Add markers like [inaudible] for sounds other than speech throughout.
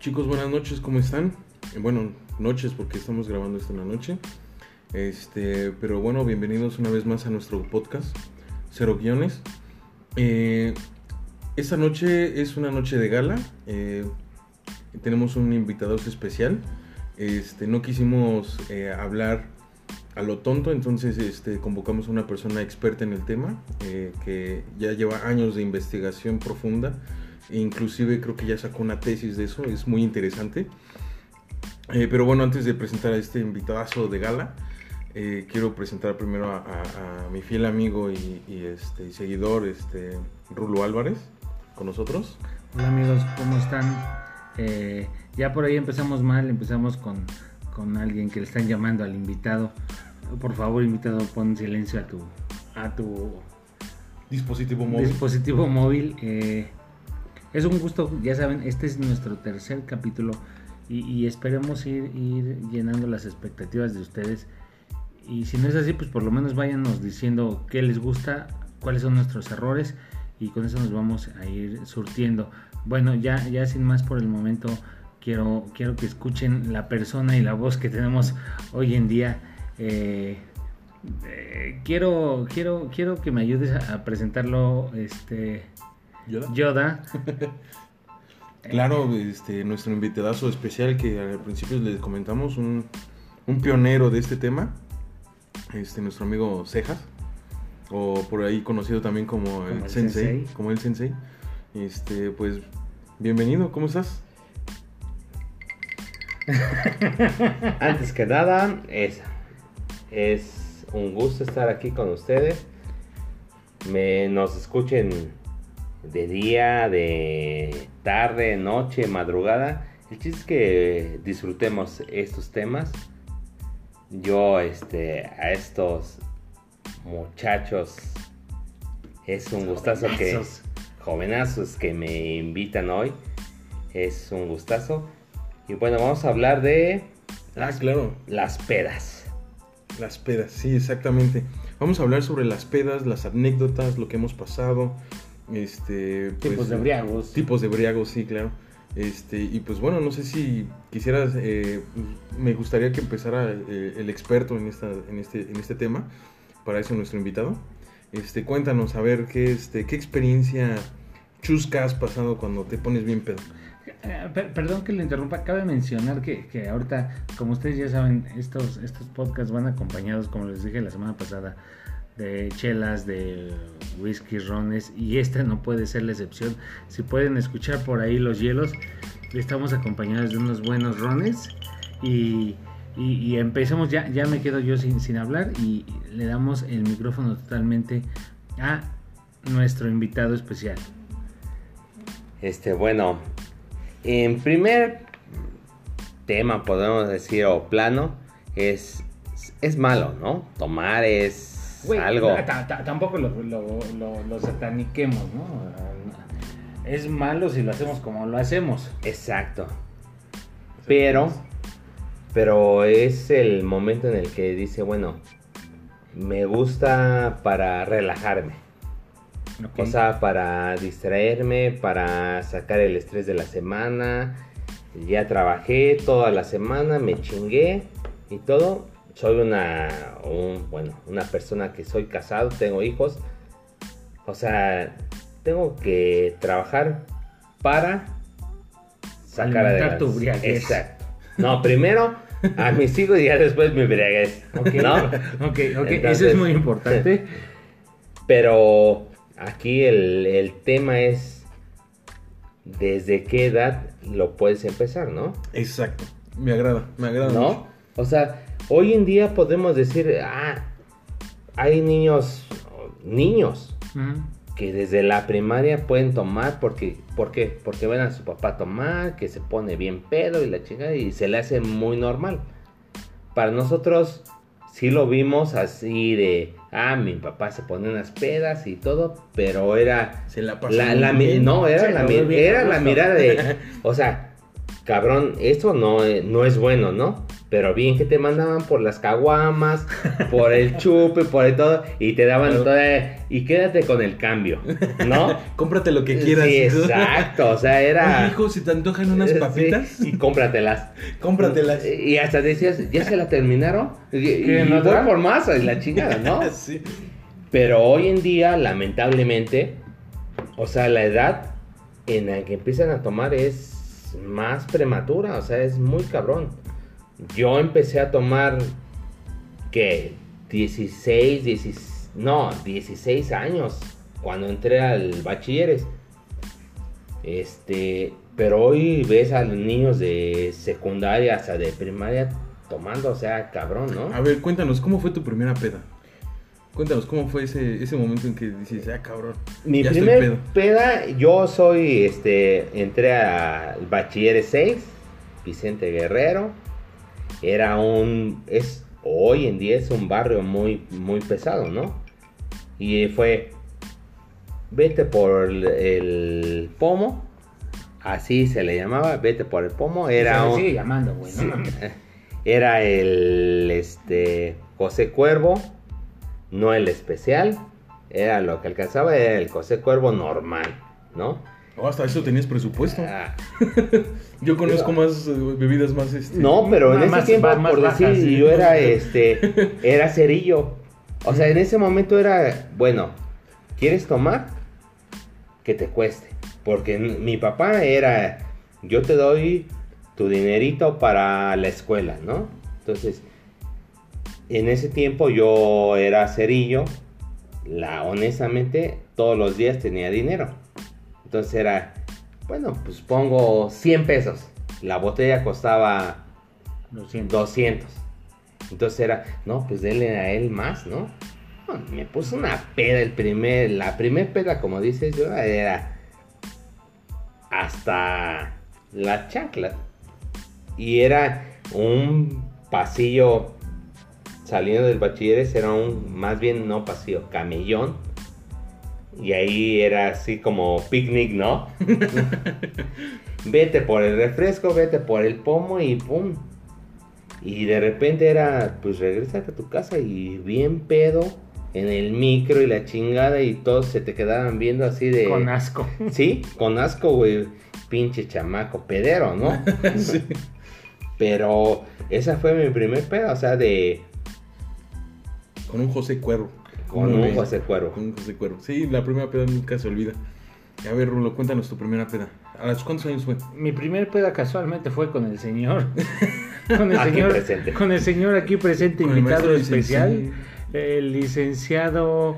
Chicos, buenas noches, ¿cómo están? Eh, Bueno, noches porque estamos grabando esto en la noche. Este, pero bueno, bienvenidos una vez más a nuestro podcast, Cero Guiones. Eh, esta noche es una noche de gala. eh, tenemos un invitado especial. Este, no quisimos hablar a lo tonto, entonces este, convocamos a una persona experta en el tema que ya lleva años de investigación profunda. Inclusive creo que ya sacó una tesis de eso, es muy interesante. Eh, pero bueno, antes de presentar a este invitadazo de gala, eh, quiero presentar primero a, a- a mi fiel amigo y, y, este, y seguidor, este, Rulo Álvarez, con nosotros. Hola amigos, ¿cómo están? Eh, ya por ahí empezamos mal, empezamos con, con alguien que le están llamando al invitado. Por favor, invitado, pon silencio a tu, a tu Dispositivo móvil. dispositivo móvil. Eh, es un gusto, ya saben, este es nuestro tercer capítulo y, esperemos ir, ir llenando las expectativas de ustedes. Y si no es así, pues por lo menos váyanos diciendo qué les gusta, cuáles son nuestros errores y con eso nos vamos a ir surtiendo. Bueno, ya, ya sin más por el momento, quiero, quiero que escuchen la persona y la voz que tenemos hoy en día. Eh, eh, quiero, quiero, quiero que me ayudes a, a presentarlo, este, ¿Yoda? Yoda. [laughs] Claro, este, nuestro invitadazo especial que al principio les comentamos, un, un pionero de este tema, este, nuestro amigo Cejas, o por ahí conocido también como, Como el, el sensei, sensei. como el Sensei. Este, pues, bienvenido, ¿cómo estás? [laughs] Antes que nada, es, es un gusto estar aquí con ustedes. Me, nos escuchen de día, de tarde, noche, madrugada. El chiste es que disfrutemos estos temas. Yo, este, a estos muchachos, es un gustazo que Jovenazos. que me invitan hoy. Es un gustazo. Y bueno, vamos a hablar de Ah, claro, las pedas. las pedas, sí, exactamente. Vamos a hablar sobre las pedas, las anécdotas, lo que hemos pasado, este, pues, Tipos de briagos. Tipos de briagos, sí, claro. Este, y pues bueno, no sé si quisieras, eh, me gustaría que empezara eh, el experto en, esta, en, este, en este tema, para eso nuestro invitado. Este, cuéntanos, a ver, qué, este, qué experiencia chusca has pasado cuando te pones bien pedo. Eh, per- perdón que le interrumpa, cabe mencionar que, que ahorita, como ustedes ya saben, estos, estos podcasts van acompañados, como les dije la semana pasada, de chelas, de whisky, rones, y este no puede ser la excepción. Si pueden escuchar por ahí los hielos, estamos acompañados de unos buenos rones y, y, y empezamos, ya, ya me quedo yo sin, sin hablar y le damos el micrófono totalmente a nuestro invitado especial. Este, bueno, en primer tema, podemos decir, o plano, es, es malo, ¿no? Tomar es Güey, algo. ta- ta- tampoco lo, lo, lo- lo sataniquemos, ¿no? Es malo si lo hacemos como lo hacemos. Exacto. Pero, pero es el momento en el que dice, bueno, me gusta para relajarme. ¿ok? O sea, para distraerme, para sacar el estrés de la semana. Ya trabajé toda la semana, me chingué y todo. Soy una, un- bueno, una persona que soy casado, tengo hijos. O sea, tengo que trabajar para sacar adelante. tu briaguez. Exacto. No, primero a mis hijos y ya después mi briaguez. Ok, ¿No? ok, ok, eso es muy importante. [laughs] Pero aquí el, el tema es desde qué edad lo puedes empezar, ¿no? Exacto, me agrada, me agrada. mucho. ¿No? O sea, hoy en día podemos decir, ah, hay niños, niños que desde la primaria pueden tomar porque, ¿por qué? Porque ven a su papá tomar, que se pone bien pedo y la chica y se le hace muy normal. Para nosotros sí lo vimos así de, ah, mi papá se pone unas pedas y todo, pero era Se la pasó la, no, era Se la, era la mirada de, [laughs] o sea, cabrón, eso no, eh, no es bueno, ¿no? Pero bien que te mandaban por las caguamas, por el chupe, por el todo, y te daban Claro. toda, y quédate con el cambio, ¿no? [laughs] Cómprate lo que quieras. Sí, exacto, o sea, era... Oye, hijo, si te antojan unas Sí, papitas, y cómpratelas. cómpratelas. Y hasta decías, ¿ya se la terminaron? Y, y ¿Quieren voy por más, y la chingada, ¿no? [laughs] Sí. Pero hoy en día, lamentablemente, o sea, la edad en la que empiezan a tomar es más prematura, o sea, es muy cabrón. Yo empecé a tomar, ¿qué? 16, 16, no, 16 años cuando entré al bachilleres. Este, pero hoy ves a los niños de secundaria hasta de primaria tomando, o sea, cabrón, ¿no? A ver, cuéntanos, ¿cómo fue tu primera peda? Cuéntanos, ¿cómo fue ese, ese momento en que dices, ah, cabrón? Mi ya estoy primer pedo"? peda, yo soy, este, entré al bachiller 6, Vicente Guerrero. Era un, es, hoy en día es un barrio muy, muy pesado, ¿no? Y fue, vete por el, el pomo, así se le llamaba, vete por el pomo. Era Se un, sigue llamando, güey. no [laughs] era el, este, José Cuervo, no el especial. Era lo que alcanzaba, era el José Cuervo normal, ¿no? Oh, hasta eso tenías presupuesto. Ah, [laughs] Yo conozco más eh, bebidas más este. No, pero en Más- ese más- tiempo, más por decir, yo era este, era cerillo. O sea, en ese momento era, bueno, ¿quieres tomar? Que te cueste. Porque mi papá era, yo te doy tu dinerito para la escuela, ¿no? Entonces, en ese tiempo yo era cerillo. La, honestamente, todos los días tenía dinero. Entonces era, bueno, pues pongo 100 pesos. La botella costaba Lo siento. 200. Entonces era, no, pues denle a él más, ¿no? No, Me puso una peda el primer, la primer peda, como dices yo, era hasta la chancla. Y era un pasillo saliendo del bachilleres, era un, más bien no pasillo, camellón. Y ahí era así como picnic, ¿no? [laughs] vete por el refresco, vete por el pomo y pum. Y de repente era, pues regrésate a tu casa y bien pedo en el micro y la chingada y todos se te quedaban viendo así de... Con asco. [laughs] Sí, con asco, güey. Pinche chamaco pedero, ¿no? [laughs] Sí. Pero esa fue mi primer pedo, o sea, de... Con un José Cuervo. Con un. José Cuervo. Con un José Cuervo. Sí, la primera peda nunca se olvida. A ver, Rulo, cuéntanos tu primera peda. ¿A los cuántos años fue? Mi primer peda casualmente fue con el señor. [laughs] Con el Aquí señor, presente. con el señor aquí presente, Con invitado especial, licenciado. el licenciado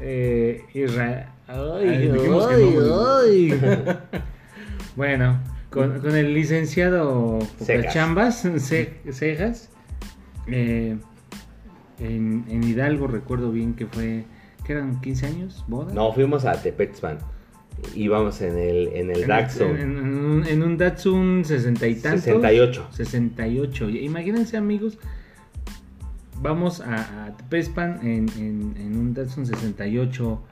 eh, Isra- Ay, Ay, ay, no, ay. [laughs] bueno, con, con el licenciado Cejas. Chambas Cejas, eh, en, en Hidalgo recuerdo bien que fue, que eran 15 años, boda. No, fuimos a Tepexpan. Íbamos en el, en el En, Datsun. en- en un, Datsun 60 y tantos. 68. 68. Imagínense, amigos, vamos a, a en, un Datsun 68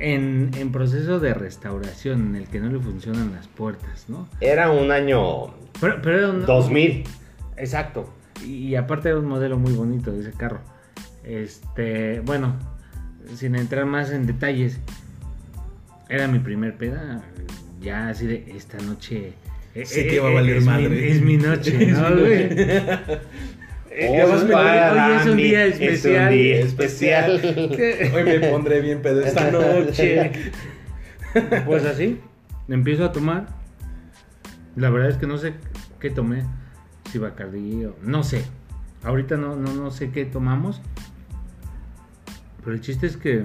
en, en proceso de restauración en el que no le funcionan las puertas, ¿no? Era un año Pero, pero era un- 2000. Exacto. Y, aparte era un modelo muy bonito de ese carro. Este, bueno, sin entrar más en detalles, era mi primer peda. Ya así de esta noche. eh, Sé eh, que va a eh, valer es mi- madre. es mi noche, [laughs] Es ¿no, mi güey? noche. Eh, hoy- es un día es un especial. día especial. [laughs] Hoy me pondré bien pedo esta noche. Pues así, empiezo a tomar. La verdad es que no sé qué tomé. Si Bacardí o... No sé. Ahorita no, no, no sé qué tomamos. Pero el chiste es que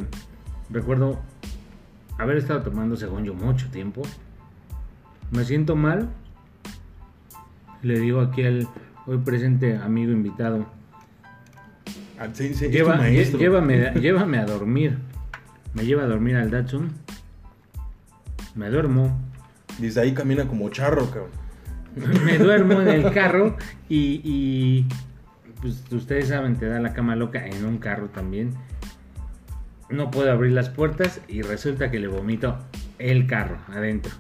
recuerdo haber estado tomando, según yo, mucho tiempo. Me siento mal. Le digo aquí al hoy presente amigo invitado. Ah, sí, Lleva- llévame, [laughs] llévame a dormir. Me lleva a dormir al Datsun. Me duermo. Desde ahí camina como charro, cabrón. Me duermo en el carro y, pues ustedes saben, te da la cama loca en un carro también. No puedo abrir las puertas y resulta que le vomito el carro adentro.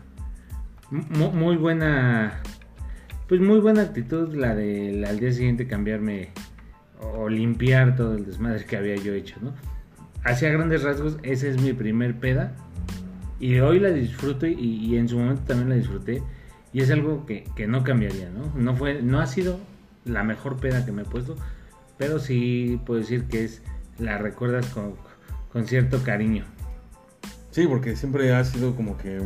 Mu- muy buena Pues muy buena actitud la de al día siguiente cambiarme o limpiar todo el desmadre que había yo hecho, ¿no? Hacia grandes rasgos, esa es mi primer peda. Y hoy la disfruto y, y en su momento también la disfruté. Y es algo que, que no cambiaría, ¿no? No, fue, no ha sido la mejor peda que me he puesto, pero sí puedo decir que es la recuerdas con, con cierto cariño. Sí, porque siempre ha sido como que.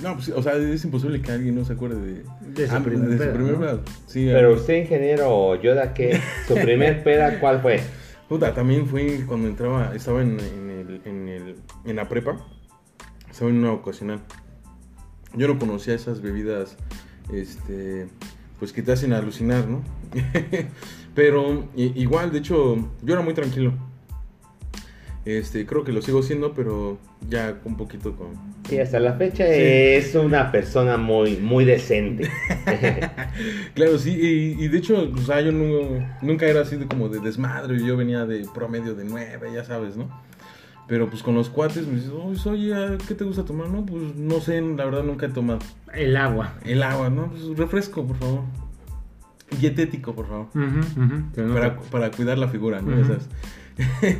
No, pues, o sea, es imposible que alguien no se acuerde de, De su ah, primer de su peda, primer ¿no? peda. Sí, Pero usted, ingeniero Yoda, ¿qué? ¿Su primer [laughs] peda cuál fue? Puta, también fue cuando entraba, estaba en, en el, en, el, en la prepa, estaba en una ocasional. Yo no conocía esas bebidas, este, pues que te hacen alucinar, ¿no? [laughs] pero igual, de hecho, yo era muy tranquilo. Este, creo que lo sigo siendo, pero ya un poquito con... Sí, hasta la fecha es una persona muy, muy decente. [laughs] Claro, sí, y, y de hecho, o sea, yo no- nunca era así de como de desmadre, yo venía de promedio de nueve, ya sabes, ¿no? Pero pues con los cuates me dices, "Oye, oye, ¿a ¿qué te gusta tomar? No, pues no sé, la verdad nunca he tomado. El agua. El agua, ¿no? Pues refresco, por favor. Dietético, por favor. Para, para cuidar la figura, ¿no? Sabes. [laughs]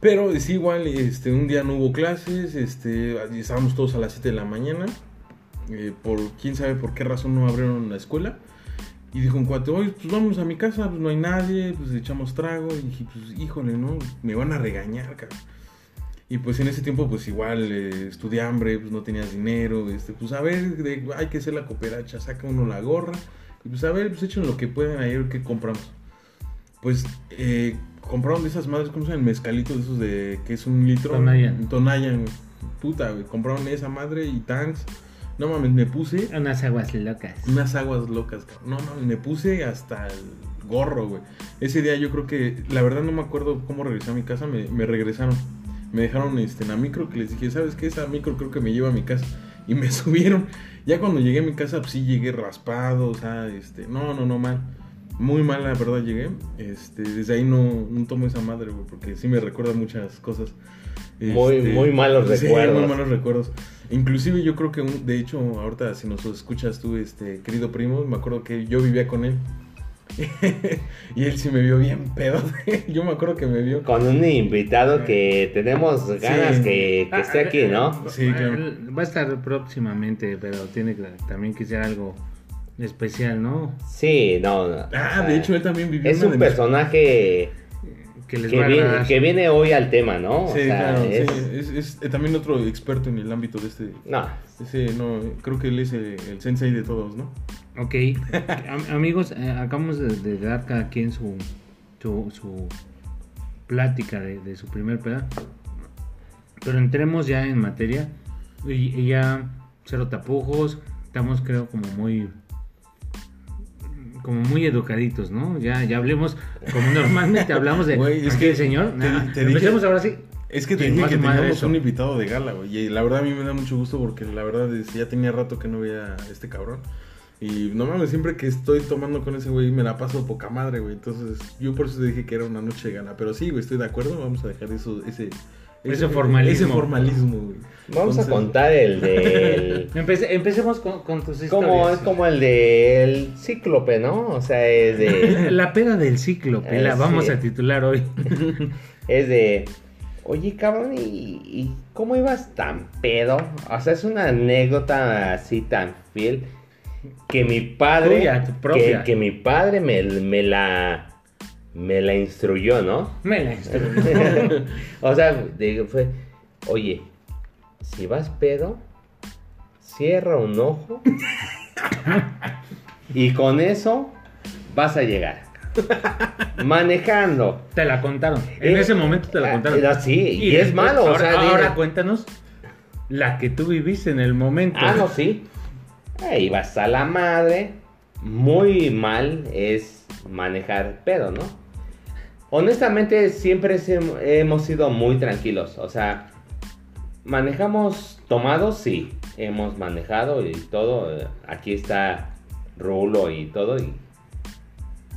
Pero sí, igual, este, un día no hubo clases, este, estábamos todos a las 7 de la mañana. eh, por quién sabe por qué razón no abrieron la escuela. Y dijo un cuate, oye, pues vamos a mi casa, pues no hay nadie, pues echamos trago. Y dije, pues híjole, ¿no? Me van a regañar, cabrón. Y pues en ese tiempo, pues igual, eh, estudié hambre, pues no tenías dinero. Este, pues a ver, de- hay que hacer la cooperacha, saca uno la gorra. Y pues a ver, pues echen lo que puedan ahí, a ver qué compramos. Pues eh, compraron de esas madres, ¿cómo se llaman? Mezcalitos de esos de que es un litro. Tonayan. Tonayan. Puta, güey. Compraron esa madre y tanks. No mames, me puse Unas aguas locas. unas aguas locas, cabrón. No mames, me puse hasta el gorro, güey. Ese día yo creo que, la verdad no me acuerdo cómo regresé a mi casa, me, me regresaron. Me dejaron este, en la micro que les dije, ¿sabes qué? Esa micro creo que me lleva a mi casa. Y me [laughs] subieron. Ya cuando llegué a mi casa, pues sí llegué raspado, o sea, este, no, no, no, mal. Muy mal, la verdad, llegué. Este, desde ahí no, no tomo esa madre, güey, porque sí me recuerda muchas cosas. Muy- Este, muy malos sí, recuerdos. muy malos recuerdos. Inclusive yo creo que, un- de hecho, ahorita si nos escuchas tú, este, querido primo, me acuerdo que yo vivía con él. [laughs] y él sí me vio bien pedo. yo me acuerdo que me vio. Con un invitado que tenemos ganas Sí. que, que esté aquí, ¿no? Sí, claro. Va a estar próximamente, pero tiene que también que ser algo especial, ¿no? Sí, no. no. Ah, de hecho él también vivió Es un de mis- personaje Que les que va a viene, agradar. que viene hoy al tema, ¿no? Sí, o sea, claro, es... sí, es, es, eh, también otro experto en el ámbito de este. No, Ese, no, creo que él es el, el sensei de todos, ¿no? Ok, [laughs] Am- amigos, eh, acabamos de, de dar cada quien su, su, su plática de, de su primer peda. Pero entremos ya en materia. Y, y ya cero tapujos. Estamos creo como muy como muy educaditos, ¿no? Ya, ya hablemos como normalmente hablamos de [laughs] Güey, es que el señor. te- Nah, te dije- empecemos ahora sí. Es que te dije que teníamos un invitado de gala, güey. Y la verdad a mí me da mucho gusto porque la verdad es, ya tenía rato que no veía a este cabrón. Y no mames, siempre que estoy tomando con ese güey me la paso poca madre, güey. Entonces yo por eso dije que era una noche de gala. Pero sí, güey, estoy de acuerdo. Vamos a dejar eso, ese... Ese formalismo. Ese formalismo, güey. vamos a contar el del... [laughs] Empece- empecemos con, con tus historias. como, es como el del cíclope, ¿no? O sea, es de... [laughs] La peda del cíclope, la vamos sí. a titular hoy. [laughs] es de... Oye, cabrón, ¿y, y cómo ibas tan pedo? O sea, es una anécdota así tan fiel que mi padre... Tuya, tu propia. Que, que mi padre me, me la... Me la instruyó, ¿no? Me la instruyó. [laughs] o sea, fue, oye, si vas pedo, cierra un ojo y con eso vas a llegar. [laughs] Manejando. Te la contaron. En Eh, ese momento te la ah, contaron. ah, sí, y es después- malo, o Ahora, sea, ahora cuéntanos la que tú viviste en el momento. Ah, no, sí. Ahí vas a la madre. Muy mal es manejar pedo, ¿no? Honestamente, siempre hemos sido muy tranquilos. O sea, manejamos tomados, sí. Hemos manejado y todo. Aquí está Rulo y todo. Y...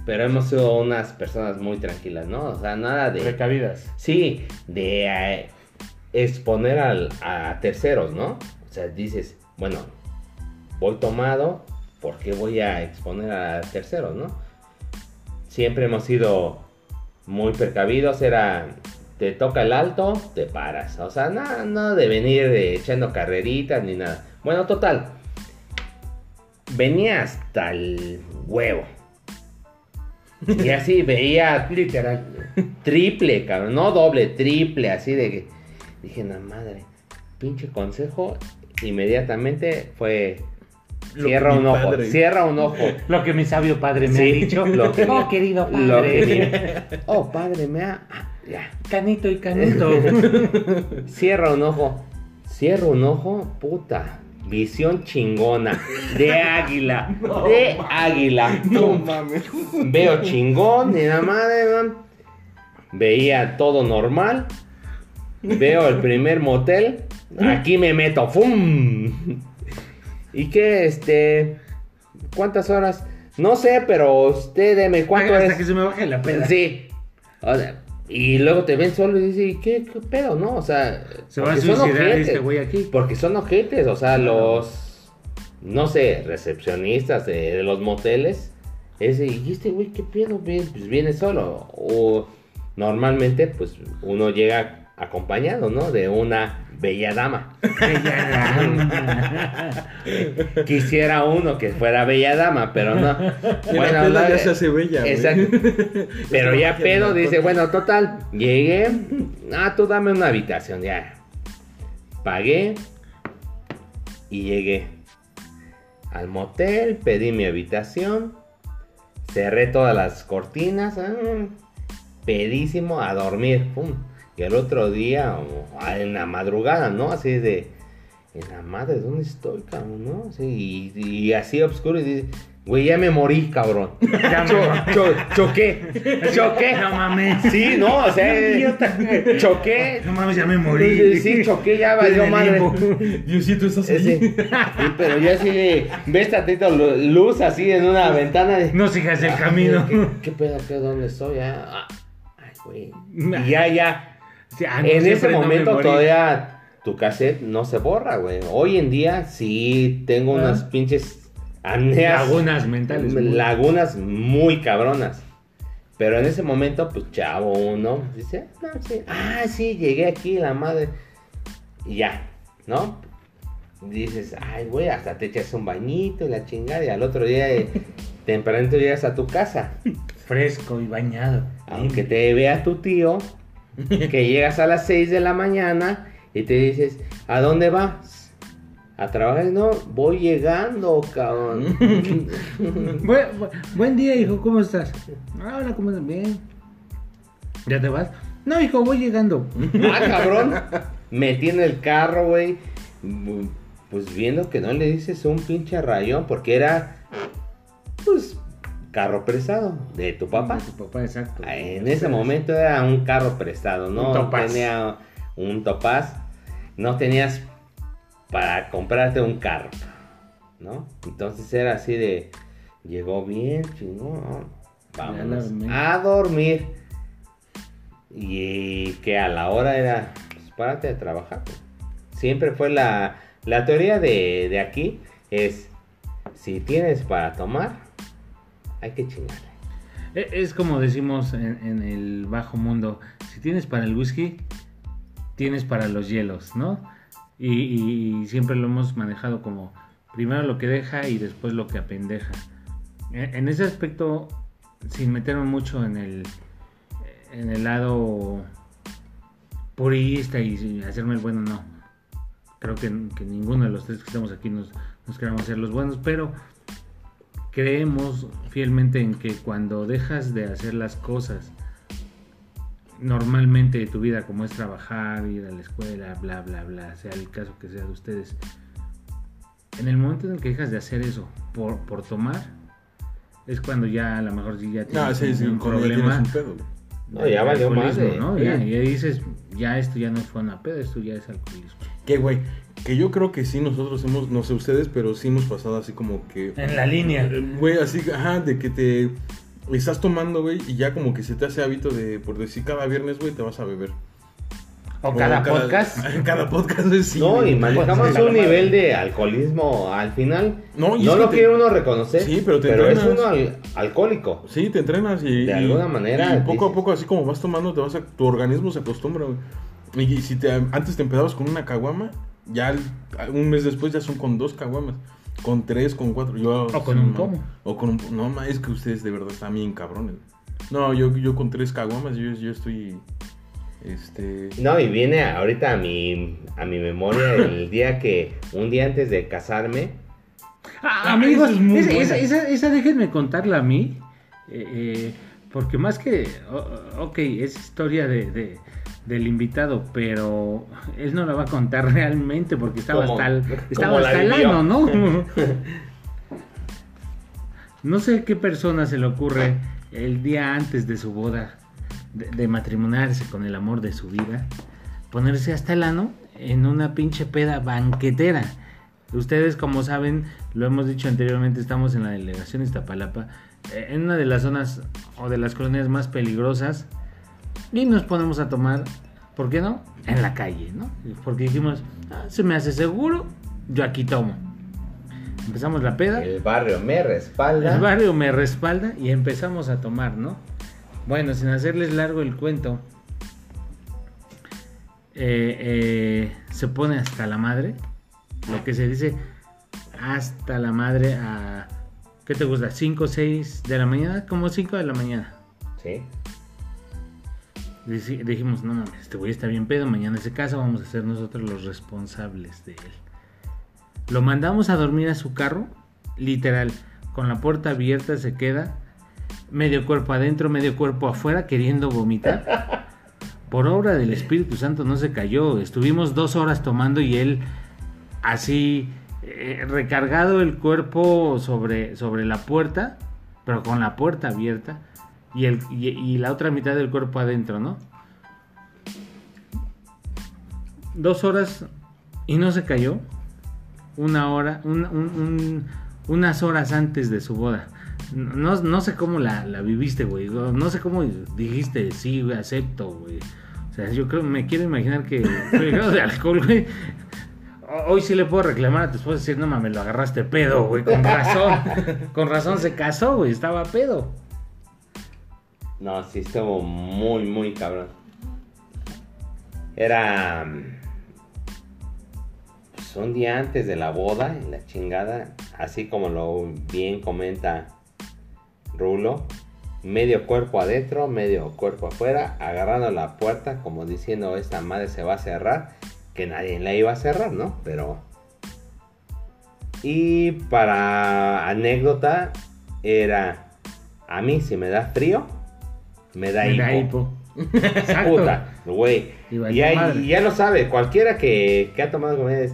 Pero hemos sido unas personas muy tranquilas, ¿no? O sea, nada de... Recabidas. Sí, de eh, exponer al- a terceros, ¿no? O sea, dices, bueno, voy tomado, ¿por qué voy a exponer a terceros, no? Siempre hemos sido muy precavidos, era, te toca el alto, te paras. O sea, nada, no de venir echando carreritas ni nada. Bueno, total. Venía hasta el huevo. Y así veía Literal. triple, cabrón, no doble, triple, así de que dije, la madre, pinche consejo, inmediatamente fue cierra un ojo, padre- cierra un ojo. Lo que mi sabio padre me Sí, ha dicho. lo que- [laughs] oh, querido Lo que padre. mi- [laughs] oh, padre, me ha ah, ya. Canito y canito. [laughs] Cierra un ojo. Cierra un ojo, puta. Visión chingona. De águila. de águila. No mames. Veo chingón y la madre, man. Veía todo normal. Veo el primer motel. Aquí me meto. ¡Fum! ¿Y qué, este? ¿Cuántas horas? No sé, pero usted deme cuánto Hasta es. que se me baje la peda. Sí. O sea, y luego te ven solo y dices, ¿y qué, qué pedo, no? O sea, Se va a suicidar ojetes. este güey aquí. Porque son ojetes, o sea, los, no sé, recepcionistas de, de los moteles. Ese, ¿y este güey qué pedo? Pues viene solo. O normalmente, pues uno llega acompañado, ¿no? De una bella dama. [laughs] Quisiera uno que fuera bella dama, pero no. En la peda no, ya eh, se hace bella. Exacto. [laughs] Pero ya pedo dice, bueno, total, llegué. Ah, tú dame una habitación, ya. Pagué y llegué al motel, pedí mi habitación, cerré todas las cortinas, ah, pedísimo a dormir, pum. El otro día, o, ah, en la madrugada, ¿no? Así de, en la madre, ¿dónde estoy, cabrón? ¿No? Así, y, y así oscuro y dice, güey, ya me morí, cabrón. [laughs] Ya me Cho- choqué, choqué. No mames. Sí, no, o sea, Idiota. choqué. No mames, ya me morí. Sí, choqué, ya valió madre. Diosito, estás Sí, ahí. sí, pero ya así de, ves tantito lu- luz así en una ventana de... No sigas el camino. ¿Qué, qué pedo? ¿Qué, ¿Dónde estoy? Ya, ah, ay, güey. [laughs] Y ya, ya. Sí, ah, no, en ese no momento todavía tu cassette no se borra, güey. Hoy en día sí tengo Ah. unas pinches amneas. Lagunas mentales. güey. Lagunas muy cabronas. Pero en ese momento, pues chavo uno dice, no, sí, ah, sí, llegué aquí, la madre. Y ya, ¿no? Dices, ay, güey, hasta te echas un bañito y la chingada. Y al otro día, eh, [laughs] tempranito llegas a tu casa. Fresco y bañado. Aunque te vea tu tío, que llegas a las 6 de la mañana y te dices, ¿a dónde vas? A trabajar, no, voy llegando, cabrón. [laughs] Buen, bu- buen día, hijo, ¿cómo estás? Ah, Hola, ¿cómo estás? Bien. ¿Ya te vas? No, hijo, voy llegando. [laughs] ah, cabrón. Metí en el carro, güey. Pues viendo que no le dices un pinche rayón, porque era, pues, carro prestado de tu papá. Tu papá, exacto. En ese momento era un carro prestado, ¿no? Un Topaz. Tenía un topaz. No tenías para comprarte un carro, ¿no? Entonces era así de, llegó bien, chingón, vámonos a dormir. Y que a la hora era, pues párate a trabajar. pues. Siempre fue la, la teoría de, de aquí, es, si tienes para tomar, hay que chingarle. E- Es como decimos en, el bajo mundo, si tienes para el whisky, tienes para los hielos, ¿no? Y, siempre lo hemos manejado como primero lo que deja y después lo que apendeja. En, en ese aspecto, sin meterme mucho en el, en el lado purista y hacerme el bueno, no. Creo que, que ninguno de los tres que estamos aquí nos, nos queramos hacer los buenos, pero creemos fielmente en que cuando dejas de hacer las cosas normalmente de tu vida, como es trabajar, ir a la escuela, bla, bla, bla, sea el caso que sea de ustedes, en el momento en el que dejas de hacer eso por, por tomar, es cuando ya a lo mejor ya tienes No, sí, sí, un problema. un pedo. No, ya valió madre. ¿no? Sí. Ya, ya dices, ya esto ya no fue una peda, esto ya es alcoholismo. Que, güey, que yo creo que sí nosotros hemos, no sé ustedes, pero sí hemos pasado así como que... En la línea. Eh, Güey, así, ajá, de que te estás tomando, güey, y ya como que se te hace hábito de, por decir, cada viernes, güey, te vas a beber. O cada podcast. [laughs] Cada podcast es sí. No, y manejamos Pues, un nivel de alcoholismo al final. No, No, y es que lo te- quiere uno reconocer. Sí, pero te es entrenas. uno al- alcohólico. Sí, te entrenas y... De y- alguna manera, y poco a poco, así como vas tomando, te vas a, tu organismo se acostumbra, güey. Y, si te, antes te empezabas con una caguama, ya un mes después ya son con dos caguamas. Con tres, con cuatro. Yo, O con un no, pomo. O con un. No, ma, es que ustedes de verdad están bien cabrones. No, yo, yo con tres caguamas, yo, yo estoy... Este... No, y viene ahorita a mi, a mi memoria [laughs] el día que, un día antes de casarme, Ah, Ah, amigos, esa es esa, buena. esa, esa- esa déjenme contarla a mí. eh, eh, porque más que. ok, es historia de, de- del invitado, pero él no la va a contar [laughs] realmente porque estaba ¿Cómo? hasta el, ano, ¿no? [laughs] no sé qué persona se le ocurre el día antes de su boda de, de matrimoniarse con el amor de su vida, ponerse hasta el ano en una pinche peda banquetera. Ustedes, como saben, lo hemos dicho anteriormente, estamos en la delegación Iztapalapa, eh, en una de las zonas o de las colonias más peligrosas, y nos ponemos a tomar, ¿por qué no? En la calle, ¿no? Porque dijimos, "Ah, se me hace seguro, yo aquí tomo. Empezamos la peda. el barrio me respalda. El barrio me respalda y empezamos a tomar, ¿no? Bueno, sin hacerles largo el cuento, eh, eh, se pone hasta la madre, lo que se dice hasta la madre a, ¿qué te gusta? ¿5 o 6 de la mañana? Como 5 de la mañana. Sí. Dijimos, no mames, este güey está bien pedo, mañana se casa, vamos a ser nosotros los responsables de él. Lo mandamos a dormir a su carro, literal, con la puerta abierta se queda, medio cuerpo adentro, medio cuerpo afuera, queriendo vomitar. Por obra del Espíritu Santo no se cayó, estuvimos dos horas tomando y él así eh, recargado el cuerpo sobre, sobre la puerta, pero con la puerta abierta y, el, y, la otra mitad del cuerpo adentro, ¿no? Dos horas y no se cayó. Una hora, un- un- un- unas horas antes de su boda. No, no sé cómo la, viviste, güey. No sé cómo dijiste, sí, acepto, güey. O sea, yo creo, me quiero imaginar que el grado de alcohol, güey. Hoy sí le puedo reclamar a tu esposa decir, no mames, lo agarraste pedo, güey. Con razón. Con razón se casó, güey. Estaba pedo. No, sí estuvo muy, muy cabrón. Era mm, pues, un día antes de la boda, en la chingada, así como lo bien comenta Rulo, medio cuerpo adentro, medio cuerpo afuera, agarrando la puerta como diciendo esta madre se va a cerrar, que nadie la iba a cerrar, ¿no? Pero... Y para anécdota, era, a mí si me da frío, me da Me hipo. da hipo. [laughs] Puta, güey. Y ya lo sabe, cualquiera que, que ha tomado con es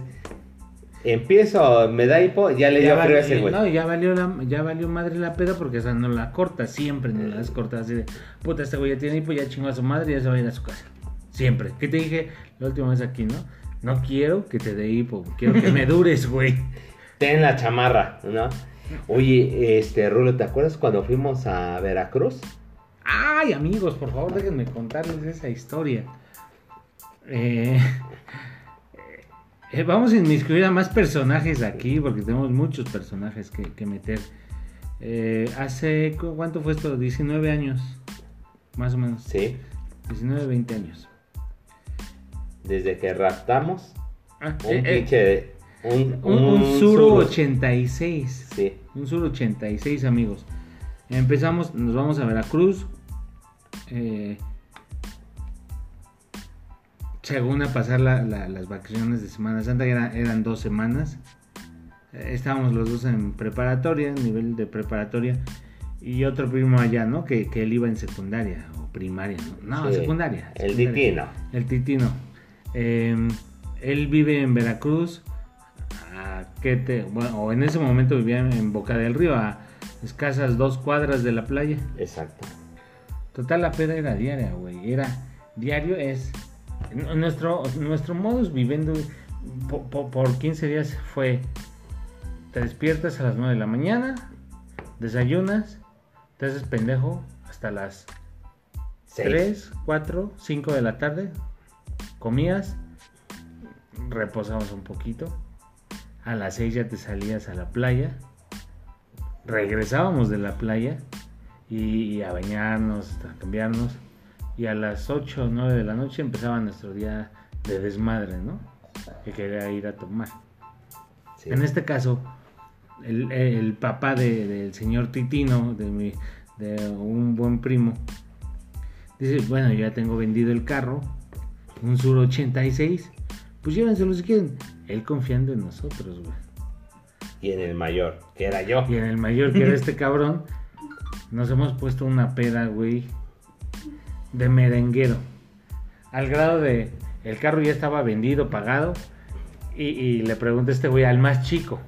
empiezo, me da hipo, ya le dio frío a ese güey. no, ya valió, la, ya valió madre la peda porque esa no la corta siempre, ni la has cortado así de, puta, este güey ya tiene hipo, ya chingó a su madre y ya se va a ir a su casa. Siempre. ¿Qué te dije la última vez aquí, no? No quiero que te dé hipo, quiero que me [laughs] dures, güey. Ten la chamarra, ¿no? Oye, este, Rulo, ¿te acuerdas cuando fuimos a Veracruz? Ay, amigos, por favor, déjenme contarles esa historia. Eh, eh, vamos a inmiscuir a más personajes aquí, porque tenemos muchos personajes que, que meter. Eh, hace, ¿cu- ¿cuánto fue esto? 19 años, más o menos. Sí. 19, 20 años. Desde que raptamos Ah, un pinche... Un, un, un Suru Suru. 86. Sí. Un Sur 86, amigos. Empezamos, nos vamos a Veracruz. Eh, según a pasar la- la- las vacaciones de Semana Santa, era- eran dos semanas. Eh, estábamos los dos en preparatoria, nivel de preparatoria. Y otro primo allá, ¿no? Que, que él iba en secundaria o primaria, ¿no? No, Sí. secundaria. El secundaria. ditino. El Titino. Eh, él vive en Veracruz. a te- bueno, o en ese momento vivía en Boca del Río, a escasas dos cuadras de la playa. Exacto. Total, la peda era diaria, güey. Era diario, es. Nuestro, nuestro modus viviendo po- po- por, 15 días fue: te despiertas a las 9 de la mañana, desayunas, te haces pendejo hasta las Seis. 3, 4, 5 de la tarde. comías, reposabas un poquito, a las 6 ya te salías a la playa, regresábamos de la playa y, a bañarnos, a cambiarnos, y a las 8 o 9 de la noche empezaba nuestro día de desmadre, ¿no? Que quería ir a tomar. Sí. En este caso, el, el papá de- del señor Titino, de, mi, de un buen primo, dice, bueno, yo ya tengo vendido el carro, un Sur 86, pues llévenselo si quieren. Él confiando en nosotros, güey. Y en el mayor, que era yo. Y en el mayor que era [laughs] este cabrón, nos hemos puesto una peda, güey, de merenguero. Al grado de, el carro ya estaba vendido, pagado, y, y le pregunta este güey al más chico,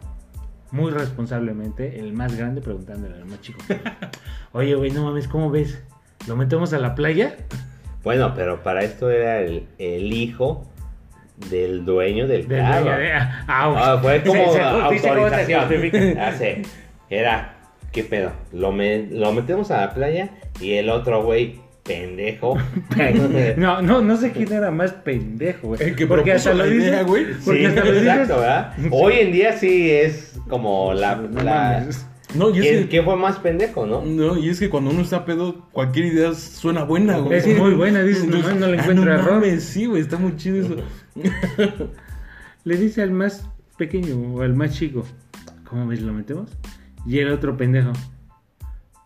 muy responsablemente, el más grande preguntándole al más chico. Oye, güey, no mames, ¿cómo ves? ¿Lo metemos a la playa? Bueno, pero para esto era el, el hijo del dueño del Del carro. dueño de- ah, ah, Ah, fue como se- se justifica, ¿cómo se autorización. Ah, sí. Era, ¿qué pedo? Lo, me- lo metemos a la playa y el otro güey, pendejo. [laughs] No, no, no sé quién era más pendejo, güey. El que Porque propuso hasta la lo idea, dices, güey. Porque Sí, hasta lo dices. exacto, ¿verdad? Hoy en día sí es como la... No la-. No, y es ¿Quién, que, quién fue más pendejo, no? no, y es que cuando uno está pedo, cualquier idea suena buena, güey. Es muy buena, dices, nomás no le Ah, encuentro error. mames, sí, güey, está muy chido eso. [laughs] Le dice al más pequeño o al más chico, ¿cómo ves? ¿Lo metemos? Y el otro pendejo,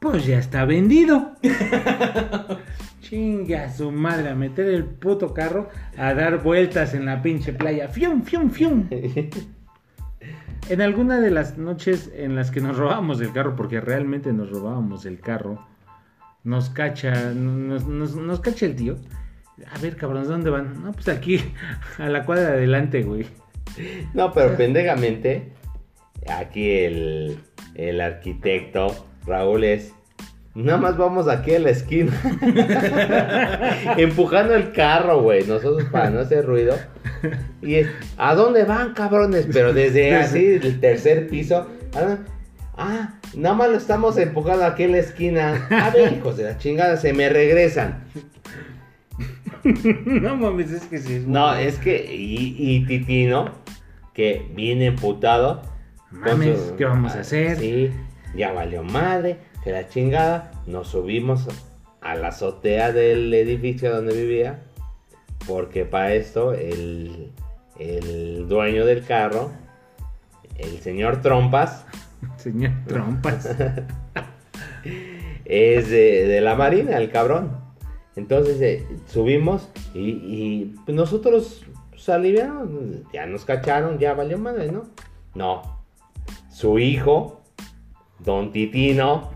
pues ya está vendido. [laughs] Chinga su madre, a meter el puto carro a dar vueltas en la pinche playa. ¡Fium, fium, fium! [laughs] En alguna de las noches en las que nos robábamos el carro, porque realmente nos robábamos el carro, nos cacha, nos, nos- nos cacha el tío. A ver, cabrones, ¿dónde van? No, pues aquí, [laughs] a la cuadra de adelante, güey. No, pero pendejamente, aquí el, el arquitecto Raúl es. Nada más vamos aquí a la esquina. [laughs] Empujando el carro, güey. Nosotros para no hacer ruido. Y es, ¿a dónde van, cabrones? Pero desde [laughs] así, el tercer piso. Ah, ah, nada más lo estamos empujando aquí a la esquina. A ver, hijos de la chingada, se me regresan. [laughs] no mames, es que sí. es No, es que. Y, y Titino, que viene emputado. Mames, ¿qué vamos a hacer? Sí, ya valió madre, que la chingada. Nos subimos a la azotea del edificio donde vivía. Porque para esto, el, el dueño del carro, el señor Trompas, [laughs] Señor Trompas. [laughs] es de, de la marina, el cabrón. Entonces eh, subimos y, y, pues, nosotros pues, aliviamos, ya nos cacharon, ya valió madre, ¿no? No. Su hijo, Don Titino,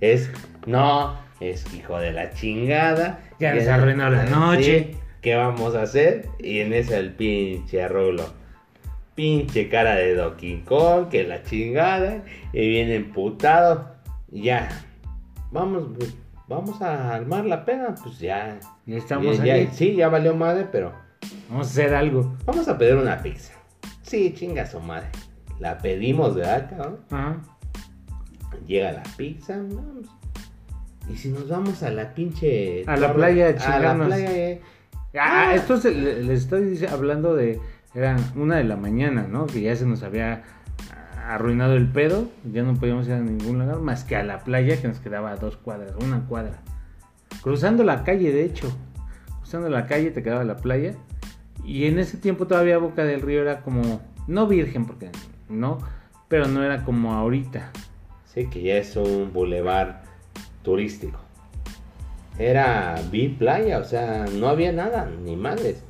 es, no, es hijo de la chingada. Ya nos arruinó la noche. ¿Qué vamos a hacer? Y en ese el pinche rulo. Pinche cara de Donkey Kong, que la chingada. Y viene emputado. Ya. Vamos, pues, vamos a armar la pena. Pues ya. Ya estamos ya- ya- ahí. sí, ya valió madre, pero Vamos a hacer algo. vamos a pedir una pizza. Sí, chinga su madre. La pedimos, ¿verdad, cabrón? Ajá. Llega la pizza, vamos. Y si nos vamos a la pinche. A la playa a A la playa, eh. Ah, esto se- le- les estoy hablando de. Era una de la mañana, ¿no? Que ya se nos había arruinado el pedo. Ya no podíamos ir a ningún lugar más que a la playa que nos quedaba a dos cuadras, una cuadra. Cruzando la calle, de hecho. Cruzando la calle te quedaba la playa. Y en ese tiempo todavía Boca del Río era como. No virgen, porque no. Pero no era como ahorita. Sí, que ya es un bulevar turístico. Era vi playa, o sea, no había nada, ni madres.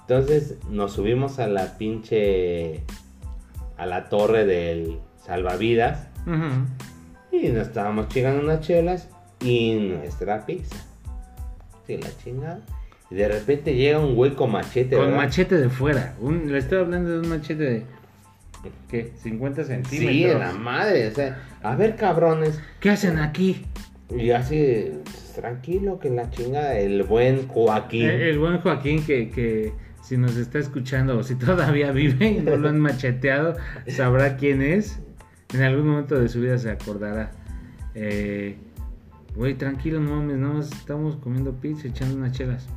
Entonces nos subimos a la pinche. a la torre del salvavidas. Y nos estábamos chingando unas chelas y nuestra pizza. Sí, la chingada. Y de repente llega un güey con machete, Con ¿verdad? machete de fuera. Un- le estoy hablando de un machete de. ¿Qué? ¿50 centímetros? Sí, la madre, o sea, a ver cabrones. ¿Qué hacen aquí? Y así, pues, tranquilo, que la chingada, el buen Joaquín. El, el buen Joaquín que, que si nos está escuchando o si todavía [laughs] vive y no lo han macheteado, sabrá quién es. En algún momento de su vida se acordará. Eh, Güey, tranquilo, no mames, nada más estamos comiendo pizza, echando unas chelas.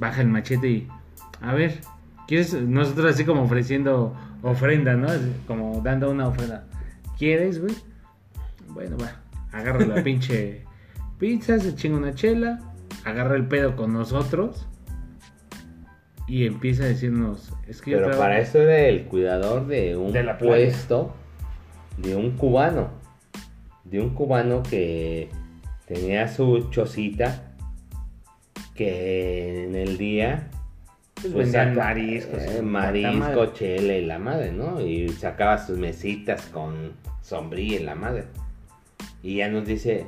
Baja el machete y... A ver, ¿quieres? Nosotros así como ofreciendo ofrenda, ¿no? Como dando una ofrenda. ¿Quieres, güey? Bueno, va. Agarra la pinche [laughs] pizza, se chinga una chela, agarra el pedo con nosotros y empieza a decirnos, es que Pero para eso era el cuidador de un De la playa. puesto de un cubano. De un cubano que tenía su chocita que en el día Pues vendían mariscos, eh, marisco, chela y la madre, ¿no? Y sacaba sus mesitas con sombrilla y la madre. Y ya nos dice,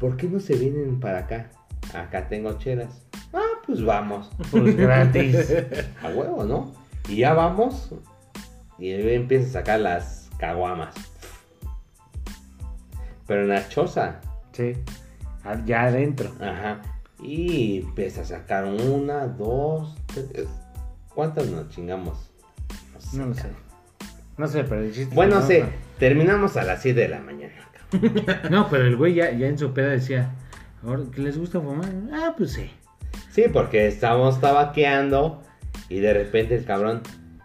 ¿por qué no se vienen para acá? Acá tengo chelas. Ah, pues vamos. [laughs] Pues gratis. [laughs] A huevo, ¿no? Y ya vamos. Y él empieza a sacar las caguamas. Pero en la choza. sí. Ya adentro. Ajá. Y empieza a sacar una, dos. ¿Cuántas nos chingamos? No lo sé. No sé, pero el chiste Bueno, no, sé, no. terminamos a las 7 de la mañana. [laughs] No, pero el güey ya, ya en su peda decía, "Ahora, ¿que les gusta fumar? Ah, pues sí. Sí, porque estábamos tabaqueando y de repente el cabrón,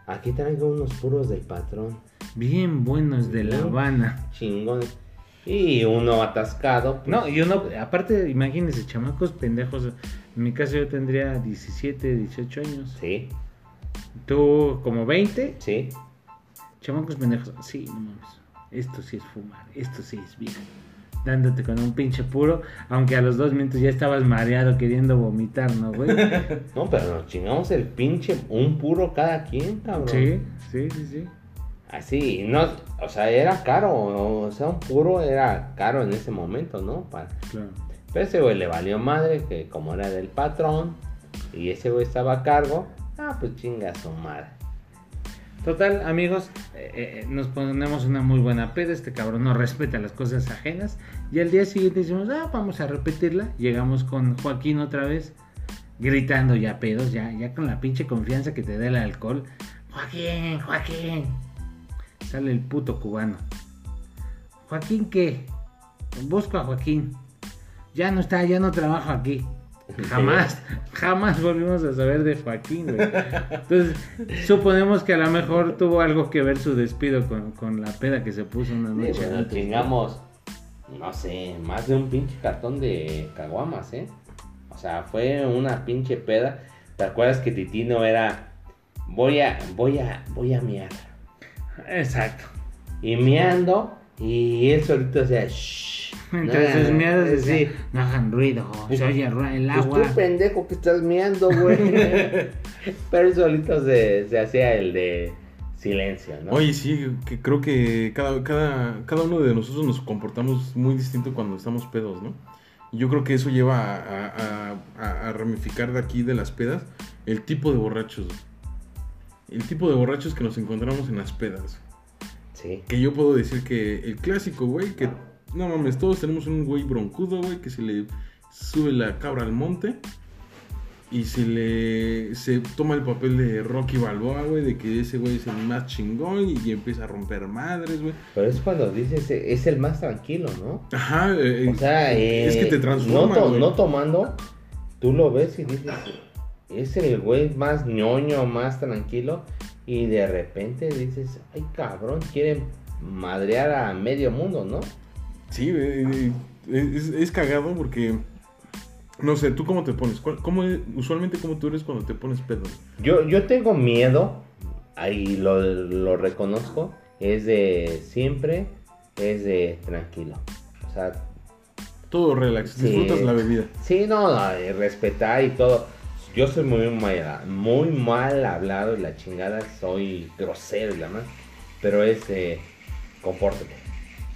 aquí traigo unos puros del patrón. Bien buenos de La. Habana. Chingones. Y uno atascado. pues, No, y uno, aparte, imagínense, chamacos pendejos. En mi caso yo tendría 17, 18 años. Sí, Tú como 20, sí. chamacos pendejos. Sí, no mames. Esto sí es fumar, esto sí es bien. Dándote con un pinche puro, aunque a los dos minutos ya estabas mareado queriendo vomitar, ¿no, güey? [laughs] No, pero nos chingamos el pinche, un puro cada quien, cabrón. Sí, sí, sí, sí. Así, no, o sea, era caro, o sea, un puro era caro en ese momento, ¿no? Para- Claro. Pero ese güey le valió madre, que como era del patrón, y ese güey estaba a cargo, ah, pues chinga su madre. Total, amigos, eh, eh, nos ponemos una muy buena peda. Este cabrón no respeta las cosas ajenas. Y al día siguiente decimos, ah, vamos a repetirla. Llegamos con Joaquín otra vez, gritando ya pedos, ya, ya con la pinche confianza que te da el alcohol. Joaquín, Joaquín. Sale el puto cubano. ¿Joaquín qué? Busco a Joaquín. Ya no está, ya no trabajo aquí. Jamás, jamás volvimos a saber de Joaquín, güey. Entonces, suponemos que a lo mejor tuvo algo que ver su despido con, con la peda que se puso una Sí, noche bueno, antes. chingamos, no sé, más de un pinche cartón de caguamas, ¿eh? O sea, fue una pinche peda. ¿Te acuerdas que Titino era, voy a, voy a, voy a miar? Exacto. Y miando, y él solito decía, shh. Entonces, nah, miedos decía, no hagan ruido, se oye el Pues agua. tú pendejo que estás miando, güey. [laughs] Pero él solito se, se hacía el de silencio, ¿no? Oye, sí, que creo que cada, cada, cada uno de nosotros nos comportamos muy distinto cuando estamos pedos, ¿no? Y Yo creo que eso lleva a, a- a- a ramificar de aquí de las pedas el tipo de borrachos. El tipo de borrachos que nos encontramos en las pedas. Sí. Que yo puedo decir que el clásico, güey, que no mames, todos tenemos un güey broncudo, güey, que se le sube la cabra al monte y se le se toma el papel de Rocky Balboa, güey, de que ese güey es el más chingón y, empieza a romper madres, güey. Pero es cuando dices, eh, es el más tranquilo, ¿no? Ajá, eh, O sea, eh, es que te transforma, no, to- no tomando, tú lo ves y dices, es el güey más ñoño, más tranquilo. Y de repente dices, ay cabrón, quieren madrear a medio mundo, ¿no? Sí, eh, eh, es, es cagado porque no sé, ¿tú cómo te pones? ¿Cuál- ¿Cómo, usualmente cómo tú eres cuando te pones pedo? Yo, yo tengo miedo, ahí lo, lo reconozco, es de siempre, es de tranquilo. O sea, Todo relax, Sí. disfrutas la bebida. Sí, no, no, respetar y todo. Yo soy muy mal, muy mal hablado y la chingada, soy grosero y la más. Pero es, eh, compórtate.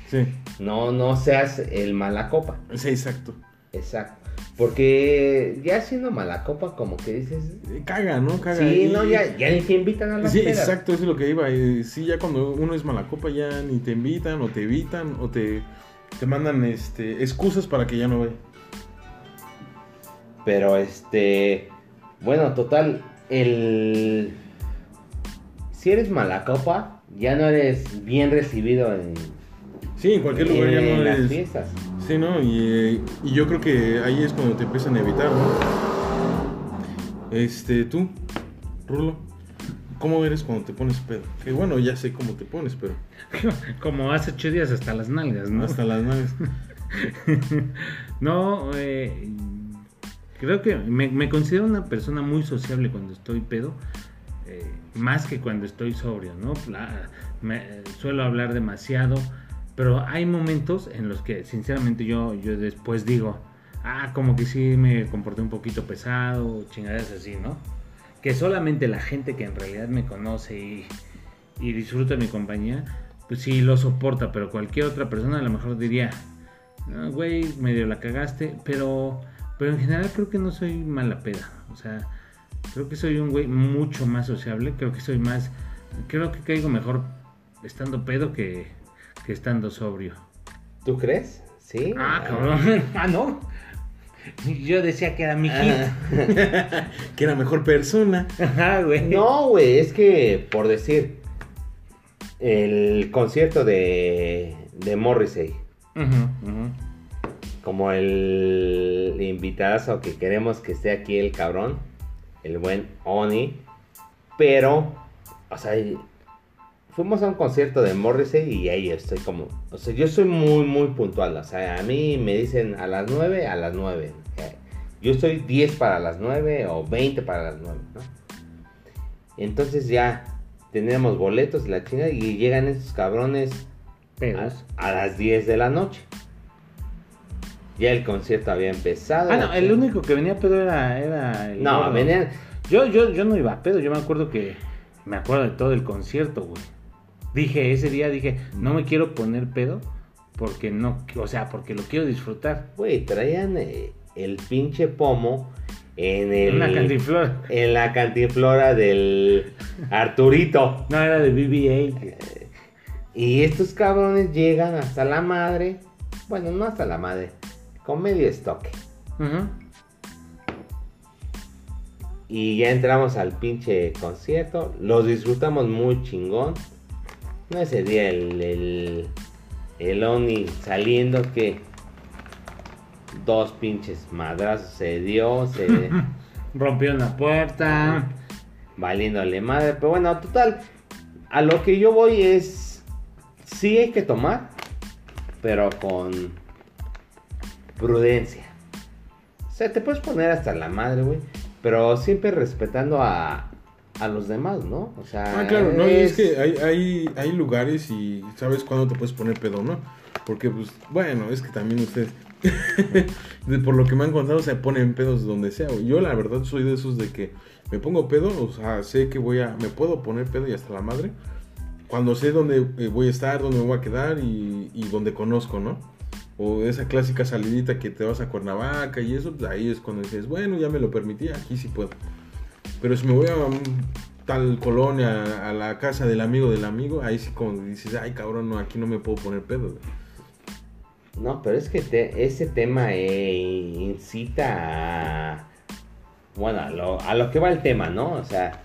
Sí, No, no seas el mala copa. sí, exacto. Exacto. Porque ya siendo mala copa, como que dices. Eh, Caga, ¿no? Caga. Sí, Y- no, ya, ya ni te invitan a las Sí, exacto, eso es lo que iba. Sí, ya cuando uno es mala copa ya ni te invitan o te evitan o te, te mandan este, excusas para que ya no ve. Pero este. Bueno, total. El. Si eres mala copa, ya no eres bien recibido en, Sí, en cualquier lugar ya en no las eres. fiestas. Sí, ¿no? Y, eh, y yo creo que ahí es cuando te empiezan a evitar, ¿no? Este, tú, Rulo, ¿cómo eres cuando te pones pedo? Que bueno, ya sé cómo te pones, pero [laughs] Como hace ocho días hasta las nalgas, ¿no? hasta las naves. [laughs] no, eh, creo que me, considero una persona muy sociable cuando estoy pedo, eh, más que cuando estoy sobrio, ¿no? Suelo hablar demasiado, pero hay momentos en los que sinceramente yo, yo después digo, ah, como que sí me comporté un poquito pesado, chingaderas así, ¿no? Que solamente la gente que en realidad me conoce y, y disfruta mi compañía, pues sí lo soporta, pero cualquier otra persona a lo mejor diría, "Ah, güey, medio la cagaste, pero, pero en general creo que no soy mala peda, o sea, creo que soy un güey mucho más sociable, creo que soy más, creo que caigo mejor estando pedo que, que estando sobrio. ¿Tú crees? Sí. Ah, cabrón, [laughs] ah, no. Yo decía que era mi hit. Ah. [laughs] que era mejor persona. Ajá, güey. No, güey, es que, por decir, el concierto de, de Morrissey, Ujú, ujú. Como el invitadazo que queremos que esté aquí el cabrón, el buen Oni, pero, o sea, fuimos a un concierto de Morrissey y ahí estoy como, o sea, yo soy muy, muy puntual, o sea, a mí me dicen a las 9, a las 9. eh, Yo estoy 10 para las 9 o 20 para las 9, ¿no? Entonces ya tenemos boletos y la chinga y llegan estos cabrones a las 10 de la noche. Ya el concierto había empezado. Ah, la no, el único que venía pedo era, era el No, gordo. venían. Yo, yo, yo no iba a pedo, yo me acuerdo que me acuerdo de todo el concierto, güey. Dije, ese día dije, no me quiero poner pedo porque no, o sea, porque lo quiero disfrutar. Güey, traían eh, el pinche pomo en el. Una cantinflora. En la cantinflora del Arturito. No, era de BB-8. Y estos cabrones llegan hasta la madre. Bueno, no hasta la madre. Con medio estoque. Y ya entramos al pinche concierto. Los disfrutamos muy chingón. No ese día el, el, el Oni saliendo que dos pinches madrazos se dio, se [laughs] Rompió la puerta. valiéndole madre. Pero bueno, total, a lo que yo voy es, sí hay que tomar, pero con prudencia. O sea, te puedes poner hasta la madre, güey. Pero siempre respetando a, a los demás, ¿no? O sea, Ah, claro, no, es que hay, hay, hay lugares y sabes cuándo te puedes poner pedo, ¿no? Porque, pues, bueno, es que también ustedes, [laughs] de- por lo que me han contado, se ponen pedos donde sea. Yo, la verdad, soy de esos de que me pongo pedo, o sea, sé que voy a, me puedo poner pedo y hasta la madre, cuando sé dónde eh, voy a estar, dónde me voy a quedar y, y donde conozco, ¿no? O esa clásica salidita que te vas a Cuernavaca y eso, pues ahí es cuando dices, bueno, ya me lo permití, aquí sí puedo. Pero si me voy a tal colonia, a la casa del amigo del amigo, ahí sí como dices, ay cabrón, no, aquí no me puedo poner pedo. güey". No, pero es que te- ese tema eh, incita a... Bueno, a lo, a lo que va el tema, ¿no? O sea,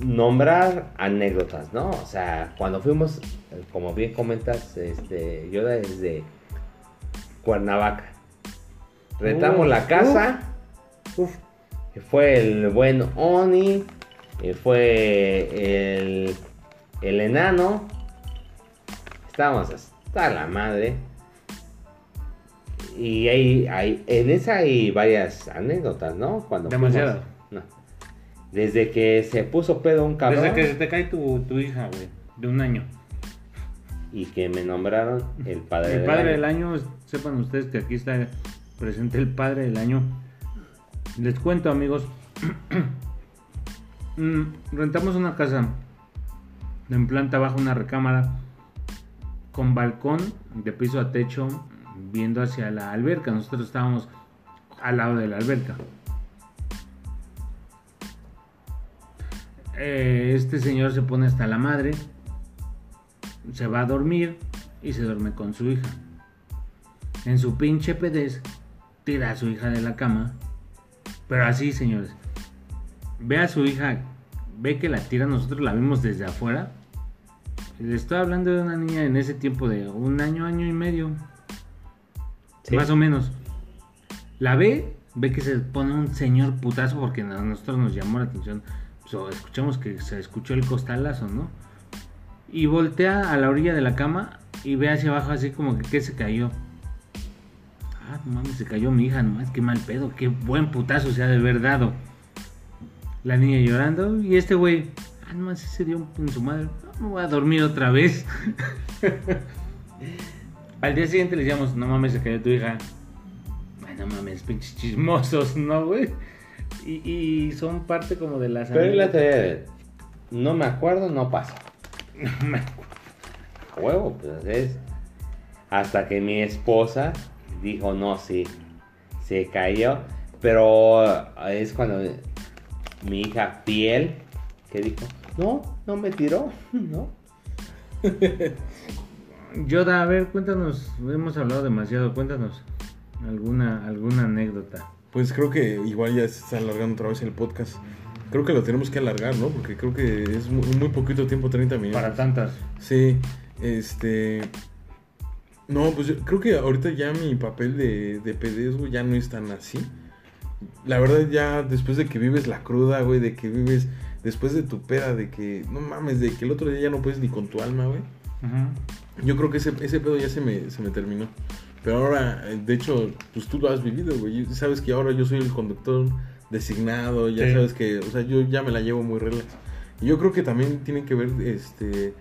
nombrar anécdotas, ¿no? O sea, cuando fuimos, como bien comentas, este, yo desde Cuernavaca. Rentamos la casa. Fue el buen Oni. Fue el, el enano. Estábamos hasta la madre. Y hay, hay, en esa hay varias anécdotas, ¿no? Cuando fuimos- Demasiadas. no. Desde que se puso pedo un cabrón Desde que se te cae tu, tu hija, güey, de un año. y que me nombraron el padre, El del padre año. del año, sepan ustedes que aquí está presente el padre del año. Les cuento, amigos. [clears throat] Mm, Rentamos una casa en planta baja, una recámara con balcón de piso a techo, viendo hacia la alberca. Nosotros estábamos al lado de la alberca. Eh, este señor se pone hasta la madre, se va a dormir y se duerme con su hija. En su pinche pedez, tira a su hija de la cama. Pero así, señores. Ve a su hija, ve que la tira, nosotros la vimos desde afuera. Le estoy hablando de una niña en ese tiempo de un año, año y medio. Sí. Más o menos. La ve, ve que se pone un señor putazo porque a nosotros nos llamó la atención. Pues, o escuchamos que se escuchó el costalazo, ¿no? Y voltea a la orilla de la cama y ve hacia abajo así como que, ¿qué se cayó? Ah, no mames, se cayó mi hija, nomás, qué mal pedo, qué buen putazo se ha de haber dado. La niña llorando y este güey, ah, nomás se dio en su madre, no me voy a dormir otra vez. [laughs] Al día siguiente le decíamos, no mames, se cayó tu hija. Ay, no mames, pinches chismosos, ¿no, güey? Y, y son parte como de las... Pero es la teoría de, no me acuerdo, no pasa. [laughs] No me acuerdo. A huevo, pues es. Hasta que mi esposa dijo, no, sí, se cayó. Pero es cuando mi hija Piel, que dijo, no, no me tiró, [laughs] no. [laughs] Yoda, a ver, cuéntanos, hemos hablado demasiado, cuéntanos alguna, alguna anécdota. Pues creo que igual ya se está alargando otra vez el podcast. Creo que lo tenemos que alargar, ¿no? Porque creo que es muy, muy poquito tiempo, 30 minutos. Para tantas. Sí, este... No, pues yo creo que ahorita ya mi papel de, de güey, ya no es tan así. La verdad ya después de que vives la cruda, güey, de que vives después de tu peda, de que, no mames, de que el otro día ya no puedes ni con tu alma, güey. Yo creo que ese, ese pedo ya se me, se me terminó. Pero ahora, eh, de hecho, pues tú lo has vivido, güey. Sabes que ahora yo soy el conductor designado, ya Sí. sabes que, o sea, yo ya me la llevo muy relax. Y yo creo que también tiene que ver, este,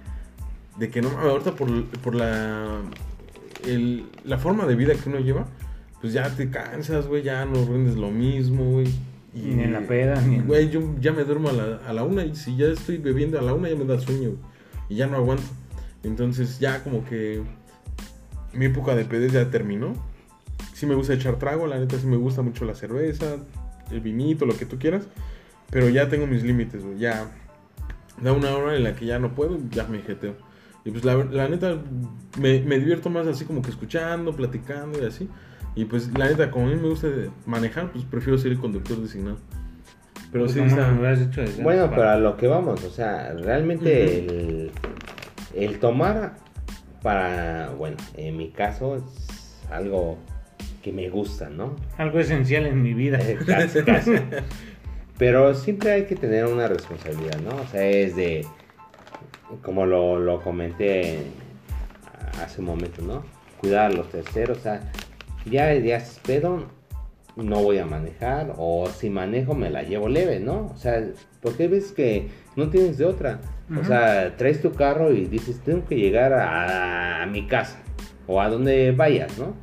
de que no, ahorita por, por la, el- la forma de vida que uno lleva, pues ya te cansas, güey, ya no rindes lo mismo, güey. Y, Ni en la peda, ni en- Güey, yo ya me duermo a la, a la una y si ya estoy bebiendo a la una ya me da sueño, güey, y ya no aguanto. Entonces ya como que mi época de pedes ya terminó. Sí me gusta echar trago, la neta sí me gusta mucho la cerveza, el vinito, lo que tú quieras. Pero ya tengo mis límites, güey. Ya da una hora en la que ya no puedo, ya me jeteo. Y pues la, la neta me, me divierto más así como que escuchando, platicando y así. Y pues la neta, como a mí me gusta manejar, pues prefiero ser el conductor designado. Pero sí, Pues, ¿Cómo está- Bueno, pero para- a lo que vamos, o sea, realmente el, el tomar para, bueno, en mi caso es algo que me gusta, ¿no? Algo esencial en mi vida. Eh, casi, casi. [laughs] Pero siempre hay que tener una responsabilidad, ¿no? O sea, es de, como lo, lo comenté hace un momento, ¿no? Cuidar a los terceros, o sea, ya, ya es pedo, no voy a manejar, o si manejo me la llevo leve, ¿no? O sea, porque ves que no tienes de otra. O sea, traes tu carro y dices, tengo que llegar a, a mi casa, o a donde vayas, ¿no?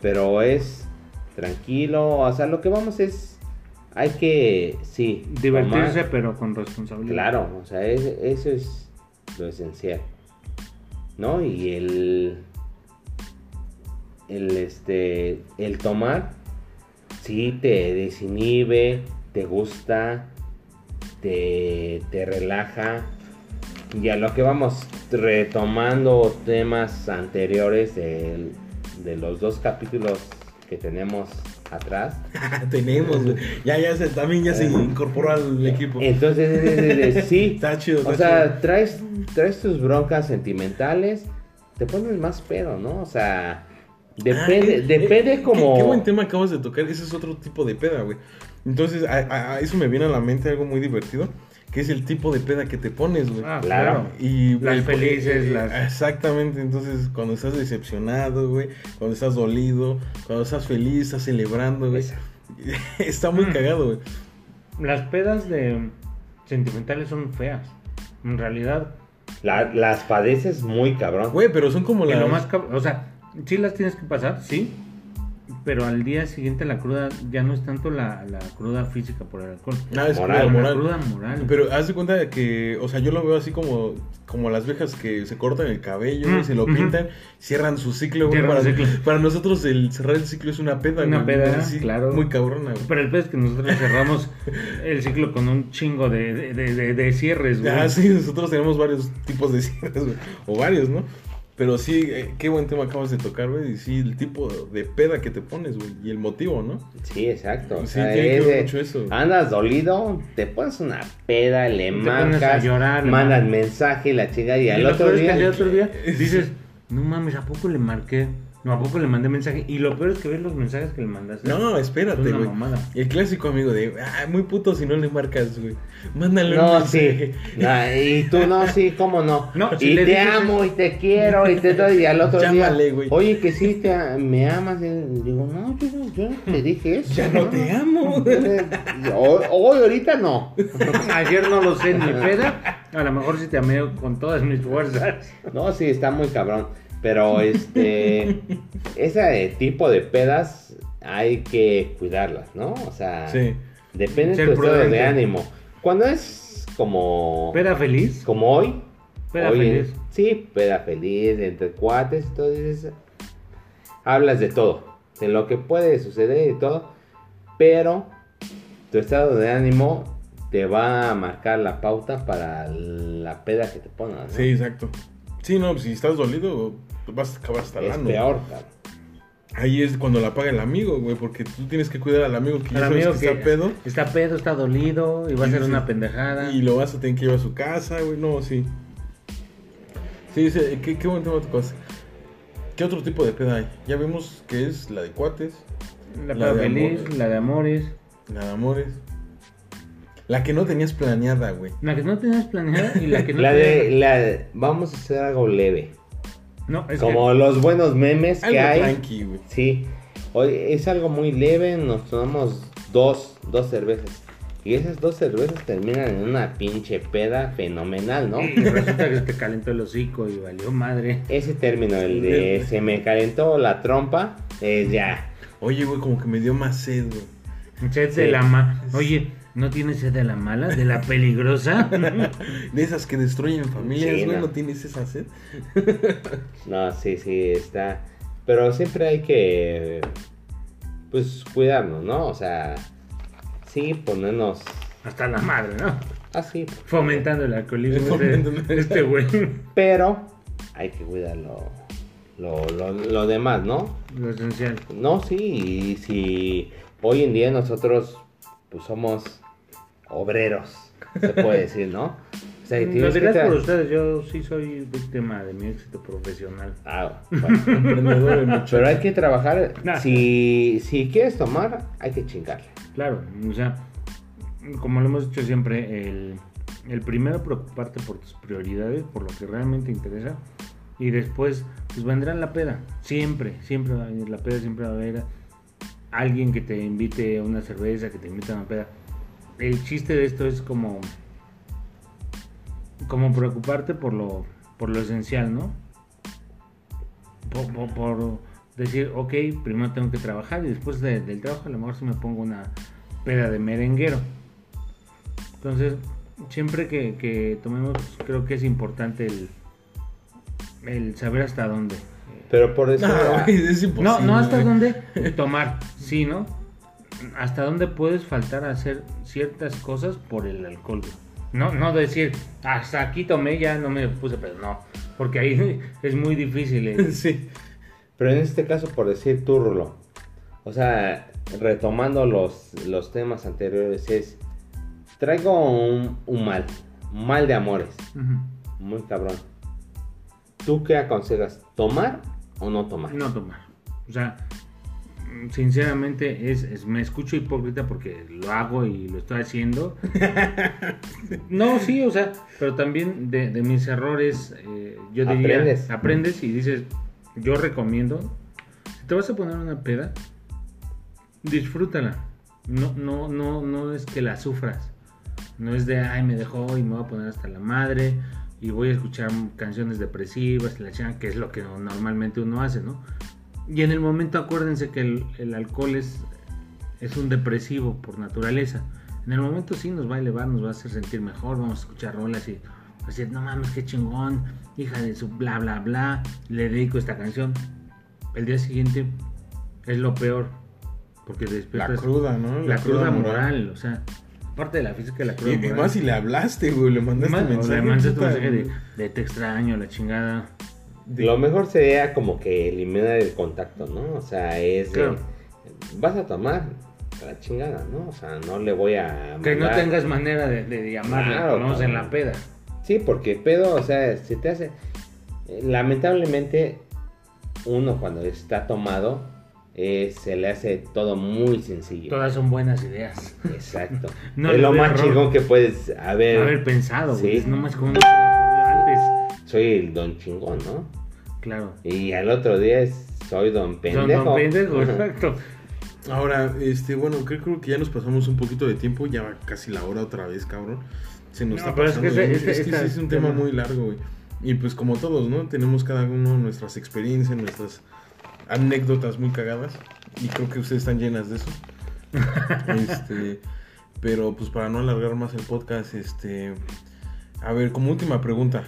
pero es tranquilo, o sea, lo que vamos es, hay que, sí, Divertirse, tomar- pero con responsabilidad. claro, o sea, es- eso es lo esencial, ¿no? Y el, el, este, el tomar, sí, te desinhibe, te gusta, te, te relaja, y a lo que vamos retomando temas anteriores del- de los dos capítulos que tenemos atrás. [laughs] tenemos. Ya, ya se, también ya se incorporó al equipo. Entonces, es de- de- de- [laughs] sí. Está chido, está O sea, chido. traes, traes tus broncas sentimentales, te pones más pedo, ¿no? O sea, depende, Ah, eh, depende eh, como... Qué, qué buen tema acabas de tocar. Ese es otro tipo de peda, güey. Entonces, a, a- eso me viene a la mente algo muy divertido. Que es el tipo de peda que te pones, güey. Ah, Claro. Y Las el- felices, eh, las- Exactamente, entonces cuando estás decepcionado, güey, cuando estás dolido, cuando estás feliz, estás celebrando, güey. [laughs] Está muy Mm. cagado, güey. Las pedas de sentimentales son feas. En realidad, La- las padeces muy cabrón. Güey, pero son como las... lo más cab- o sea, sí las tienes que pasar, sí. Pero al día siguiente la cruda ya no es tanto la, la cruda física por el alcohol. Ah, es Moral, cruda moral. cruda moral. Pero haz de cuenta de que, o sea, yo lo veo así como, como las viejas que se cortan el cabello, Mm, se lo pintan, cierran su ciclo, güey. Para, su ciclo. para nosotros el cerrar el ciclo es una peda, Una güey. peda, Así, claro. Muy cabrona, güey. Pero el peor es que nosotros cerramos el ciclo con un chingo de, de, de- de- de cierres, güey. Ah, sí, nosotros tenemos varios tipos de cierres, güey. O varios, ¿no? Pero sí, eh, qué buen tema acabas de tocar, güey. Y sí, el tipo de peda que te pones, güey. Y el motivo, ¿no? Sí, exacto. O Sí, sea, tiene que es ver de- mucho eso. Andas dolido, te pones una peda, le Te pones a marcas, llorar, mandas mensaje y la chica y Y al otro día... al otro día [laughs] dices, no mames, ¿a poco le marqué? No, ¿a poco le mandé mensaje? Y lo peor es que ves los mensajes que le mandaste. No, espérate, güey. El clásico amigo de, ah, muy puto si no le marcas, güey. Mándale un No, mensaje. sí. Ah, y tú no, sí, cómo no. No, si y te dices- amo y te quiero y te doy. Y al otro Llámale, día, güey. oye, que sí te, me amas. Y digo, no, yo, no- yo no te dije eso. Ya no te amo. Hoy, hoy, ahorita no. [laughs] Ayer no lo sé en mi peda. A lo mejor sí te amé con todas mis fuerzas. No, sí, está muy cabrón. Pero este, [laughs] ese tipo de pedas hay que cuidarlas, ¿no? O sea, Sí. depende de tu estado de ánimo. Cuando es como, ¿Peda feliz? como hoy, Peda hoy feliz. sí, peda feliz, entre cuates, y todo dices, hablas de todo, de lo que puede suceder y todo, pero tu estado de ánimo te va a marcar la pauta para la peda que te pongas. ¿no? Sí, exacto. Sí, no, pues, si estás dolido, vas a acabar hasta es peor, cabrón. Ahí es cuando la paga el amigo, güey, porque tú tienes que cuidar al amigo que ya sabes amigo que que está pedo. está pedo, está dolido y va a dices- una pendejada. Y lo vas a tener que llevar a su casa, güey. No, sí. Sí, sí, qué, qué buen tema tocaste. ¿Qué otro tipo de peda hay? Ya vimos que es la de cuates, La la de feliz, amor. la de amores. la de amores. La que no tenías planeada, güey. La que no tenías planeada y la que no La tenías- de, la de- vamos a hacer algo leve. No, es Como los buenos memes Algo que hay. tranqui, güey. Sí. Hoy es algo muy leve, nos tomamos dos, dos cervezas. Y esas dos cervezas terminan en una pinche peda fenomenal, ¿no? que... Y resulta que te calentó el hocico y valió madre. Ese término, el de se me calentó la trompa, es ya. Oye, güey, como que me dio más sed, güey. Sed Sí. de la ma... Oye, ¿no tienes sed de la mala? ¿De la peligrosa? [laughs] De esas que destruyen familias, Sí, güey, no. no. tienes esa sed? [laughs] No, sí, sí, está. Pero siempre hay que, pues, cuidarnos, ¿no? O sea, sí, ponernos Hasta la madre, ¿no? así. Fomentando el alcoholismo de este güey. Pero hay que cuidar lo, lo, lo, lo demás, ¿no? Lo esencial. No, sí, y si hoy en día nosotros pues somos obreros, se puede decir, ¿no? O sea, [laughs] que dirás por ustedes, yo sí soy víctima de mi éxito profesional. Ah, bueno. Pero hay que trabajar, Nah. si, si quieres tomar, hay que chingarle. Claro, o sea, como lo hemos dicho siempre, el, el primero preocuparte por tus prioridades, por lo que realmente interesa, y después pues vendrá la peda. Siempre, siempre va a venir la peda, siempre va a haber alguien que te invite a una cerveza, que te invite a una peda. El chiste de esto es como como preocuparte por lo por lo esencial, ¿no? Por, por- por decir, ok, primero tengo que trabajar y después de- del trabajo a lo mejor si me pongo una peda de merenguero. Entonces, siempre que, que tomemos, creo que es importante el, el saber hasta dónde. Pero por eso... [laughs] No, es imposible. No, no hasta dónde tomar, sí, ¿no? Hasta dónde puedes faltar a hacer ciertas cosas por el alcohol. No, no decir, hasta aquí tomé, ya no me puse, pero no. Porque ahí [laughs] es muy difícil. eh. [laughs] Sí. Pero en este caso, por decir tú, Rulo, o sea, retomando los, los temas anteriores, es, traigo un, un mal, un mal de amores, muy cabrón. ¿Tú qué aconsejas? ¿Tomar o no tomar? No tomar. O sea, sinceramente es, es- me escucho hipócrita porque lo hago y lo estoy haciendo. [laughs] no, sí, o sea, pero también de, de mis errores, eh, yo diría, Aprendes. aprendes y dices, yo recomiendo, si te vas a poner una peda, disfrútala. No, no, no, no es que la sufras. No es de, ay, me dejó y me voy a poner hasta la madre y voy a escuchar canciones depresivas, que es lo que normalmente uno hace, ¿no? Y en el momento acuérdense que el, el alcohol es, es un depresivo por naturaleza. En el momento sí nos va a elevar, nos va a hacer sentir mejor, vamos a escuchar rolas y decir, no mames, qué chingón, hija de su bla, bla, bla, le dedico esta canción. El día siguiente es lo peor, porque La despiertas cruda, ¿no? la cruda moral, o sea, aparte de la física, la cruda Y, y moral. más si le hablaste, güey, le mandaste mensaje. le mandaste mensaje de, de te extraño, la chingada. De- Lo mejor sería como que eliminar el contacto, ¿no? O sea, es de, vas a tomar a la chingada, ¿no? O sea, no le voy a... Que no tengas manera de, de llamarle, Claro, en la peda. Sí, porque pedo, o sea, se te hace... eh, Lamentablemente, uno cuando está tomado eh, se le hace todo muy sencillo. Todas son buenas ideas. Exacto. [laughs] No es lo más error. chingón que puedes haber. Haber pensado, güey. Sí. No más como no se me ocurrió antes. Soy el don chingón, ¿no? Claro. Y al otro día es, soy don pendejo. Don pendejo, exacto. Ahora, este, bueno, creo, creo que ya nos pasamos un poquito de tiempo, ya va casi la hora otra vez, cabrón. Se nos No, está pero es que pasando. ese- es que esta- sí es un tema tema- muy largo, güey. Y pues como todos, ¿no? Tenemos cada uno nuestras experiencias, nuestras anécdotas muy cagadas. Y creo que ustedes están llenas de eso. [laughs] este, pero pues para no alargar más el podcast, este, a ver, como última pregunta.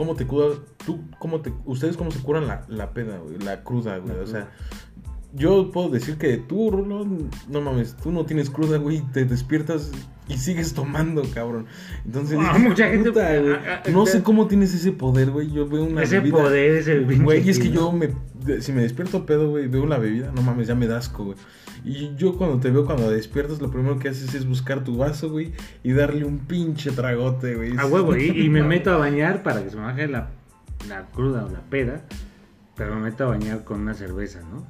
¿Cómo te curas? ¿Tú, cómo te, ¿Ustedes cómo se curan la, la peda, güey? La cruda, güey. La O sea, yo puedo decir que tú, Rulo, no mames, tú no tienes cruda, güey. Te despiertas y sigues tomando, cabrón. Entonces, Ah, mucha gente- puta, güey, ah, ah, no sé cómo tienes ese poder, güey. Yo veo una Ese bebida- poder, ese Güey, y es que yo me. Si me despierto pedo, güey, veo la bebida, no mames, ya me dasco, güey. Y yo cuando te veo cuando despiertas, lo primero que haces es buscar tu vaso, güey, y darle un pinche tragote, güey. A huevo, y, y me meto a bañar para que se me baje la, la cruda o la peda, pero me meto a bañar con una cerveza, ¿no?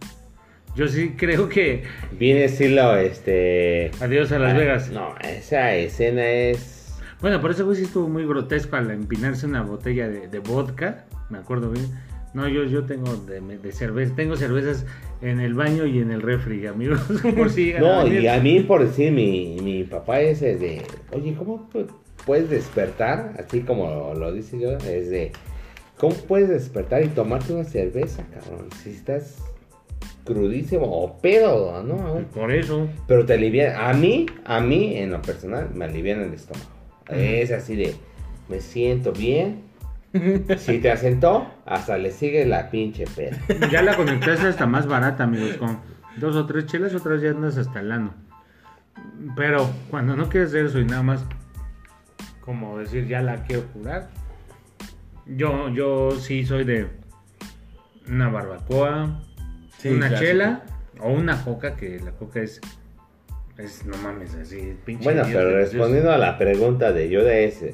Yo sí creo que Viene estilo, este... adiós a Las ah, Vegas. No, esa escena es... Bueno, por eso güey sí estuvo muy grotesco al empinarse una botella de, de vodka, me acuerdo bien. No, yo, yo tengo de, de cerveza, tengo cervezas en el baño y en el refri, amigos, [laughs] por si a No, venir. y a mí por decir, mi, mi papá es de, oye, ¿cómo pu- puedes despertar? Así como lo dice yo, es de, ¿cómo puedes despertar y tomarte una cerveza, cabrón? Si estás crudísimo o pedo, ¿no? Por eso. Pero te alivia, a mí, a mí en lo personal, me alivian el estómago. Es así de, me siento bien. [laughs] Si te asentó, hasta le sigue la pinche peda. Ya la conectaste hasta más barata, amigos, con dos o tres chelas, otras ya andas hasta el ano. Pero cuando no quieres hacer eso y nada más, como decir, ya la quiero curar, yo, yo sí soy de una barbacoa, Sí, una clásico. chela o una coca, que la coca es, es no mames, así, pinche. Bueno, pero respondiendo a la pregunta de Yoda es,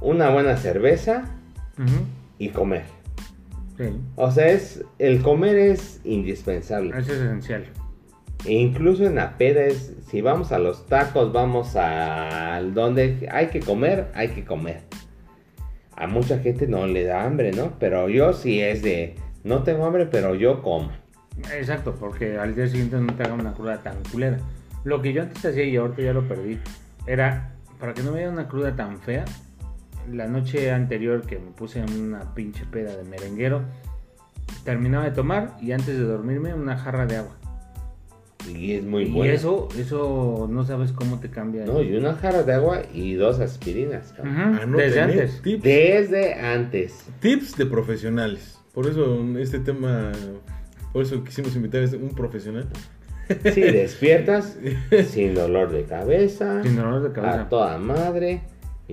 una buena cerveza Y comer. sí, O sea, es el comer es indispensable. eso es esencial. E incluso en la peda es, si vamos a los tacos, vamos al donde hay que comer, hay que comer. A mucha gente no le da hambre, ¿no? Pero yo sí es de, no tengo hambre, pero yo como. Exacto, porque al día siguiente no te haga una cruda tan culera. Lo que yo antes hacía y ahorita ya lo perdí, era para que no me diera una cruda tan fea. La noche anterior que me puse en una pinche peda de merenguero, terminaba de tomar y antes de dormirme una jarra de agua. Y es muy y bueno. eso, eso no sabes cómo te cambia. No, y una jarra de agua y dos aspirinas. Anoten, desde antes. Tips, Desde antes. tips de profesionales. Por eso este tema, por eso quisimos invitar a un profesional. Si [laughs] despiertas sin dolor de cabeza, Sin dolor de cabeza. a toda madre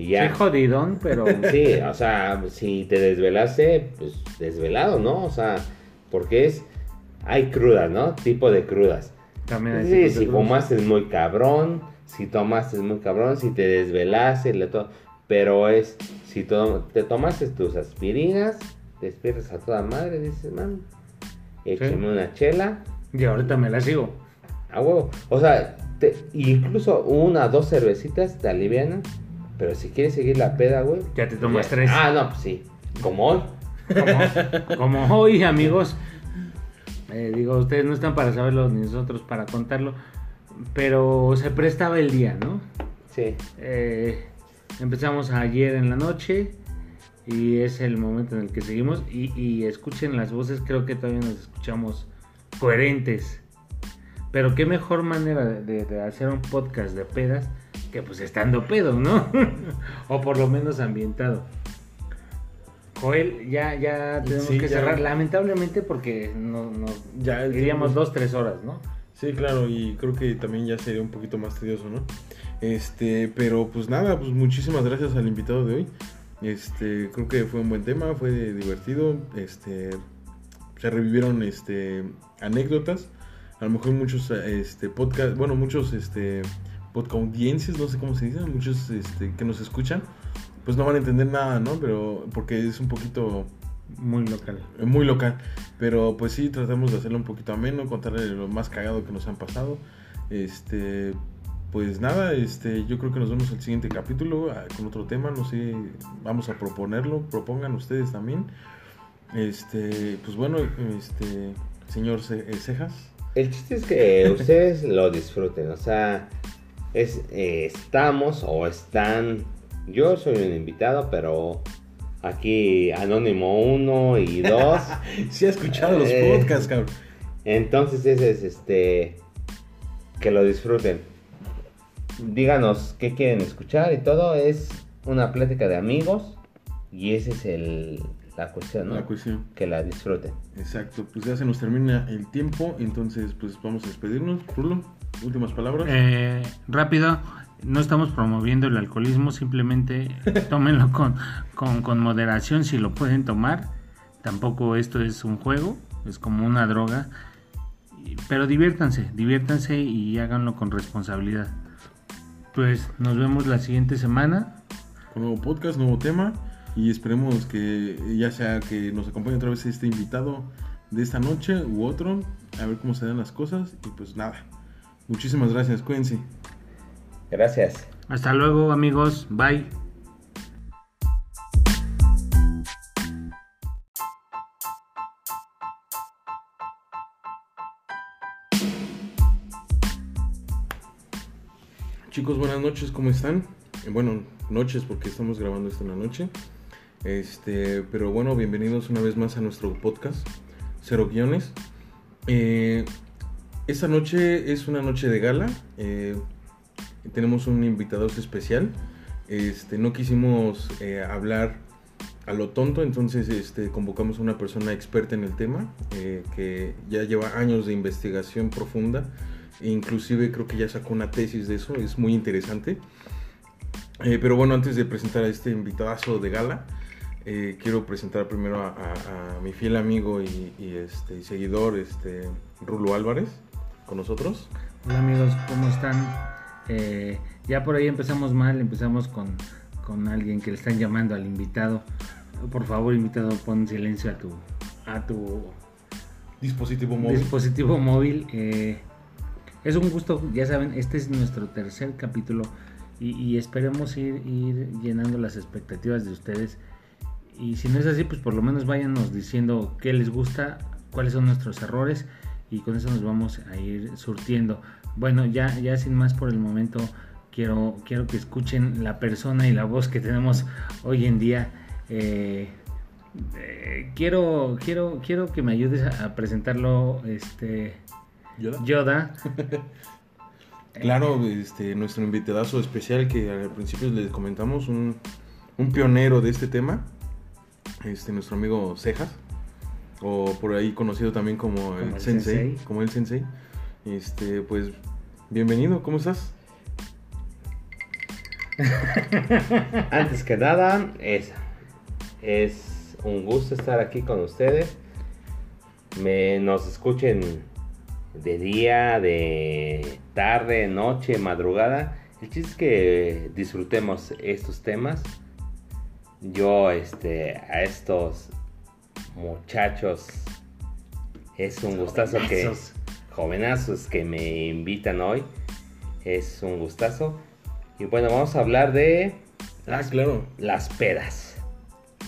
y Sí, ya. jodidón, pero [laughs] Sí, o sea, si te desvelaste, pues desvelado, ¿no? O sea, porque es, hay crudas, ¿no? Tipo de crudas. también hay Sí, si fumaste es muy cabrón, si tomaste es muy cabrón, si te desvelaste, le to- pero es, si to- te tomaste tus aspirinas, despiertas a toda madre, dices, man, échame una chela, Y ahorita me la sigo. a huevo. O sea, te- incluso una, dos cervecitas te alivianan, pero si quieres seguir la peda, güey. Ya te tomas ya- tres. Ah, no, pues sí, como hoy. como, como hoy, amigos. eh, digo, ustedes no están para saberlo ni nosotros para contarlo. Pero se prestaba el día, ¿no? Sí. Eh, empezamos ayer en la noche y es el momento en el que seguimos. Y, y escuchen las voces, creo que todavía nos escuchamos coherentes. Pero qué mejor manera de, de- de hacer un podcast de pedas que pues estando pedo, ¿no? [laughs] o por lo menos ambientado. Joel, ya, ya tenemos Sí, que ya. cerrar, lamentablemente porque no, no Ya el iríamos tiempo- dos, tres horas, ¿no? Sí, claro, y creo que también ya sería un poquito más tedioso, ¿no? Este, pero pues nada, pues muchísimas gracias al invitado de hoy. Este, creo que fue un buen tema, fue divertido, este, se revivieron este anécdotas, a lo mejor muchos este podcast, bueno, muchos este podcaudiencias, no sé cómo se dice, muchos este que nos escuchan, pues no van a entender nada, ¿no? Pero porque es un poquito Muy local. Muy local. Pero pues sí, tratamos de hacerlo un poquito ameno, contarle lo más cagado que nos han pasado. Este, pues nada, este, yo creo que nos vemos el siguiente capítulo ah, con otro tema, no sé, vamos a proponerlo, propongan ustedes también. Este, pues bueno, este, señor eh, Cejas. El chiste es que ustedes lo disfruten, o sea, es, eh, estamos o están, yo soy un invitado, pero aquí Anónimo 1 y [laughs] 2. sí ha escuchado los eh, podcasts, cabrón. Entonces ese es este, que lo disfruten. Díganos qué quieren escuchar y todo, es una plática de amigos y ese es el, la cuestión, ¿no? La cuestión. Que la disfruten. Exacto, pues ya se nos termina el tiempo, entonces pues vamos a despedirnos. Rulo, últimas palabras. Eh, rápido, no estamos promoviendo el alcoholismo, simplemente [laughs] tómenlo con, con, moderación si lo pueden tomar. Tampoco esto es un juego, es como una droga. Pero diviértanse, diviértanse y háganlo con responsabilidad. Pues nos vemos la siguiente semana. Con nuevo podcast, nuevo tema y esperemos que ya sea que nos acompañe otra vez este invitado de esta noche u otro, a ver cómo se dan las cosas y pues nada. Muchísimas gracias, cuídense. Gracias. Hasta luego amigos, bye. Chicos, buenas noches, ¿cómo están? Bueno, noches porque estamos grabando esto en la noche. Este, pero bueno, bienvenidos una vez más a nuestro podcast, Cero Guiones. Eh, esta noche es una noche de gala. Eh, tenemos un invitado especial. Este, no quisimos eh, hablar a lo tonto, entonces este, convocamos a una persona experta en el tema, que ya lleva años de investigación profunda. Inclusive creo que ya sacó una tesis de eso, es muy interesante. pero bueno, antes de presentar a este invitadazo de gala, eh, quiero presentar primero a, mi fiel amigo y, este, seguidor, Rulo Álvarez, con nosotros. Hola amigos, ¿cómo están? Eh, ya por ahí empezamos mal, empezamos con, alguien que le están llamando al invitado. Por favor, invitado, pon silencio a tu, a tu dispositivo móvil. Dispositivo móvil. Eh, es un gusto, ya saben, este es nuestro tercer capítulo y, esperemos ir, ir llenando las expectativas de ustedes y si no es así, pues por lo menos váyanos diciendo qué les gusta, cuáles son nuestros errores y con eso nos vamos a ir surtiendo. Bueno, ya, ya sin más por el momento, quiero, quiero que escuchen la persona y la voz que tenemos hoy en día. Eh, eh, quiero, quiero, quiero que me ayudes a, presentarlo, este, Yoda. [laughs] claro, este, nuestro invitadazo especial que al principio les comentamos, un, un pionero de este tema este, nuestro amigo Cejas, o por ahí conocido también como, el, sensei, como el Sensei. Este, pues, bienvenido, ¿cómo estás? [laughs] Antes que nada, es, es un gusto estar aquí con ustedes. Me, nos escuchen de día, de tarde, noche, madrugada. El chiste es que disfrutemos estos temas yo este, a estos muchachos es un gustazo que jovenazos que me invitan hoy. Es un gustazo. Y bueno, vamos a hablar de ah, las, claro. las pedas.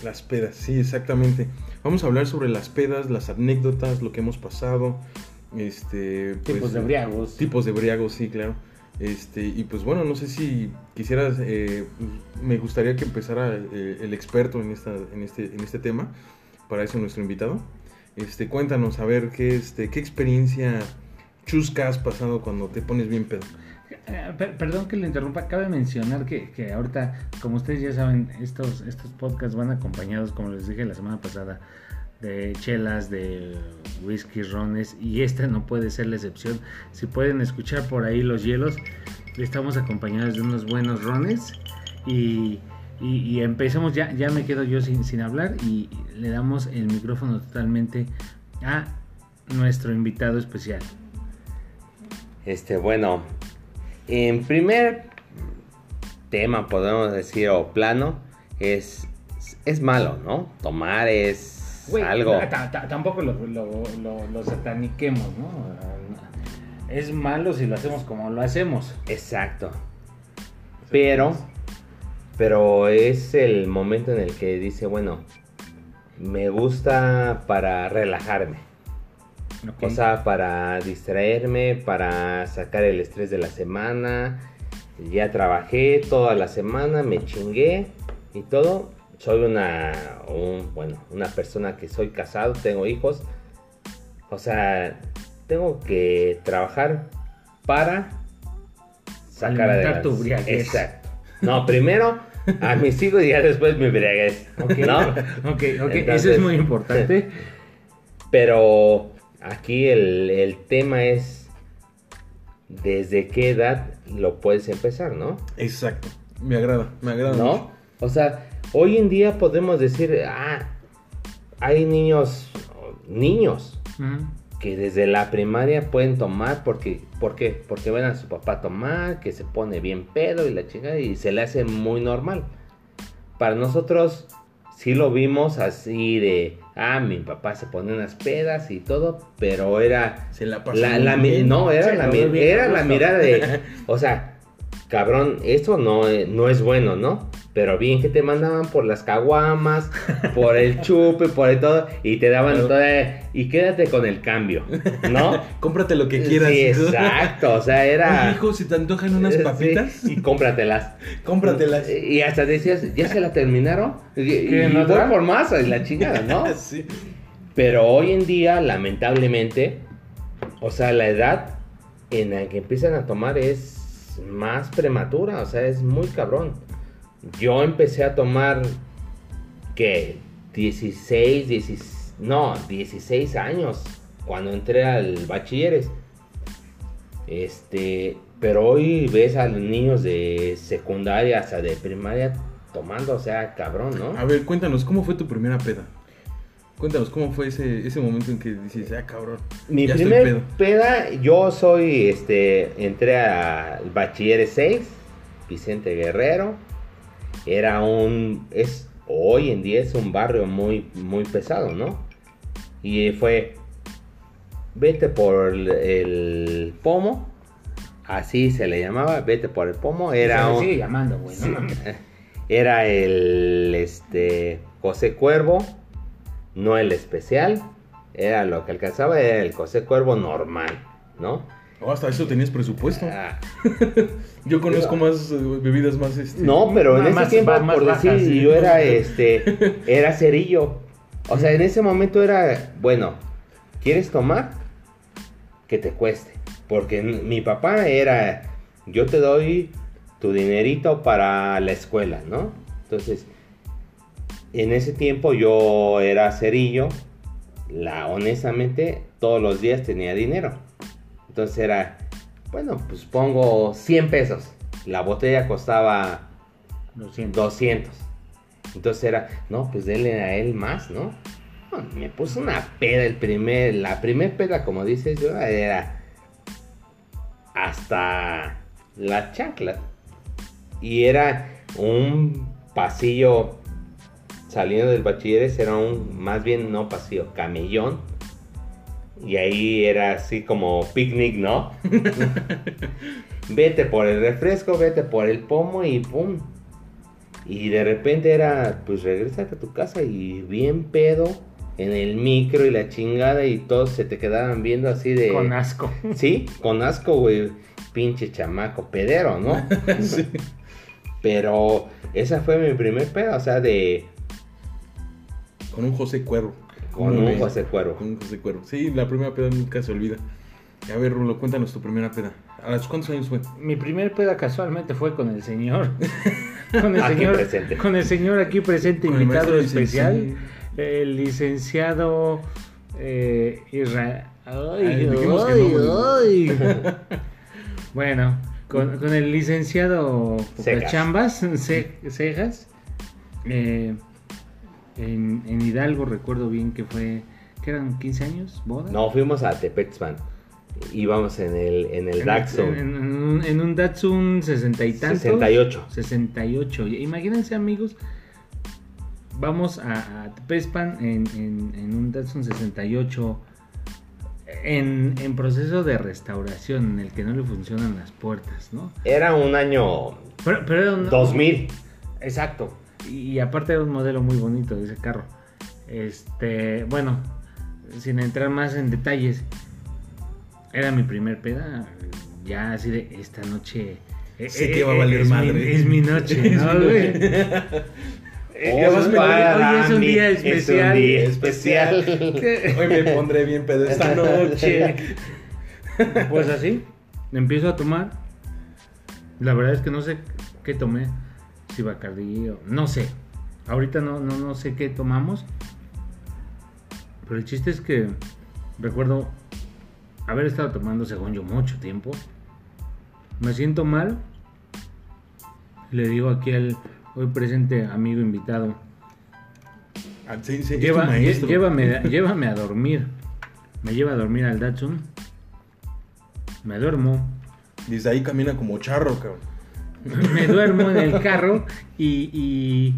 Las pedas, sí, exactamente. Vamos a hablar sobre las pedas, las anécdotas, lo que hemos pasado. Este, pues, tipos de briagos. Tipos de briagos, sí, claro. Este, y pues bueno, no sé si quisieras, eh, me gustaría que empezara eh, el experto en, esta, en, este, en este tema, para eso nuestro invitado. Este, cuéntanos, a ver, ¿qué, este, qué experiencia chusca has pasado cuando te pones bien pedo? Eh, perdón que le interrumpa, cabe mencionar que, que, ahorita, como ustedes ya saben, estos, estos podcasts van acompañados, como les dije la semana pasada, de chelas, de whisky, rones y esta no puede ser la excepción. Si pueden escuchar por ahí los hielos, estamos acompañados de unos buenos rones y, y, empezamos, ya, ya me quedo yo sin, sin hablar y le damos el micrófono totalmente a nuestro invitado especial. Este, bueno, en primer tema, podemos decir, o plano, es, es malo, ¿no? Tomar es algo. ta- ta- tampoco lo, lo- lo- lo sataniquemos, ¿no? Es malo si lo hacemos como lo hacemos. Exacto. Pero, pero es el momento en el que dice, bueno, me gusta para relajarme. Ok. O sea, para distraerme, para sacar el estrés de la semana. Ya trabajé toda la semana, me chingué y todo. Soy una, un- bueno, una persona que soy casado, tengo hijos. O sea, tengo que trabajar para sacar Alimentar adelante. tu briaguez. Exacto. No, primero a mis hijos y ya después mi briaguez. Ok, ¿No? ok, ok, eso es muy importante. [laughs] Pero aquí el, el tema es desde qué edad lo puedes empezar, ¿no? Exacto. Me agrada, me agrada. ¿No? mucho. O sea, hoy en día podemos decir, ah, hay niños, niños. Que desde la primaria pueden tomar porque, ¿por qué? Porque ven a su papá tomar, que se pone bien pedo y la chingada y se le hace muy normal. Para nosotros sí lo vimos así de, ah, mi papá se pone unas pedas y todo, pero era Se la la, la bien. no, era, la, mi- bien era la mirada de, [laughs] o sea, cabrón, esto no, eh, no es bueno, ¿no? Pero bien que te mandaban por las caguamas, por el chupe, por el todo, y te daban Claro. toda, y quédate con el cambio, ¿no? [laughs] Cómprate lo que quieras. Sí, exacto, o sea, era... Oye, hijo, si te antojan unas Sí, papitas, y cómpratelas. cómpratelas. Y hasta decías, ¿ya se la terminaron? Y, y ¿Quieren voy otra? por más, y la chingada, ¿no? [laughs] sí. Pero hoy en día, lamentablemente, o sea, la edad en la que empiezan a tomar es más prematura, o sea, es muy cabrón. Yo empecé a tomar, ¿qué? 16, 16, no, 16 años, cuando entré al bachilleres. Este, pero hoy ves a los niños de secundaria hasta de primaria tomando, o sea, cabrón, ¿no? A ver, cuéntanos, ¿cómo fue tu primera peda? Cuéntanos, ¿cómo fue ese, ese momento en que dices, ah, cabrón? Mi ya estoy primer pedo"? peda, yo soy, este, entré al bachiller 6, Vicente Guerrero. Era un, es, hoy en día es un barrio muy, muy pesado, ¿no? Y fue, vete por el, el pomo, así se le llamaba, vete por el pomo. Era Se un, sigue llamando, güey. no [laughs] era el este José Cuervo, no el especial. Era lo que alcanzaba, era el José Cuervo normal, ¿no? Oh, hasta eso tenías presupuesto. Ah, [laughs] Yo conozco más eh, bebidas más este. no, pero en Más- ese tiempo, más por bajas, decir, sí. yo era [laughs] este, era cerillo. O sea, en ese momento era, bueno, ¿quieres tomar? Que te cueste. Porque mi papá era, yo te doy tu dinerito para la escuela, ¿no? Entonces, en ese tiempo yo era cerillo. La, honestamente, todos los días tenía dinero. Entonces era, bueno, pues pongo 100 pesos. La botella costaba Lo siento. 200. Entonces era, no, pues denle a él más, ¿no? No, Me puso una peda el primer, la primer peda, como dices yo, era hasta la chancla. Y era un pasillo saliendo del bachilleres, era un, más bien no pasillo, camellón. Y ahí era así como picnic, ¿no? [laughs] vete por el refresco, vete por el pomo y pum. Y de repente era, pues regrésate a tu casa y bien pedo en el micro y la chingada y todos se te quedaban viendo así de... Con asco. [laughs] Sí, con asco, güey. Pinche chamaco pedero, ¿no? [laughs] Sí. Pero esa fue mi primer pedo, o sea, de... Con un José Cuervo. Con un. José Cuervo. Con un José Cuervo. Sí, la primera peda nunca se olvida. A ver, Rulo, cuéntanos tu primera peda. ¿A los cuántos años fue? Mi primer peda casualmente fue con el señor. [laughs] Con el Aquí señor, presente. con el señor aquí presente, Con invitado especial, licenciado. el licenciado eh, Isra- Ay, Ay, ay, no, ay. [laughs] bueno, con, con el licenciado Cejas. Chambas Cejas, eh, en, en Hidalgo recuerdo bien que fue, que eran 15 años, boda. No, fuimos a Tepexpan. Íbamos en el, en el En- Datsun. En, en un, Datsun 60 y tantos. 68. 68. Imagínense, amigos, vamos a, a en, un Datsun 68 en, en proceso de restauración en el que no le funcionan las puertas, ¿no? Era un año Pero, pero era un- 2000. Exacto. Y aparte era un modelo muy bonito de ese carro. Este, bueno, sin entrar más en detalles, era mi primer peda. Ya así de esta noche. eh, Sé eh, que va a eh, valer es mi- madre. es mi noche, Es [laughs] ¿no, mi güey? noche. Ya vas hoy- es un día es un especial. día especial. [laughs] Hoy me pondré bien pedo esta noche. Pues así, empiezo a tomar. La verdad es que no sé qué tomé. Si Bacardí o... No sé. Ahorita no, no, no sé qué tomamos. Pero el chiste es que recuerdo haber estado tomando, según yo, mucho tiempo. Me siento mal. Le digo aquí al hoy presente amigo invitado. Ah, sí, Lleva- [laughs] llévame a dormir. Me lleva a dormir al Datsun. Me duermo. Desde ahí camina como charro, cabrón. Me duermo en el carro y,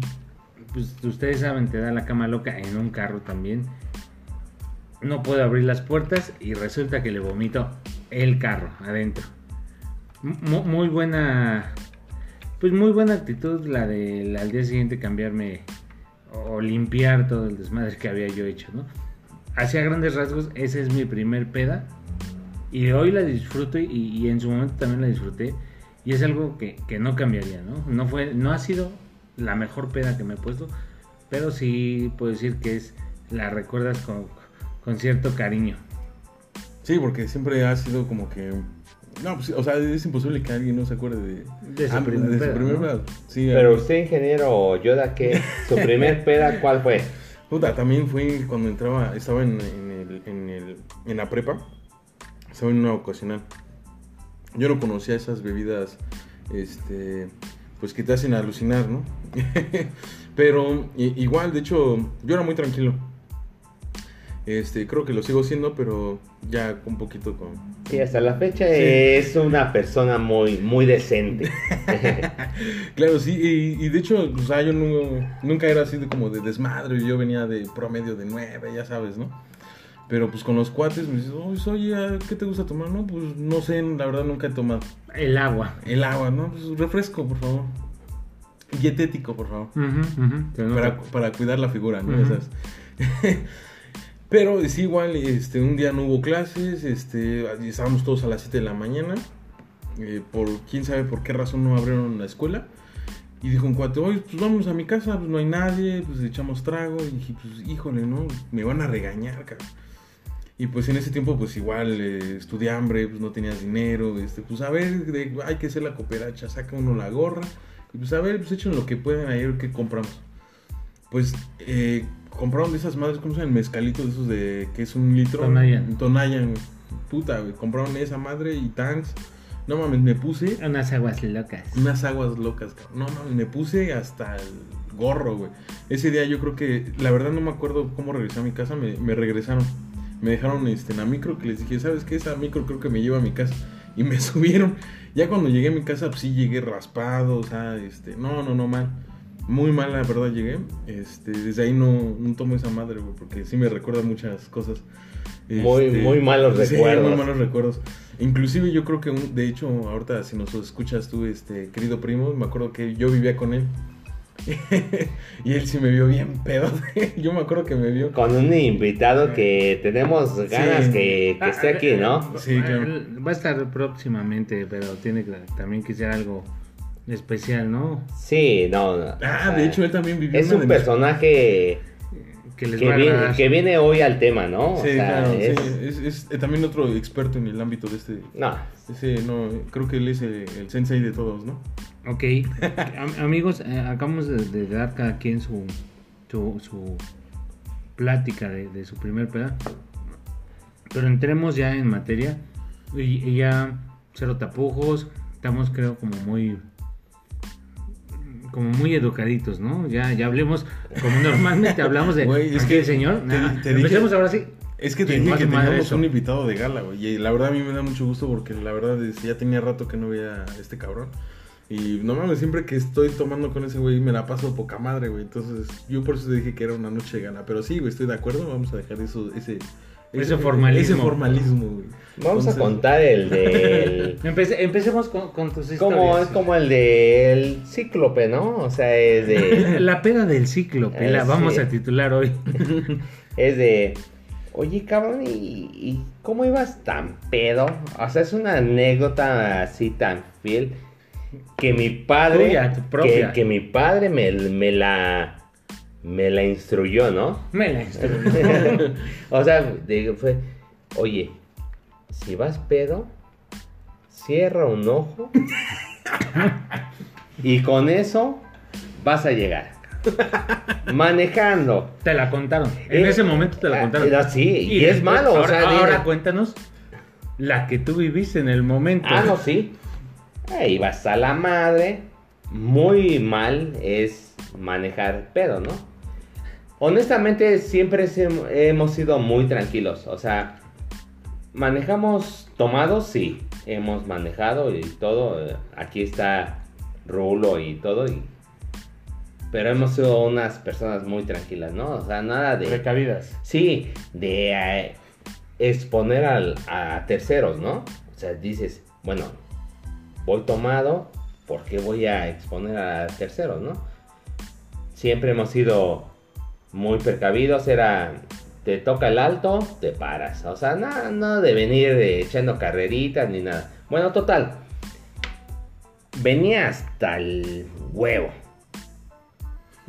pues ustedes saben, te da la cama loca en un carro también. No puedo abrir las puertas y resulta que le vomito el carro adentro. Mu- muy buena, pues muy buena actitud la de al día siguiente cambiarme o limpiar todo el desmadre que había yo hecho, ¿no? Hacia grandes rasgos, esa es mi primer peda. Y hoy la disfruto y en su momento también la disfruté. Y es algo que, que no cambiaría, ¿no? No, fue, no ha sido la mejor peda que me he puesto, pero sí puedo decir que es la recuerdas con, con cierto cariño. Sí, porque siempre ha sido como que. No, pues, o sea, es imposible que alguien no se acuerde de, De su Ah, primer de su peda, primer ¿no? peda. Sí, Pero ah, usted, ingeniero Yoda, ¿qué? ¿Su primer [laughs] peda cuál fue? Puta, también fue cuando entraba, estaba en, en el, en, el, en la prepa, estaba en una ocasional. Yo no conocía esas bebidas, este, pues que te hacen alucinar, ¿no? [laughs] pero igual, de hecho, yo era muy tranquilo. Este, creo que lo sigo siendo, pero ya un poquito con... Sí, hasta la fecha es una persona muy, muy decente. [laughs] Claro, sí, y, y de hecho, o sea, yo no- nunca era así de como de desmadre, yo venía de promedio de nueve, ya sabes, ¿no? Pero pues con los cuates me dices, "Oye, oye, ¿qué te gusta tomar? No, pues no sé, la verdad nunca he tomado. El agua. El agua, ¿no? Pues refresco, por favor. Dietético, por favor. Para, para cuidar la figura, ¿no? Sabes. [laughs] Pero sí, igual, este, un día no hubo clases, este, estábamos todos a las 7 de la mañana. eh, por quién sabe por qué razón no abrieron la escuela. Y dijo un cuate, oye, pues vamos a mi casa, pues no hay nadie, pues echamos trago. Y dije, pues híjole, ¿no? Me van a regañar, cabrón. Y pues en ese tiempo, pues igual, eh, estudié hambre, pues no tenías dinero, este, pues a ver, de- hay que hacer la cooperacha, saca uno la gorra. Y pues a ver, pues echen lo que puedan ayer, ¿qué compramos? Pues eh, compraron de esas madres, ¿cómo se llama? Mezcalito de esos de que es un litro. Tonayan. Tonayan, puta, güey. Compraron esa madre y tanks. No mames, me puse Unas aguas locas. unas aguas locas, cabrón. No mames, me puse hasta el gorro, güey. Ese día yo creo que, la verdad no me acuerdo cómo regresé a mi casa, me, me regresaron. Me dejaron este, en la micro que les dije, ¿sabes qué? Esa micro creo que me lleva a mi casa. Y me [laughs] subieron. Ya cuando llegué a mi casa, pues sí llegué raspado, o sea, este, no, no, no, mal. Muy mal, la verdad, llegué. Este, desde ahí no, no tomo esa madre, güey, porque sí me recuerda muchas cosas. Muy- Este, muy malos sí, recuerdos. muy malos recuerdos. Inclusive yo creo que, un- de hecho, ahorita si nos escuchas tú, este, querido primo, me acuerdo que yo vivía con él. [laughs] y él sí me vio bien pedo. [laughs] yo me acuerdo que me vio. Con un invitado que tenemos ganas Sí. que, que esté aquí, ¿no? Sí, claro. Va a estar próximamente, pero tiene que también que ser algo especial, ¿no? Sí, no. no. Ah, de hecho él también vivió Es un de mis- personaje Que les que va a viene, agradar. que viene hoy al tema, ¿no? O Sí, sea, claro, es- sí, es, es, también otro experto en el ámbito de este. No, Ese, no, creo que él es el, el sensei de todos, ¿no? Ok, [laughs] Am- amigos, eh, acabamos de, de dar cada quien su, su, su plática de, de su primer peda. Pero entremos ya en materia. Y, y ya cero tapujos. Estamos creo como muy como muy educaditos, ¿no? Ya, ya hablemos como normalmente hablamos de Güey, es que el señor. te- Nah, te dije- ahora sí. Es que te dije que teníamos un invitado de gala, güey. Y la verdad a mí me da mucho gusto porque la verdad es, ya tenía rato que no veía a este cabrón. Y no mames, siempre que estoy tomando con ese güey me la paso poca madre, güey. Entonces, yo por eso dije que era una noche de gana. Pero sí, güey, estoy de acuerdo. Vamos a dejar eso, ese, Ese formalismo. Ese formalismo, güey. Vamos a contar el del... [laughs] Empece- empecemos con, con tus como, historias. es como el del cíclope, ¿no? O sea, es de... [laughs] La peda del cíclope, la Eh, vamos sí. a titular hoy. [laughs] es de... Oye, cabrón, ¿y, y cómo ibas tan pedo? O sea, es una anécdota así tan fiel que mi padre... Tuya, tu propia. Que, que mi padre me, me la... Me la instruyó, ¿no? Me la instruyó. [laughs] o sea, fue, oye, si vas pedo, cierra un ojo y con eso vas a llegar. [laughs] Manejando. Te la contaron. En Eh, ese momento te la ah, contaron. ah, sí, y es después- malo, o Ahora, sea, ahora dime. cuéntanos la que tú viviste en el momento. Ah, no, sí. Ahí vas a la madre. Muy mal es manejar pedo, ¿no? Honestamente, siempre hemos sido muy tranquilos. O sea, manejamos tomados, sí. Hemos manejado y todo. Aquí está Rulo y todo. y- Pero hemos sido unas personas muy tranquilas, ¿no? O sea, nada de... Recabidas. Sí, de eh, exponer al- a terceros, ¿no? O sea, dices, bueno, voy tomado, ¿por qué voy a exponer a terceros, no? Siempre hemos sido muy precavidos, era, te toca el alto, te paras. O sea, nada, nada de venir eh, echando carreritas ni nada. Bueno, total. Venía hasta el huevo.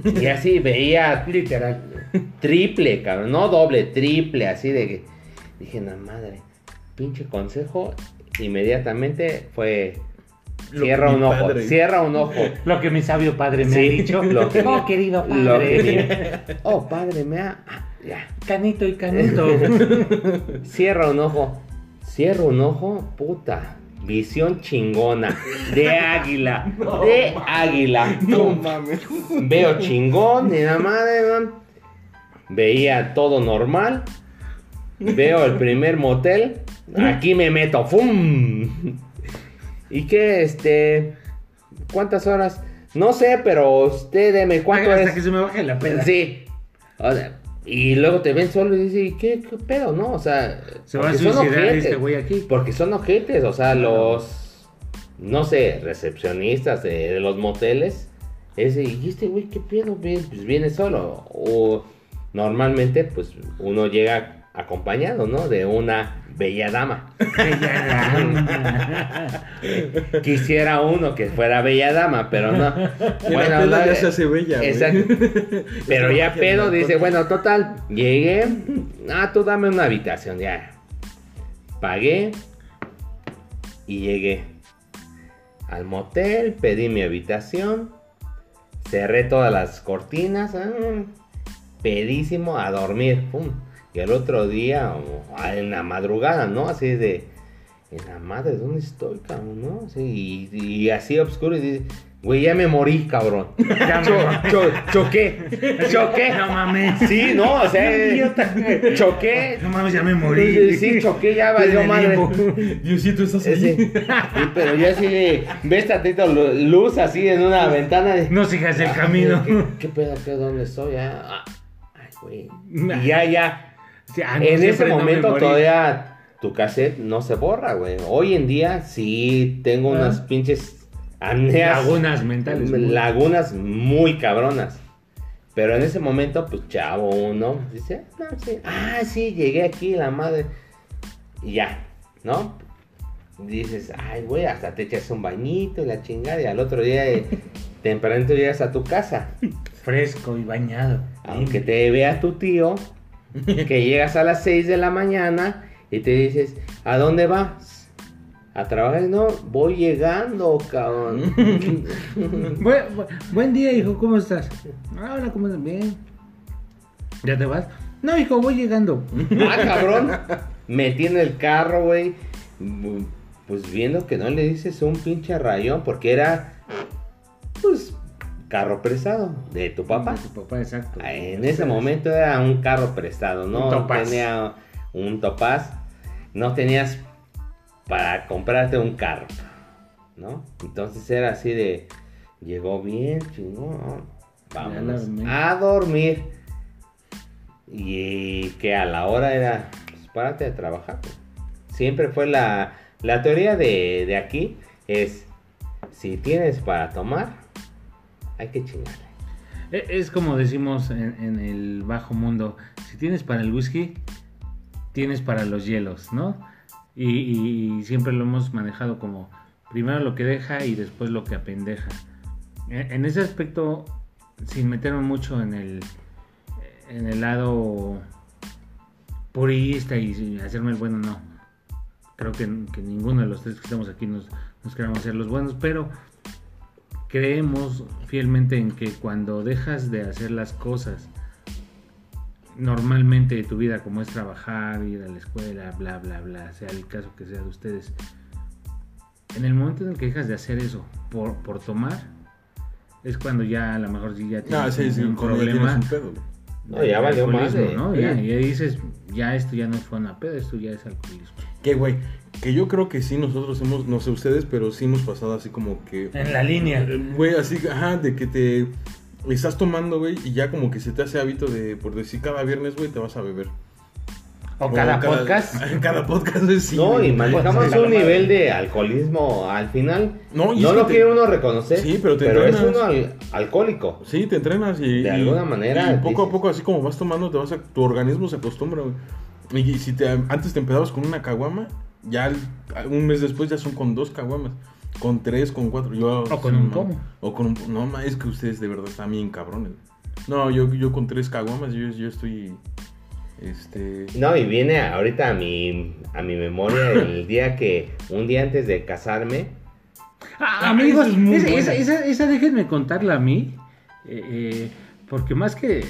Y [laughs] así veía Literal. triple, cabrón, no doble, triple, así de que dije, la madre, pinche consejo, inmediatamente fue cierra un ojo, padre- cierra un ojo. Lo que mi sabio padre me Sí, ha dicho. lo que oh, mi- querido Lo que padre. [laughs] mi- oh, padre, me ha ah, ya. Canito y canito. [laughs] Cierra un ojo. Cierra un ojo, puta. Visión chingona. De águila. [laughs] de águila. No mames. Veo chingón, ni la madre, man. Veía todo normal. Veo el primer motel. Aquí me meto. ¡Fum! ¿Y qué, este? ¿Cuántas horas? No sé, pero usted deme cuánto Hasta es. que se me baje la peda. Sí. O sea, y luego te ven solo y dices, ¿y qué, qué pedo, no? O sea, Se va a son ojetes. este güey aquí. Porque son ojetes, o sea, los, no sé, recepcionistas de, de los moteles. Ese, y este güey, ¿qué pedo? Pues viene solo. O normalmente, pues uno llega acompañado, ¿no? De una bella dama. [laughs] Quisiera uno que fuera bella dama, pero no. Peda no, ya eh, se hace bella. Exacto. [laughs] Pero ya pedo dice, bueno, total, llegué. Ah, tú dame una habitación, ya. Pagué y llegué al motel, pedí mi habitación, cerré todas las cortinas, ah, pedísimo a dormir, pum. El otro día, o, ah, en la madrugada, ¿no? Así de, en la madre, ¿dónde estoy, cabrón? ¿No? Sí, y, y así oscuro y dice, güey, ya me morí, cabrón. [laughs] Ya me Cho- cho- choqué, choqué. No mames. Sí, no, o sea, Idiota. choqué. No mames, ya me morí. Sí, choqué, ya valió madre. Diosito, estás ahí. sí, pero ya así de, ves tantito lu- luz así en una ventana de... No sigas el Ah, camino. ¿Qué, qué pedo, qué dónde estoy? Ya, ah, ay, güey. [laughs] Y ya, ya. Sí, ah, no, en ese no momento todavía tu cassette no se borra, güey. Hoy en día sí tengo Ah. unas pinches amneas. Lagunas mentales. güey. lagunas muy cabronas. Pero en ese momento, pues chavo uno dice, no, sí, ah, sí, llegué aquí, la madre. Y ya, ¿no? Dices, ay, güey, hasta te echas un bañito y la chingada. Y al otro día, eh, [laughs] tempranito llegas a tu casa. Fresco y bañado. Aunque te vea tu tío, que llegas a las 6 de la mañana y te dices, ¿a dónde vas? A trabajar, no, voy llegando, cabrón. [laughs] Buen, bu- buen día, hijo, ¿cómo estás? Ah, Hola, ¿cómo estás? Bien. ¿Ya te vas? No, hijo, voy llegando. [laughs] Ah, cabrón. Metí en el carro, güey. Pues viendo que no le dices un pinche rayón, porque era, carro prestado de tu papá. Tu papá, exacto. Ah, En ese momento era un carro prestado, ¿no? Un Topaz. Tenía un topaz. No tenías para comprarte un carro. ¿no? Entonces era así de, llegó bien, chingón, vámonos dormir. a dormir. Y que a la hora era, pues párate de trabajar. pues. Siempre fue la, la teoría de, de aquí, es, si tienes para tomar, hay que chingarle. Es como decimos en, el bajo mundo, si tienes para el whisky, tienes para los hielos, ¿no? Y, siempre lo hemos manejado como primero lo que deja y después lo que apendeja. E- En ese aspecto, sin meterme mucho en el, en el lado purista y hacerme el bueno, no. Creo que, que ninguno de los tres que estamos aquí nos, nos queramos hacer los buenos, pero creemos fielmente en que cuando dejas de hacer las cosas normalmente de tu vida, como es trabajar, ir a la escuela, bla, bla, bla, sea el caso que sea de ustedes, en el momento en el que dejas de hacer eso por, por tomar, es cuando ya a lo mejor ya No, tienes sí, sí, un problema. tienes un pedo. güey. No, ya valió madre, ¿no? Ya, ya dices, ya esto ya no fue una pedo, esto ya es alcoholismo. Que, güey, que yo creo que sí nosotros hemos, no sé ustedes, pero sí hemos pasado así como que... En la línea. Eh, Güey, así, ajá, de que te estás tomando, güey, y ya como que se te hace hábito de, por decir, cada viernes, güey, te vas a beber. O cada podcast. [laughs] Cada podcast, güey, sí. no, y manejamos un nivel de alcoholismo al final. No, No, y es que lo te- quiere uno reconocer, Sí, pero te es entrenas. uno al- alcohólico. Sí, te entrenas y... De y- alguna manera, Y poco a poco, así como vas tomando, te vas a, tu organismo se acostumbra, güey. Y, si te, antes te empezabas con una caguama, ya un mes después ya son con dos caguamas. Con tres, con cuatro. Yo, O con sí, un pomo. O con un No, ma, es que ustedes de verdad están bien cabrones. No, yo, yo con tres caguamas, yo, yo estoy... Este... No, y viene ahorita a mi, a mi memoria [laughs] el día que, un día antes de casarme, Ah, Ah, amigos, esa es esa, buena. esa- esa- esa déjenme contarla a mí. eh, eh, porque más que.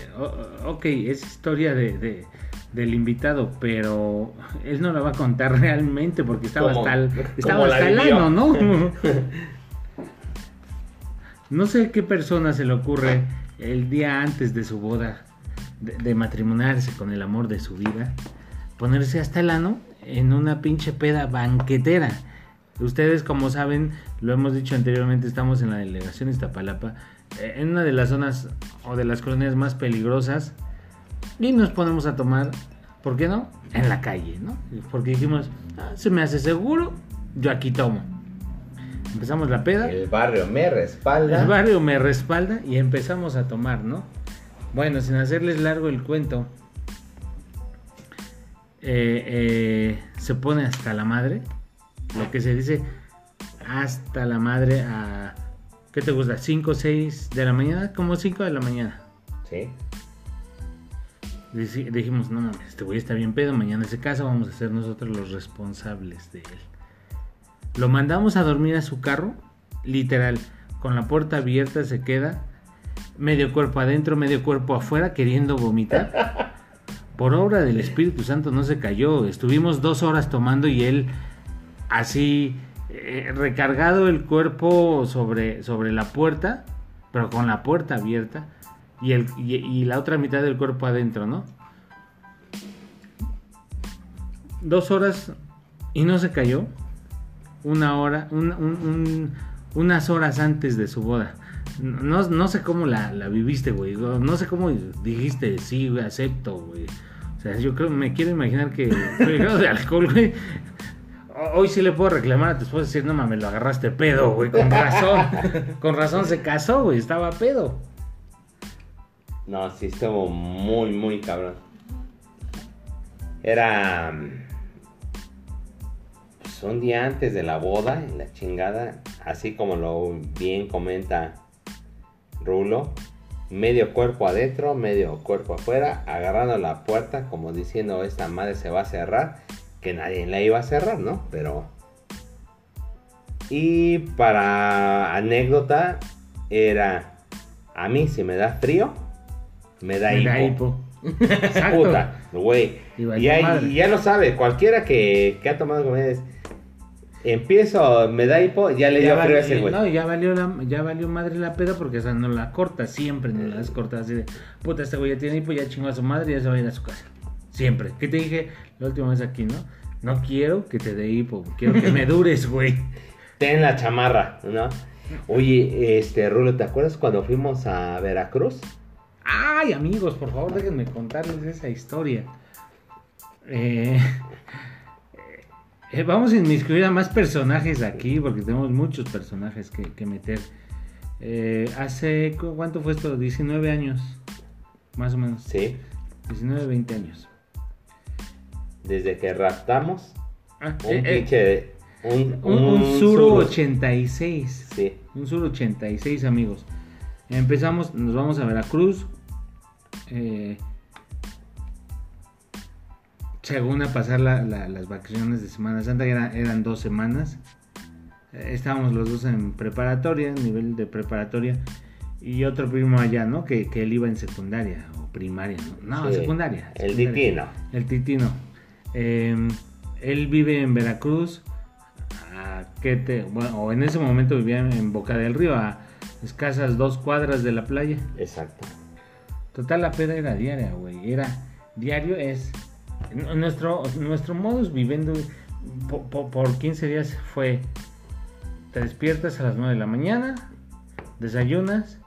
ok, es historia de, de- del invitado, pero él no la va a contar [laughs] realmente porque estaba ¿Cómo? hasta el, [laughs] ¿Cómo estaba hasta el ano, ¿no? [laughs] no sé qué persona se le ocurre el día antes de su boda de, de matrimoniarse con el amor de su vida, ponerse hasta el ano en una pinche peda banquetera. Ustedes, como saben, lo hemos dicho anteriormente, estamos en la delegación Iztapalapa, eh, en una de las zonas o de las colonias más peligrosas, y nos ponemos a tomar, ¿por qué no? En la calle, ¿no? Porque dijimos, "Ah, se me hace seguro, yo aquí tomo. Empezamos la peda. el barrio me respalda. El barrio me respalda y empezamos a tomar, ¿no? Bueno, sin hacerles largo el cuento, eh, eh, se pone hasta la madre, lo que se dice hasta la madre a, ¿qué te gusta? ¿5 o 6 de la mañana? Como 5 de la mañana. Sí. Dijimos, no mames, este güey está bien pedo, mañana se casa, vamos a ser nosotros los responsables de él. Lo mandamos a dormir a su carro, literal, con la puerta abierta se queda, medio cuerpo adentro, medio cuerpo afuera, queriendo vomitar. Por obra del Espíritu Santo no se cayó, estuvimos dos horas tomando y él así eh, recargado el cuerpo sobre, sobre la puerta, pero con la puerta abierta y, el, y, la otra mitad del cuerpo adentro, ¿no? Dos horas y no se cayó. Una hora, un- un- un- unas horas antes de su boda. No, no sé cómo la, viviste, güey. No sé cómo dijiste, sí, acepto, güey. O sea, yo creo, me quiero imaginar que el grado de alcohol, güey. Hoy sí le puedo reclamar a tu esposa y decir, no mames, lo agarraste pedo, güey. Con razón. Con razón se casó, güey. Estaba pedo. No, sí estuvo muy, muy cabrón. Era mm, pues, un día antes de la boda, en la chingada, así como lo bien comenta Rulo, medio cuerpo adentro, medio cuerpo afuera, agarrando la puerta como diciendo esta madre se va a cerrar, que nadie la iba a cerrar, ¿no? Pero... Y para anécdota, era, a mí si me da frío, me da Me hipo. da hipo. [laughs] Exacto. Puta, güey. Y ya lo sabe, cualquiera que, que ha tomado es, empiezo, me da hipo, ya le dio frío a valió, ese güey. no, ya valió, la, ya valió madre la peda porque esa no la corta, siempre no la has cortado así de, puta, este güey ya tiene hipo, ya chingó a su madre y ya se va a ir a su casa. Siempre. ¿Qué te dije la última vez aquí, no? No quiero que te dé hipo, quiero que me [laughs] dures, güey. ten la chamarra, ¿no? Oye, este, Rulo, ¿te acuerdas cuando fuimos a Veracruz? Ay, amigos, por favor, déjenme contarles esa historia. Eh, eh, vamos a inmiscuir a más personajes aquí, porque tenemos muchos personajes que, que meter. Eh, hace, ¿cu- ¿cuánto fue esto? 19 años, más o menos. Sí. 19, 20 años. Desde que raptamos Ah, un pinche. Un, un, Suru. 86. Sí. Un Sur 86, amigos. Empezamos, nos vamos a Veracruz. Eh, según a pasar la- la- las vacaciones de Semana Santa, era- eran dos semanas. Eh, estábamos los dos en preparatoria, nivel de preparatoria. Y otro primo allá, ¿no? Que, que él iba en secundaria o primaria, ¿no? No, Sí. secundaria. El secundaria. ditino. El Titino. Eh, él vive en Veracruz. a ¿qué te- bueno, o en ese momento vivía en Boca del Río, a escasas dos cuadras de la playa. Exacto. Total, la peda era diaria, güey. Era diario, es. Nuestro, nuestro modus viviendo po- po- por, 15 días fue: te despiertas a las 9 de la mañana, desayunas,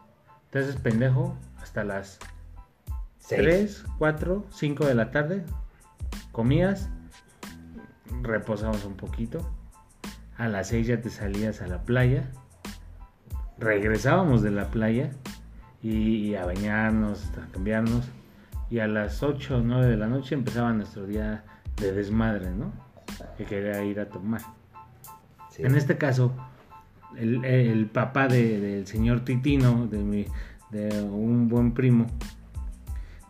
te haces pendejo hasta las Seis. 3, 4, 5 de la tarde, comías, reposabas un poquito, a las 6 ya te salías a la playa, regresábamos de la playa y, a bañarnos, a cambiarnos, y a las 8 o 9 de la noche empezaba nuestro día de desmadre, ¿no? Que quería ir a tomar. Sí. En este caso, el, el papá de- del señor Titino, de, mi, de un buen primo,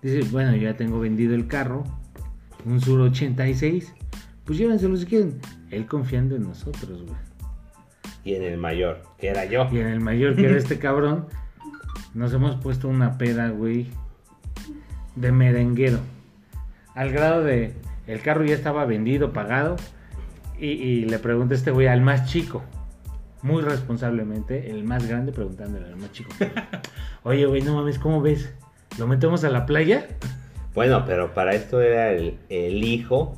dice, bueno, yo ya tengo vendido el carro, un Sur 86, pues llévenselo si quieren. Él confiando en nosotros, güey. Y en el mayor, que era yo. Y en el mayor que era este [laughs] cabrón, nos hemos puesto una peda, güey, de merenguero. Al grado de, el carro ya estaba vendido, pagado, y, y le pregunta este güey al más chico, muy responsablemente, el más grande preguntándole al más chico. [laughs] Oye, güey, no mames, ¿cómo ves? ¿Lo metemos a la playa? Bueno, pero para esto era el, el hijo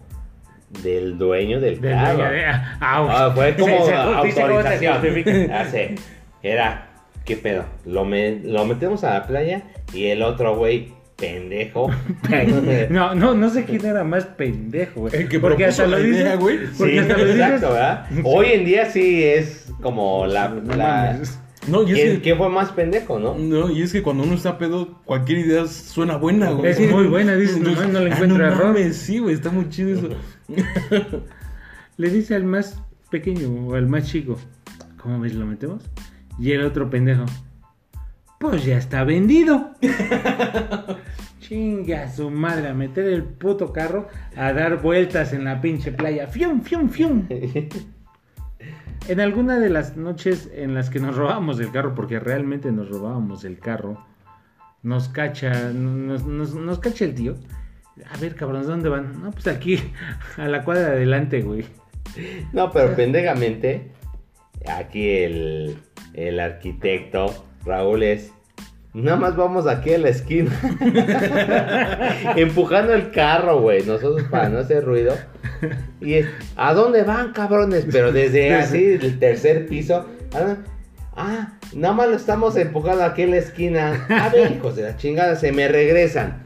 del dueño del Del carro. dueño de- [laughs] ah, Ah, fue como [laughs] se- se justifica cómo se autorización. Era, ¿qué pedo? Lo, me- lo metemos a la playa y el otro güey, pendejo. [laughs] [laughs] No, no, no sé quién era más pendejo, güey. El que Porque propuso hasta lo la dice, idea, güey. Porque Sí, hasta lo dices. exacto, ¿verdad? Hoy en día sí es como la... No la-. No, y es ¿Quién, que, quién fue más pendejo, no? no, y es que cuando uno está pedo, cualquier idea suena buena, güey. Es muy buena, dices, nomás no le ah, error. mames, sí, güey, está muy chido eso. [laughs] Le dice al más pequeño o al más chico, ¿cómo ves? ¿Lo metemos? Y el otro pendejo, pues ya está vendido. [laughs] Chinga su madre, a meter el puto carro a dar vueltas en la pinche playa. ¡Fium, fium, fium! [laughs] En alguna de las noches en las que nos robábamos el carro, porque realmente nos robábamos el carro, nos cacha, nos, nos- nos cacha el tío. A ver, cabrones, ¿dónde van? No, pues aquí, [laughs] a la cuadra de adelante, güey. No, pero pendejamente, aquí el, el arquitecto Raúl es. Nada más vamos aquí a la esquina. [laughs] Empujando el carro, güey. Nosotros para no hacer ruido. Y es, ¿a dónde van, cabrones? Pero desde [laughs] así, el tercer piso. Ah, ah, nada más lo estamos empujando aquí a la esquina. A ver, hijos de la chingada, se me regresan.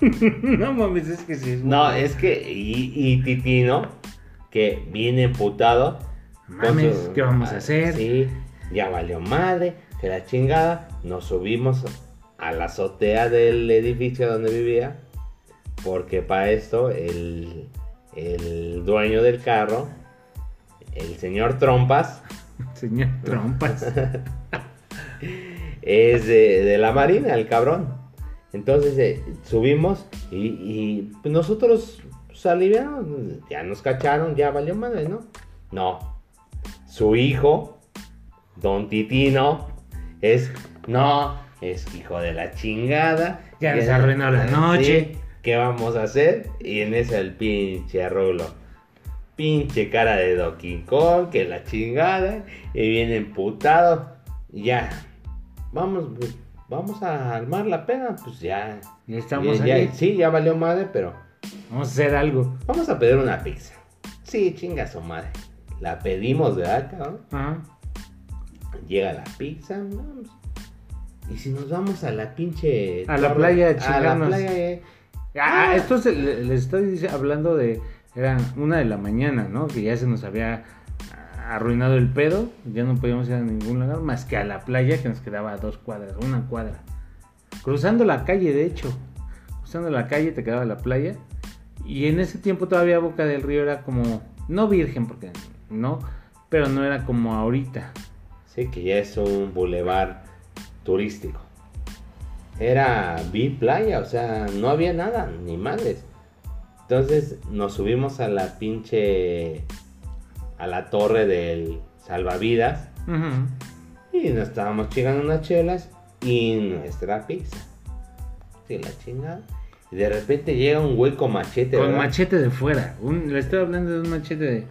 [laughs] no mames, es que sí. es No, es que, y, y Titino, que viene emputado. Mames, ¿qué vamos a ah, hacer? Sí, ya valió madre, que la chingada. Nos subimos a la azotea del edificio donde vivía. Porque para esto, el, el dueño del carro, el señor Trompas, [laughs] Señor Trompas. [laughs] es de, de la marina, el cabrón. Entonces eh, subimos y, y, nosotros aliviamos, ya nos cacharon, ya valió madre, ¿no? No. Su hijo, Don Titino, es, no, es hijo de la chingada. Ya nos arruinó la noche. ¿Qué vamos a hacer? Y en ese el pinche rulo. Pinche cara de Donkey Kong, que la chingada. Y viene emputado. Ya. Vamos, pues, vamos a armar la pena. Pues ya. Ya estamos ya- ahí. Sí, ya valió madre, pero Vamos a hacer algo. vamos a pedir una pizza. Sí, chinga su madre. La pedimos, ¿verdad, cabrón? Ajá. Llega la pizza, vamos. Y si nos vamos a la pinche. A la playa A la playa, eh. Ah, esto se- le- les estoy hablando de. Era una de la mañana, ¿no? Que ya se nos había arruinado el pedo. Ya no podíamos ir a ningún lugar más que a la playa que nos quedaba a dos cuadras, una cuadra. Cruzando la calle, de hecho. Cruzando la calle te quedaba la playa. Y en ese tiempo todavía Boca del Río era como. No virgen, porque no. Pero no era como ahorita. Sí, que ya es un bulevar turístico. Era vi playa, o sea, no había nada, ni madres. Entonces nos subimos a la pinche. a la torre del salvavidas. Y nos estábamos chingando unas chelas y nuestra pizza. Sí, la chingada. Y de repente llega un güey con machete, Con ¿verdad? machete de fuera. Un- le estoy hablando de un machete de.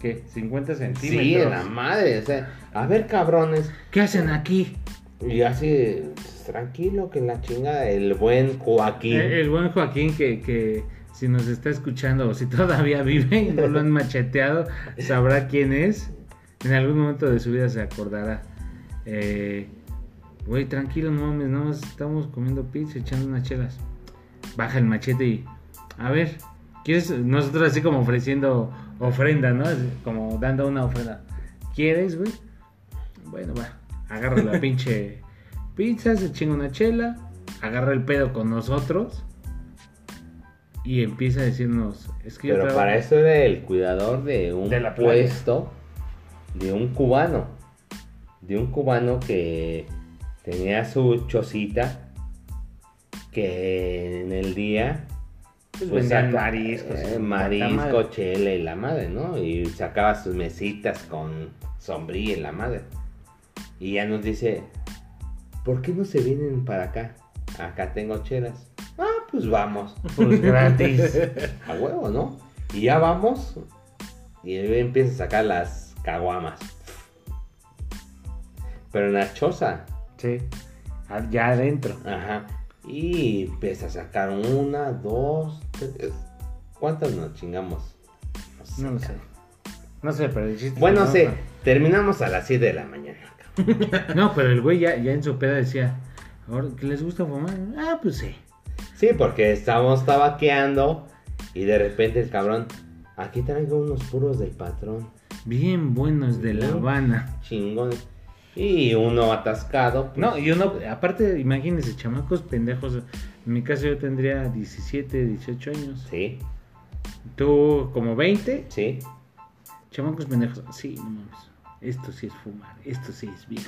¿Qué? 50 centímetros. Sí, en la madre, o sea, a ver cabrones. ¿Qué hacen aquí? Y así, pues, tranquilo, que la chingada, el buen Joaquín. El, el buen Joaquín que, que si nos está escuchando o si todavía [laughs] vive y no lo han macheteado, sabrá quién es. En algún momento de su vida se acordará. Eh, Güey, tranquilo, no mames, nada más estamos comiendo pizza, echando unas chelas. Baja el machete y... A ver, ¿quieres? Nosotros así como ofreciendo ofrenda, ¿no? Como dando una ofrenda. ¿Quieres, güey? Bueno, va. Agarra la [laughs] pinche pizza, se chinga una chela, agarra el pedo con nosotros y empieza a decirnos, es que yo Pero para eso era el cuidador de un De la playa. puesto de un cubano. De un cubano que tenía su chocita que en el día Pues vendían mariscos, eh, marisco, chela y la madre, ¿no? Y sacaba sus mesitas con sombrilla y la madre. Y ya nos dice, ¿por qué no se vienen para acá? Acá tengo chelas. Ah, pues vamos. Pues gratis. [laughs] A huevo, ¿no? Y ya vamos. Y él empieza a sacar las caguamas. Pero en la choza. sí, ya adentro. Ajá. Y empieza a sacar una, dos. ¿Cuántas nos chingamos? sé, No lo sé. No sé, pero el chiste Bueno, que sé, no, terminamos a las 7 de la mañana. No, pero el güey ya, ya en su peda decía, "Ahora, ¿que les gusta fumar? Ah, pues sí. Sí, porque estábamos tabaqueando. Y de repente el cabrón. Aquí traigo unos puros del patrón. Bien buenos de La. Habana. Chingones. Y uno atascado. pues, No, y uno, aparte, imagínense, chamacos pendejos. En mi caso yo tendría 17, 18 años. Sí, Tú como 20, sí. chamacos pendejos. Sí, no mames. Esto sí es fumar, esto sí es vida.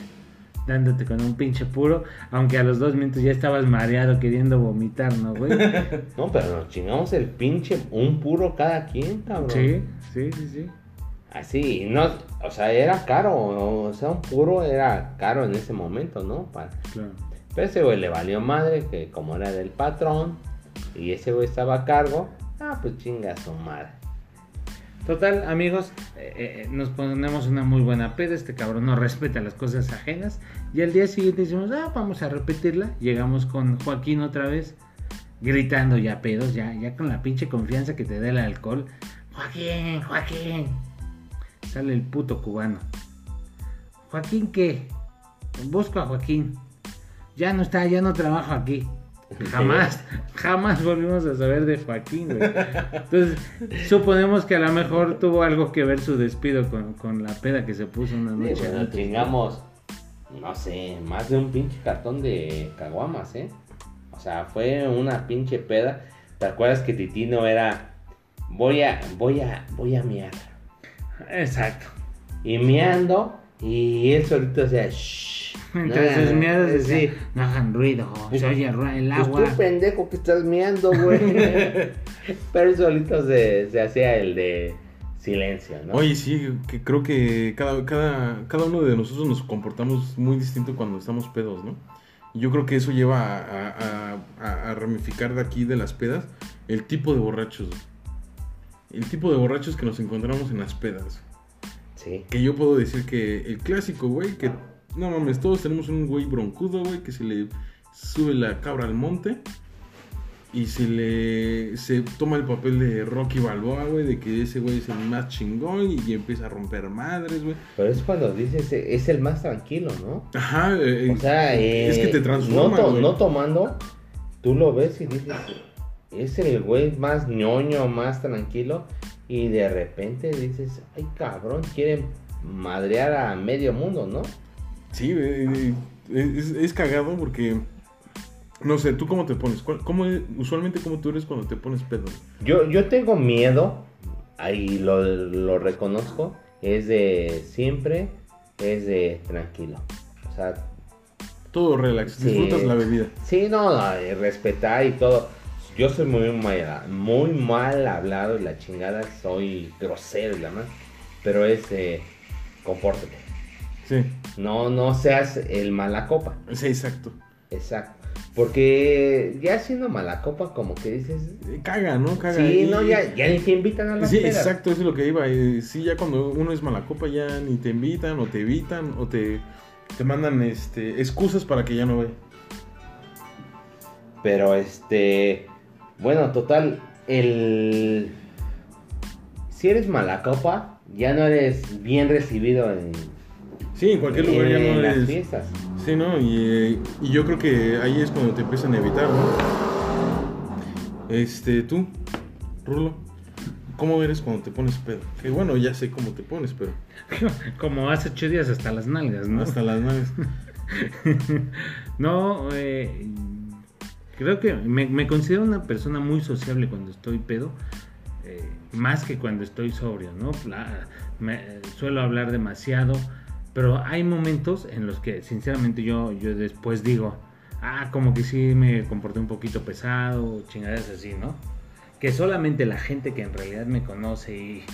Dándote con un pinche puro, aunque a los dos minutos ya estabas mareado queriendo vomitar, ¿no, güey? [laughs] No, pero nos chingamos el pinche, un puro cada quien, cabrón. Sí, sí, sí, sí. Así, no, o sea, era caro, o sea, un puro era caro en ese momento, ¿no? Para- Claro. Pero ese güey le valió madre, que como era del patrón, y ese güey estaba a cargo, ah, pues chinga su madre. Total, amigos, eh, eh, nos ponemos una muy buena peda. Este cabrón no respeta las cosas ajenas. Y al día siguiente decimos, ah, vamos a repetirla. Llegamos con Joaquín otra vez, gritando ya pedos, ya, ya con la pinche confianza que te da el alcohol. Joaquín, Joaquín. Sale el puto cubano. ¿Joaquín qué? Busco a Joaquín. Ya no está, ya no trabajo aquí. Jamás, jamás volvimos a saber de Joaquín, güey. Entonces, suponemos que a lo mejor tuvo algo que ver su despido con, con la peda que se puso una Sí, noche pues nos antes. chingamos, no sé, más de un pinche cartón de caguamas, ¿eh? O sea, fue una pinche peda. ¿Te acuerdas que Titino era, voy a, voy a, voy a miar? Exacto. Y miando, y él solito decía, shh. Entonces, nah, miedos sí. decía, no hagan ruido, se oye el Pues agua. tú pendejo que estás miando, güey. [laughs] Pero él solito se, se hacía el de silencio, ¿no? Oye, sí, que creo que cada, cada, cada uno de nosotros nos comportamos muy distinto cuando estamos pedos, ¿no? Yo creo que eso lleva a, a- a- a ramificar de aquí de las pedas el tipo de borrachos. El tipo de borrachos que nos encontramos en las pedas. Sí. Que yo puedo decir que el clásico, güey, que no mames, todos tenemos un güey broncudo, güey, que se le sube la cabra al monte. y se le se toma el papel de Rocky Balboa, güey, de que ese güey es el más chingón y, empieza a romper madres, güey. Pero es cuando dices, es el más tranquilo, ¿no? Ajá, eh, O sea, es que te eh, transforma, no, to- güey. no tomando, tú lo ves y dices, es el güey más ñoño, más tranquilo. Y de repente dices, ay cabrón, quieren madrear a medio mundo, ¿no? Sí, eh, eh, es, es cagado porque no sé, ¿tú cómo te pones? ¿Cuál- ¿Cómo, usualmente cómo tú eres cuando te pones pedo? Yo, yo tengo miedo, ahí lo, lo reconozco, es de siempre, es de tranquilo. O sea, Todo relax, Sí. disfrutas la bebida. sí, no, no, respetar y todo. Yo soy muy mal, muy mal hablado y la chingada, soy grosero y la más. Pero es, eh, compórtate. Sí, No, no seas el mala copa. sí, exacto. Exacto. Porque ya siendo mala copa, como que dices. Eh, Caga, ¿no? Caga. Sí, Y- no, ya, ya ni te invitan a las Sí, exacto, eso es lo que iba. Sí, ya cuando uno es mala copa ya ni te invitan o te evitan o te, te mandan este, excusas para que ya no vaya. Pero este. Bueno, total. El. Si eres mala copa, ya no eres bien recibido en, Sí, en cualquier lugar ya en no las eres... fiestas. Sí, ¿no? Y, eh, y yo creo que ahí es cuando te empiezan a evitar, ¿no? Este, tú, Rulo, ¿cómo eres cuando te pones pedo? Que bueno, ya sé cómo te pones, pero [laughs] Como hace ocho días hasta las nalgas, ¿no? hasta las naves. [laughs] no, eh, creo que me, considero una persona muy sociable cuando estoy pedo, eh, más que cuando estoy sobrio, ¿no? Suelo hablar demasiado, pero hay momentos en los que sinceramente yo, yo después digo, ah, como que sí me comporté un poquito pesado, chingaderas así, ¿no? Que solamente la gente que en realidad me conoce y,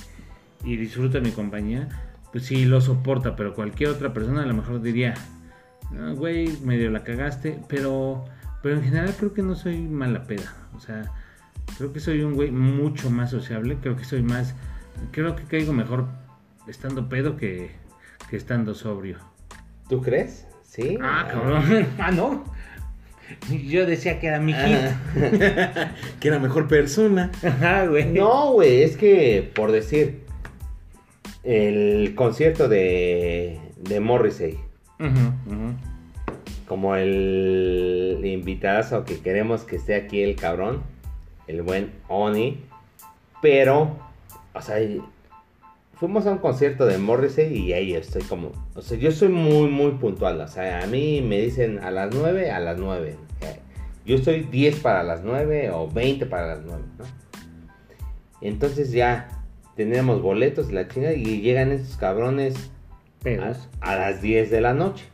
y disfruta mi compañía, pues sí lo soporta, pero cualquier otra persona a lo mejor diría, "Ah, güey, medio la cagaste, pero, pero en general creo que no soy mala peda, o sea, creo que soy un güey mucho más sociable, creo que soy más, creo que caigo mejor estando pedo que, que estando sobrio. ¿Tú crees? Sí. Ah, cabrón, ah, no. Yo decía que era mi hit. Ah. [laughs] que era mejor persona. Ajá, güey. No, güey, es que, por decir, el concierto de, de Morrissey, Ujú, ujú. Como el invitadazo que queremos que esté aquí el cabrón, el buen Oni, pero, o sea, fuimos a un concierto de Morrissey y ahí estoy como, o sea, yo soy muy, muy puntual, o sea, a mí me dicen a las 9, a las 9. eh, Yo estoy 10 para las 9 o 20 para las 9, ¿no? Entonces ya tenemos boletos la chingada y llegan estos cabrones a las 10 de la noche.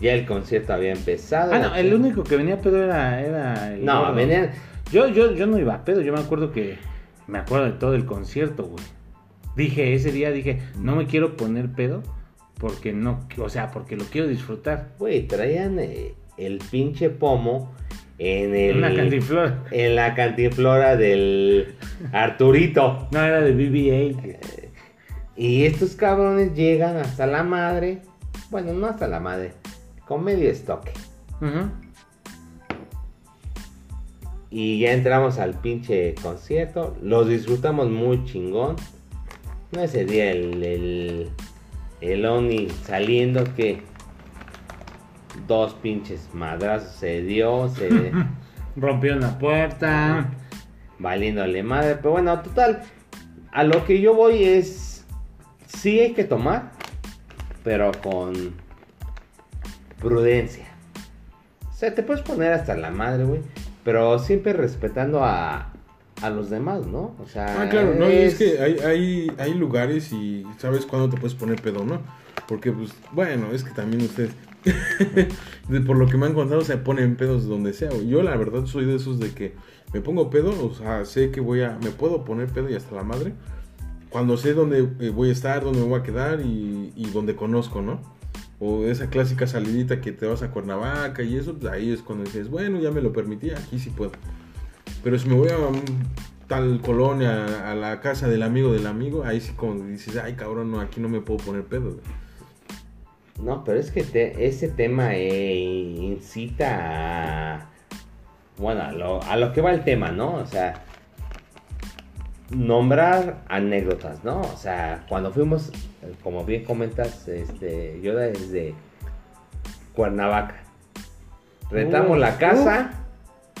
Ya el concierto había empezado. Ah, la no, el único que venía pedo era, era el No, gordo. venían. Yo, yo, yo no iba a pedo, yo me acuerdo que me acuerdo de todo el concierto, güey. Dije, ese día dije, no me quiero poner pedo porque no, o sea, porque lo quiero disfrutar. Güey, traían eh, el pinche pomo en el. Una cantinflora. En la cantinflora del Arturito. No, era de BB-8. Y estos cabrones llegan hasta la madre. Bueno, no hasta la madre. Con medio estoque. Y ya entramos al pinche concierto. Los disfrutamos muy chingón. No ese día el, el, el Oni saliendo que dos pinches madrazos se dio, se [laughs] Rompió una puerta. valiéndole madre. Pero bueno, total, a lo que yo voy es, sí hay que tomar, pero con prudencia. O sea, te puedes poner hasta la madre, güey. Pero siempre respetando a, a los demás, ¿no? O sea, Ah, claro, no, y es que hay, hay, hay lugares y sabes cuándo te puedes poner pedo, ¿no? Porque, pues, bueno, es que también ustedes, [laughs] de- por lo que me han contado, se ponen pedos donde sea. Yo, la verdad, soy de esos de que me pongo pedo, o sea, sé que voy a, me puedo poner pedo y hasta la madre, cuando sé dónde eh, voy a estar, dónde me voy a quedar y, y donde conozco, ¿no? O esa clásica salidita que te vas a Cuernavaca y eso, pues ahí es cuando dices, bueno, ya me lo permití, aquí sí puedo. Pero si me voy a un tal colonia, a la casa del amigo del amigo, ahí sí como dices, ay cabrón, no, aquí no me puedo poner pedo. güey". No, pero es que te- ese tema eh, incita a, bueno, a lo, a lo que va el tema, ¿no? O sea, nombrar anécdotas, ¿no? O sea, cuando fuimos, como bien comentas, este, yo desde Cuernavaca. Rentamos la casa.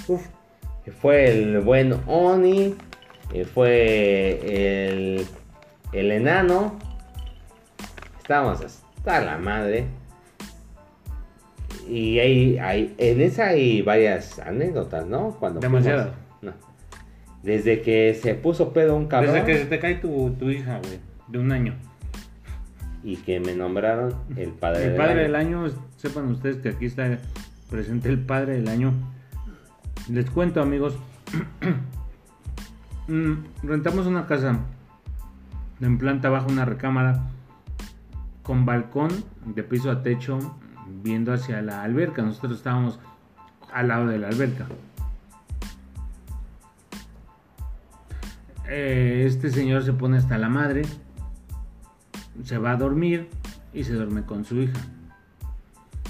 Uf, Fue el buen Oni. Fue el, el enano. Estábamos hasta la madre. Y hay, hay, en esa hay varias anécdotas, ¿no? Cuando fuimos- Demasiadas. no. Desde que se puso pedo un cabrón desde que se te cae tu, tu hija, güey, de un año. y que me nombraron el padre El del padre año. del año, sepan ustedes que aquí está presente el padre del año. Les cuento, amigos. [clears throat] Mm, Rentamos una casa en planta baja, una recámara con balcón de piso a techo, viendo hacia la alberca. Nosotros estábamos al lado de la alberca. Eh, este señor se pone hasta la madre, se va a dormir y se duerme con su hija.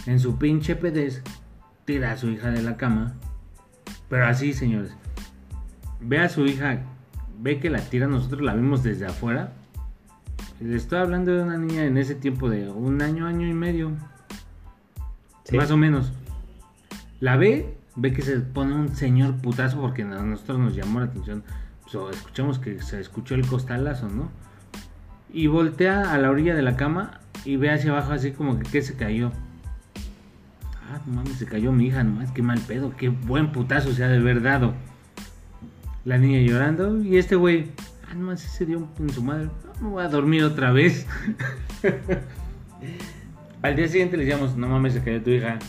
En su pinche pedez, tira a su hija de la cama. Pero así, señores. Ve a su hija, ve que la tira, nosotros la vimos desde afuera. Le estoy hablando de una niña en ese tiempo de un año, año y medio. Sí. Más o menos. La ve, ve que se pone un señor putazo porque a nosotros nos llamó la atención. Pues, o escuchamos que se escuchó el costalazo, ¿no? Y voltea a la orilla de la cama y ve hacia abajo así como que, ¿qué se cayó? Ah, no mames, se cayó mi hija, nomás, qué mal pedo, qué buen putazo se ha de haber dado. La niña llorando y este güey, ah, nomás se dio en su madre, ah, me voy a dormir otra vez. [laughs] Al día siguiente le decíamos, no mames, se cayó tu hija.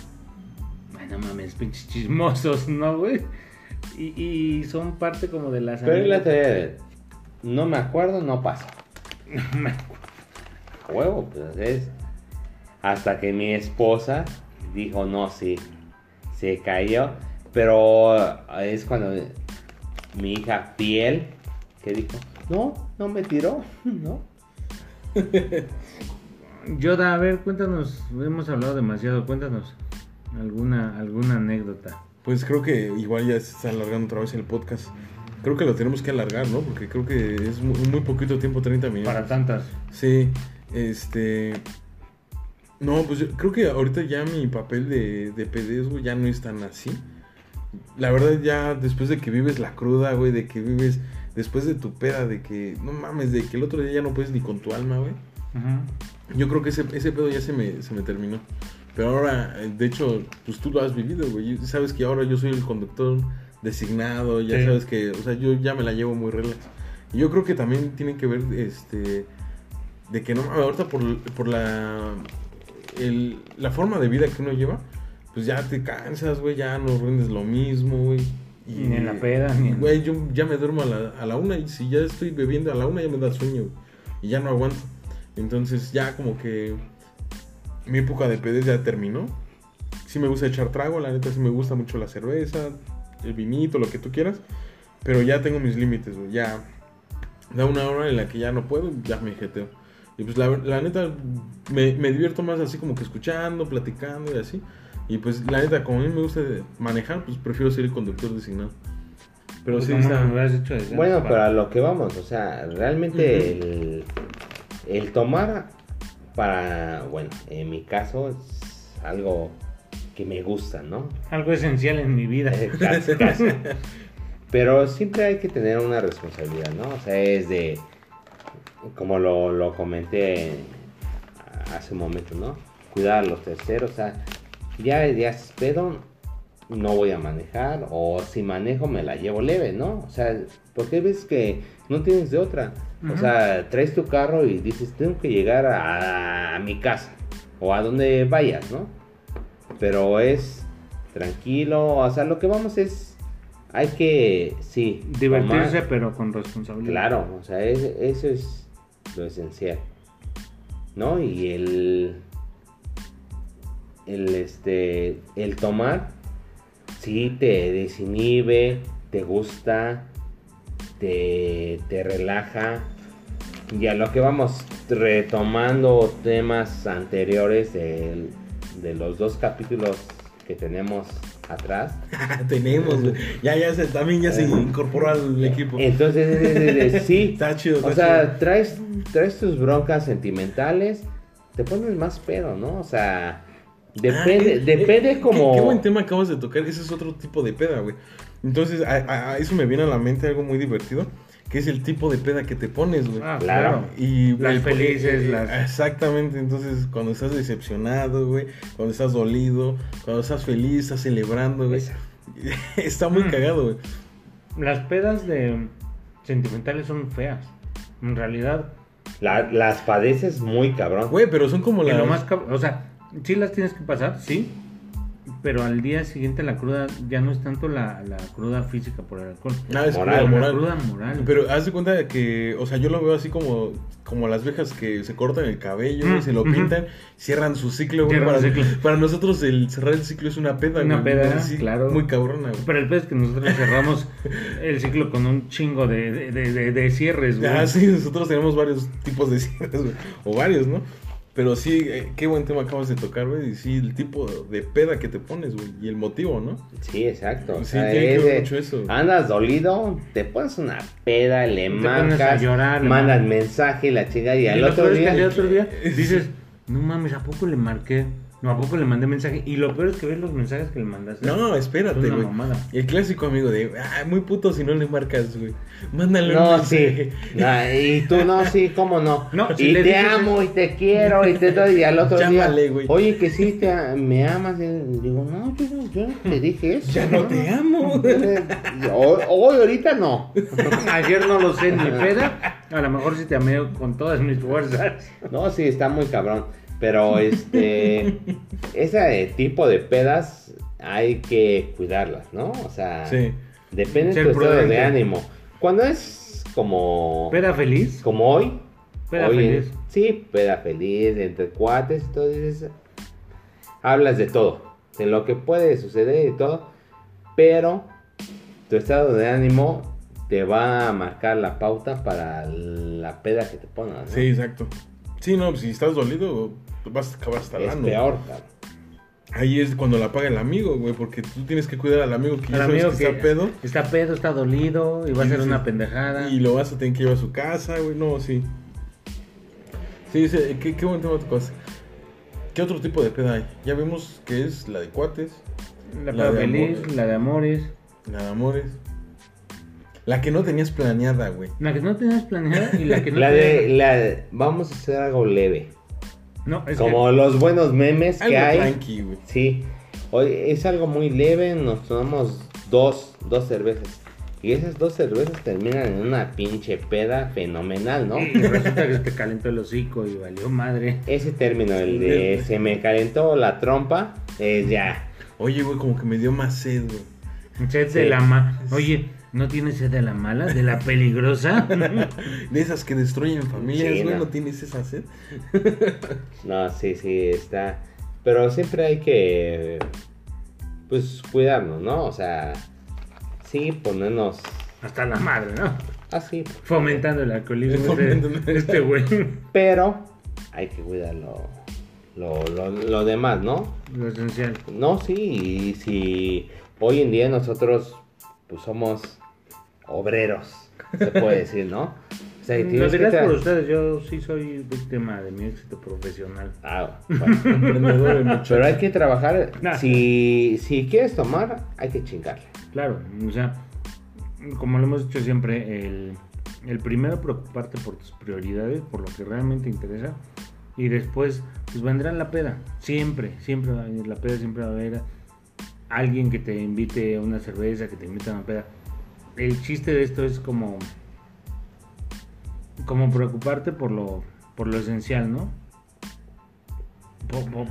Ay, no mames, pinches chismosos, ¿no, güey? Y, y son parte como de las... Pero la teoría de, no me acuerdo, no pasó. [laughs] A huevo, pues es. Hasta que mi esposa dijo, no, sí, se cayó. Pero es cuando mi hija fiel que dijo, no, no me tiró, [laughs] no. [laughs] Yoda, a ver, cuéntanos, hemos hablado demasiado, cuéntanos alguna, alguna anécdota. Pues creo que igual ya se está alargando otra vez el podcast. Creo que lo tenemos que alargar, ¿no? Porque creo que es muy, muy poquito tiempo, 30 minutos. Para tantas. Sí, este... No, pues yo creo que ahorita ya mi papel de, de güey, ya no es tan así. La verdad ya después de que vives la cruda, güey, de que vives después de tu peda, de que, no mames, de que el otro día ya no puedes ni con tu alma, güey. Ujú. Yo creo que ese, ese pedo ya se me, se me terminó. Pero ahora, de hecho, pues tú lo has vivido, güey. Sabes que ahora yo soy el conductor designado, ya Sí. sabes que, o sea, yo ya me la llevo muy relax. Y yo creo que también tiene que ver, este, de que no, ahorita por, por la, el- la forma de vida que uno lleva, pues ya te cansas, güey, ya no rindes lo mismo, güey. Y, Ni en la peda, ni en- Güey, yo ya me duermo a la, a la una y si ya estoy bebiendo a la una ya me da sueño, güey, y ya no aguanto. Entonces ya como que mi época de pedes ya terminó. Sí me gusta echar trago, la neta sí me gusta mucho la cerveza, el vinito, lo que tú quieras. Pero ya tengo mis límites, güey. Ya da una hora en la que ya no puedo, ya me jeteo. Y pues la, la neta me, me divierto más así como que escuchando, platicando y así. Y pues la neta, como a mí me gusta manejar, pues prefiero ser el conductor designado. Pero sí Como está... Bueno, pero para- a lo que vamos, o sea, realmente el, el tomar para, bueno, en mi caso es algo que me gusta, ¿no? Algo esencial en mi vida. Eh, casi, casi. Pero siempre hay que tener una responsabilidad, ¿no? O sea, es de, como lo, lo comenté hace un momento, ¿no? Cuidar a los terceros, o sea, ya, ya es pedo, no voy a manejar, o si manejo me la llevo leve, ¿no? O sea, porque ves que no tienes de otra. O sea, traes tu carro y dices, tengo que llegar a, a mi casa, o a donde vayas, ¿no? pero es tranquilo, o sea, lo que vamos es, hay que, sí, Divertirse, tomar- pero con responsabilidad. claro, o sea, es- eso es lo esencial, ¿no? Y el, el, este, el tomar, sí, te desinhibe, te gusta, te, te relaja, y a lo que vamos retomando temas anteriores del- de los dos capítulos que tenemos atrás. [laughs] Tenemos, güey. Ya, ya se, también ya se incorporó al equipo. Entonces, [laughs] sí. Está chido, está O sea, chido. traes, traes tus broncas sentimentales, te pones más pedo, ¿no? O sea, depende, Ah, eh, depende eh, como... Qué, qué buen tema acabas de tocar. Ese es otro tipo de peda, güey. Entonces, a, eso me viene a la mente algo muy divertido. Que es el tipo de peda que te pones, güey. Ah, Claro. Y Las el- felices, eh, las- Exactamente, entonces cuando estás decepcionado, güey, cuando estás dolido, cuando estás feliz, estás celebrando, güey. [laughs] Está muy Mm. cagado, güey. Las pedas de sentimentales son feas. En realidad, La- las padeces muy cabrón. Güey, pero son como las... lo más cab- o sea, sí las tienes que pasar, sí, pero al día siguiente la cruda ya no es tanto la, la cruda física por el alcohol. Ah, es Moral. la moral. cruda moral. Pero haz de cuenta de que, o sea, yo lo veo así como, como las viejas que se cortan el cabello, Mm, se lo pintan, cierran su ciclo. Cierran Para, su ciclo. para nosotros el cerrar el ciclo es una peda, Una güey. peda, Así, claro. Muy cabrona, güey. Pero el pez es que nosotros cerramos el ciclo con un chingo de, de, de- de- de cierres, güey. Ah, sí, nosotros tenemos varios tipos de cierres, güey. O varios, ¿no? Pero sí, eh, qué buen tema acabas de tocar, güey. Y sí, el tipo de peda que te pones, güey. Y el motivo, ¿no? Sí, exacto. O Sí, sea, tiene que ver mucho eso. Andas dolido, te pones una peda, le pones a marcas, llorar, le mandas marcas. mensaje y la chinga y Y al otro es que día... al otro día [laughs] dices, no mames, ¿a poco le marqué? No, ¿a poco le mandé mensaje? Y lo peor es que ves los mensajes que le mandaste. No, espérate, güey. El clásico amigo de, ah, muy puto si no le marcas, güey. Mándale un No, mensaje. sí. [laughs] Ah, y tú no, sí, cómo no. No, y si te dices- amo y te quiero y te doy y al otro Llámale, día. güey. Oye, que sí te me amas. Y digo, no, yo, no- yo no te dije eso. Ya no te amo. Hoy, hoy, ahorita no. [laughs] Ayer no lo sé ni peda. A lo mejor sí te amé con todas mis fuerzas. No, sí, está muy cabrón. Pero este. [laughs] ese tipo de pedas hay que cuidarlas, ¿no? O sea, Sí. depende de tu estado de ánimo. Cuando es como. ¿Peda feliz? como hoy. Peda hoy feliz. Sí, peda feliz, entre cuates y todo. dices, hablas de todo, de lo que puede suceder y todo. Pero tu estado de ánimo te va a marcar la pauta para la peda que te pongas. ¿no? Sí, exacto. Sí, no, si estás dolido, vas a acabar hasta el es peor. Ahí es cuando la paga el amigo, güey, porque tú tienes que cuidar al amigo que ya sabes amigo que que está pedo está pedo, está dolido y va a ser una pendejada. y lo vas a tener que llevar a su casa, güey. No, sí. Sí, sí, qué, qué buen tema tocas. ¿Qué otro tipo de peda hay? Ya vimos que es la de cuates, La La de feliz, amor. la de amores. la de amores. La que no tenías planeada, güey. La que no tenías planeada y la que no La tenías- [laughs] de, la de- vamos a hacer algo leve. No, es Como los buenos memes Algo que hay. tranqui, güey. Sí. Hoy es algo muy leve, nos tomamos dos, dos cervezas. Y esas dos cervezas terminan en una pinche peda fenomenal, ¿no? que y resulta que se te calentó el hocico y valió madre. Ese término, el de se me calentó la trompa, es ya. Oye, güey, como que me dio más sed, güey. Sed Sí. de la ma... Oye, ¿no tienes sed de la mala? ¿De la peligrosa? [laughs] De esas que destruyen familias, Sí, güey, no. no. tienes esa sed? [laughs] No, sí, sí, está. Pero siempre hay que, pues, cuidarnos, ¿no? O sea, sí, ponernos Hasta la madre, ¿no? así. Fomentando el alcoholismo de este güey. [laughs] Pero hay que cuidar lo, lo, lo, lo demás, ¿no? Lo esencial. No, sí, y si hoy en día nosotros pues somos obreros, se puede decir, ¿no? O sea, tienes que dirás por ustedes, yo sí soy víctima de mi éxito profesional. Ah, bueno. [laughs] Pero hay que trabajar, Nah. si, si quieres tomar, hay que chingarle. Claro, o sea, como lo hemos dicho siempre, el, el primero preocuparte por tus prioridades, por lo que realmente interesa, y después pues vendrá la peda. Siempre, siempre va a venir la peda, siempre va a haber alguien que te invite a una cerveza, que te invite a una peda. El chiste de esto es como como preocuparte por lo por lo esencial, ¿no?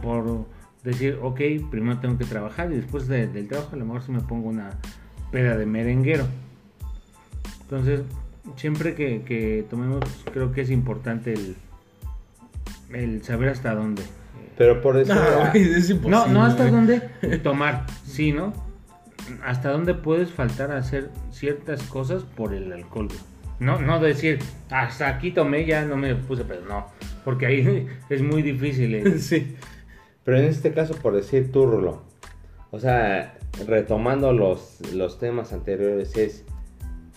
Por, decir, ok, primero tengo que trabajar y después de- del trabajo a lo mejor si me pongo una peda de merenguero. Entonces, siempre que, que tomemos, creo que es importante el, el saber hasta dónde. Pero por eso... No, es imposible. No, no hasta dónde tomar, sí, ¿no? Hasta dónde puedes faltar a hacer ciertas cosas por el alcohol. No, no decir, hasta aquí tomé, ya no me puse, pero no. Porque ahí [laughs] es muy difícil. eh. [laughs] Sí. Pero en este caso, por decir tú, Rulo. o sea, retomando los, los temas anteriores, es,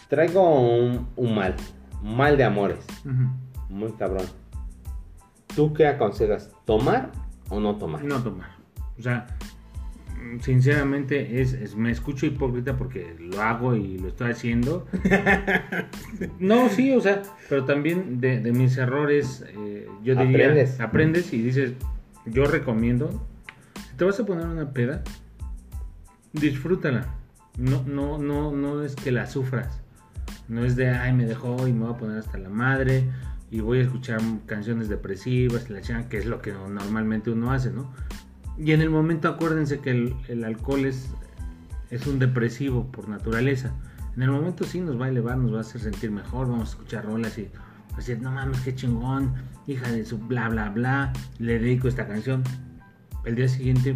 traigo un, un mal, un mal de amores, muy cabrón. ¿Tú qué aconsejas? ¿Tomar o no tomar? No tomar. O sea, sinceramente es, es- me escucho hipócrita porque lo hago y lo estoy haciendo. [laughs] no, sí, o sea, pero también de, de mis errores, eh, yo diría, Aprendes. aprendes y dices, yo recomiendo, si te vas a poner una peda, disfrútala. No, no, no, no es que la sufras. No es de, ay, me dejó y me voy a poner hasta la madre y voy a escuchar canciones depresivas, la chingada, que es lo que normalmente uno hace, ¿no? Y en el momento acuérdense que el, el alcohol es, es un depresivo por naturaleza. En el momento sí nos va a elevar, nos va a hacer sentir mejor, vamos a escuchar rolas y decir, no mames, qué chingón, hija de su bla, bla, bla, le dedico esta canción. El día siguiente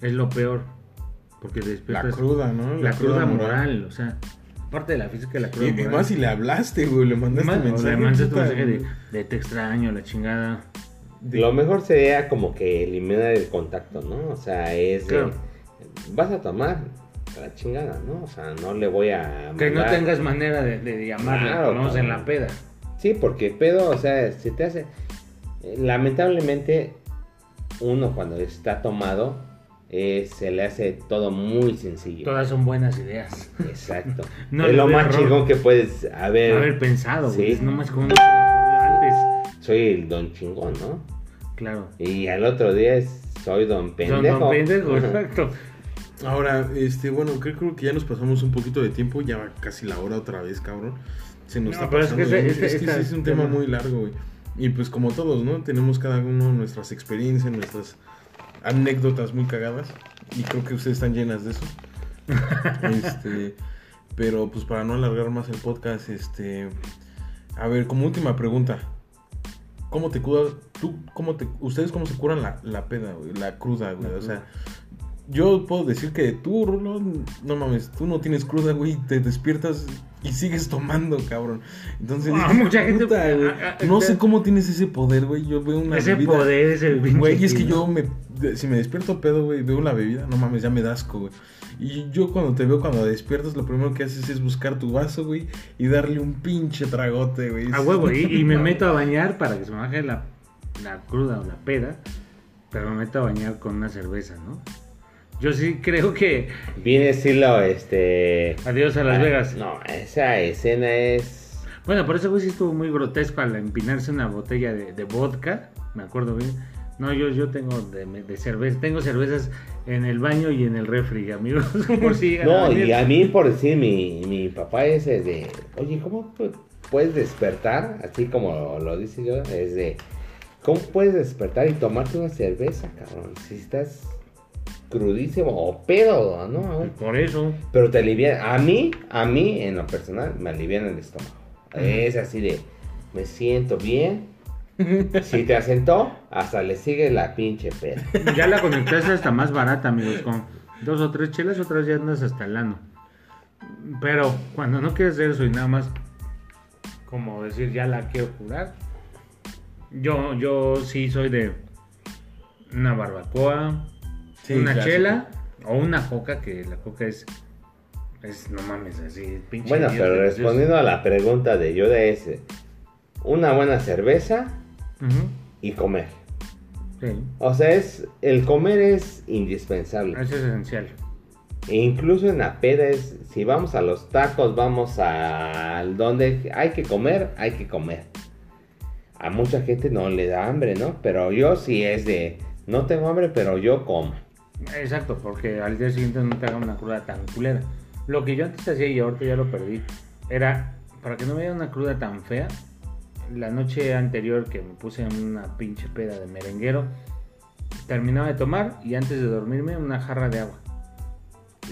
es lo peor, porque La despiertas cruda, ¿no? la cruda moral, o sea, aparte de la física, la cruda Y, moral. más si le hablaste, güey, le mandaste Más, mensaje. le mandaste tu mensaje de, de te extraño, la chingada. De- Lo mejor sería como que eliminar el contacto, ¿no? O sea, es de, Claro. vas a tomar a la chingada, ¿no? O sea, no le voy a Que no tengas manera de, de llamarle, Claro, menos en la peda. Sí, porque pedo, o sea, si te hace eh, lamentablemente uno cuando está tomado eh, se le hace todo muy sencillo. Todas son buenas ideas. Exacto. [laughs] No es lo más error. chingón que puedes haber. Haber pensado, güey. Sí. No más como no antes. Soy el don chingón, ¿no? Claro. Y al otro día es soy don pendejo. Son don pendejo, exacto. Ahora, este, bueno, creo, creo que ya nos pasamos un poquito de tiempo, ya va casi la hora otra vez, cabrón. Se nos No, está pero es que pasando. ese- es que esta- sí es un tema muy largo, güey. Y pues como todos, ¿no? Tenemos cada uno nuestras experiencias, nuestras anécdotas muy cagadas. Y creo que ustedes están llenas de eso. [laughs] este, pero pues para no alargar más el podcast, este, a ver, como última pregunta. ¿Cómo te curas? ¿Tú, cómo te, ustedes cómo se curan la, la peda, güey? La cruda, güey. La O sea, yo puedo decir que tú, Rulo, no mames, tú no tienes cruda, güey. Te despiertas y sigues tomando, cabrón. Entonces, Ah, dices, mucha gente- "Puta, güey". ah, ah, No ah, sé cómo tienes ese poder, güey. Yo veo una Ese bebida- poder, ese Güey, y es que yo me. Si me despierto pedo, güey, veo la bebida, no mames, ya me da asco, güey. Y yo cuando te veo cuando despiertas, lo primero que haces es buscar tu vaso, güey, y darle un pinche tragote, güey. A huevo, y, y me [laughs] meto a bañar para que se me baje la, la cruda o la peda, pero me meto a bañar con una cerveza, ¿no? Yo sí creo que Viene estilo este. adiós a Las ah, Vegas. No, esa escena es. Bueno, por eso güey sí estuvo muy grotesco al empinarse una botella de, de vodka, me acuerdo bien. No, yo, yo tengo de, de cerveza, tengo cervezas en el baño y en el refri, amigos, [laughs] por si No, y a mí por decir, mi, mi papá es de, oye, ¿cómo pu- puedes despertar? Así como lo dice yo, es de, ¿cómo puedes despertar y tomarte una cerveza, cabrón? Si estás crudísimo o pedo, ¿no? Por eso. Pero te alivia, a mí, a mí en lo personal, me alivian el estómago. Es así de, me siento bien. [laughs] Si te asentó, hasta le sigue la pinche peda. [laughs] Ya la conectaste hasta más barata, amigos, con dos o tres chelas, otras ya andas hasta el ano. Pero cuando no quieres hacer eso y nada más, como decir, ya la quiero curar, yo, yo sí soy de una barbacoa, Sí, una clásico. chela o una coca, que la coca es, es no mames, así, pinche. Bueno, Dios pero Dios. respondiendo a la pregunta de Yoda es, una buena cerveza y comer. sí, O sea, es el comer es indispensable. eso es esencial. E incluso en la peda es, si vamos a los tacos, vamos al donde hay que comer, hay que comer. A mucha gente no le da hambre, ¿no? Pero yo sí es de, no tengo hambre, pero yo como. Exacto, porque al día siguiente no te haga una cruda tan culera. Lo que yo antes hacía y ahorita ya lo perdí, era para que no me diera una cruda tan fea. La noche anterior que me puse en una pinche peda de merenguero, terminaba de tomar y antes de dormirme una jarra de agua.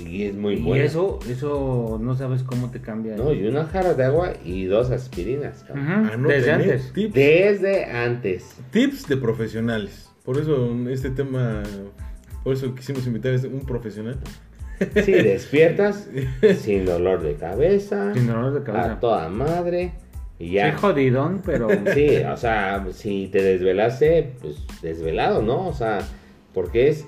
Y es muy y bueno. eso, eso no sabes cómo te cambia. No, y una jarra de agua y dos aspirinas. Anoten, desde antes. Tips, Desde antes. tips de profesionales. Por eso este tema, por eso quisimos invitar a un profesional. Si [laughs] despiertas sin dolor de cabeza, Sin dolor de cabeza. a toda madre y Sí, ya. jodidón, pero [laughs] Sí, o sea, si te desvelaste, pues desvelado, ¿no? O sea, porque es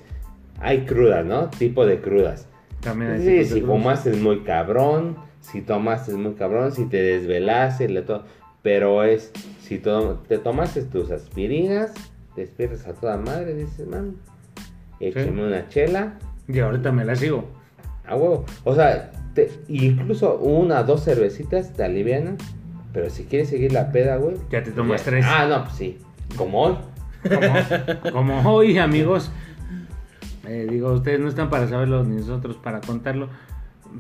hay crudas, ¿no? Tipo de crudas. También hay Sí, si fumaste es muy cabrón, si tomaste es muy cabrón, si te desvelaste, le to- pero es, si to- te tomaste tus aspirinas, despiertas a toda madre, dices, man, écheme una chela, Y ahorita me la sigo. a huevo. O sea, te- incluso una o dos cervecitas te alivianan, pero si quieres seguir la peda, güey. Ya te tomas ya- tres. Ah, no, pues sí, como hoy. Como, como hoy, amigos. eh, digo, ustedes no están para saberlo ni nosotros para contarlo.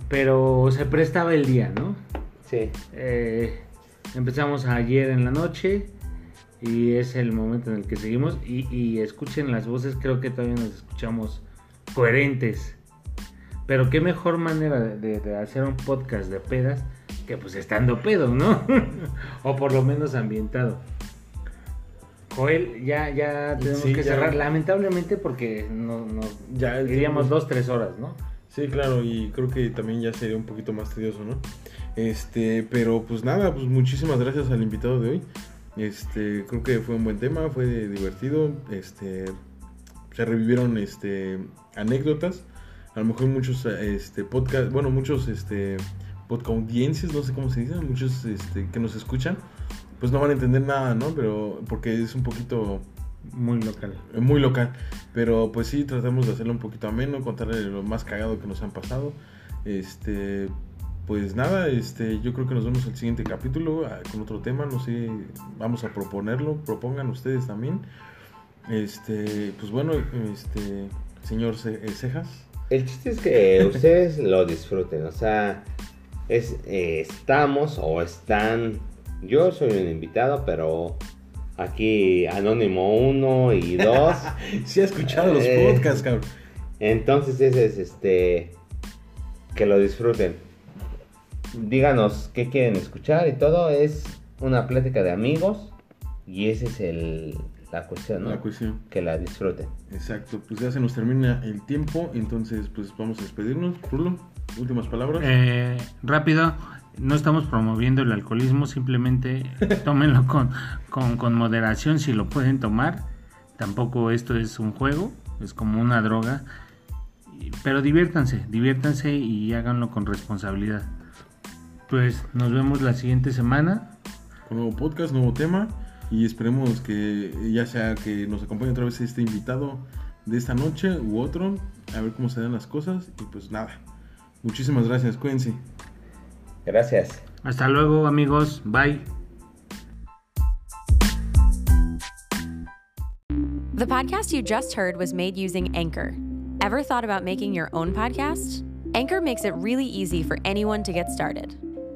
Pero se prestaba el día, ¿no? Sí, Eh, empezamos ayer en la noche y es el momento en el que seguimos. Y, y escuchen las voces, creo que todavía nos escuchamos coherentes. Pero qué mejor manera de, de hacer un podcast de pedas que pues estando pedo, ¿no? [laughs] o por lo menos ambientado. Joel, ya, ya tenemos Sí, que ya. cerrar, lamentablemente porque no, no Ya iríamos dos, tres horas, ¿no? Sí, claro, y creo que también ya sería un poquito más tedioso, ¿no? Este, pero pues nada, pues muchísimas gracias al invitado de hoy. Este, creo que fue un buen tema, fue divertido, este, se revivieron este anécdotas, a lo mejor muchos este podcast, bueno, muchos este podcaudiencias, no sé cómo se dice, muchos este que nos escuchan, pues no van a entender nada, ¿no? Pero porque es un poquito Muy local. muy local. Pero pues sí, tratamos de hacerlo un poquito ameno, contarle lo más cagado que nos han pasado. Este, pues nada, este, yo creo que nos vemos el siguiente capítulo ah, con otro tema, no sé, vamos a proponerlo, propongan ustedes también. Este, pues bueno, este, señor Ce- eh, Cejas. El chiste es que [laughs] ustedes lo disfruten, o sea, es, eh, estamos o están, yo soy un invitado, pero aquí Anónimo 1 y 2, [laughs] Sí ha escuchado los Eh. podcasts, cabrón. entonces ese es este, que lo disfruten. Díganos qué quieren escuchar y todo, es una plática de amigos y esa es el, la cuestión, ¿no? La cuestión. Que la disfruten. Exacto, pues ya se nos termina el tiempo, entonces pues vamos a despedirnos. Rulo, últimas palabras. Eh, rápido, no estamos promoviendo el alcoholismo, simplemente [laughs] tómenlo con, con, con moderación si lo pueden tomar. Tampoco esto es un juego, es como una droga. Pero diviértanse, diviértanse y háganlo con responsabilidad. Pues nos vemos la siguiente semana. con nuevo podcast, nuevo tema y esperemos que ya sea que nos acompañe otra vez este invitado de esta noche u otro, a ver cómo se dan las cosas y pues nada. Muchísimas gracias, cuídense. Gracias. Hasta luego amigos, bye. The podcast you just heard was made using Anchor. Ever thought about making your own podcast? Anchor makes it really easy for anyone to get started.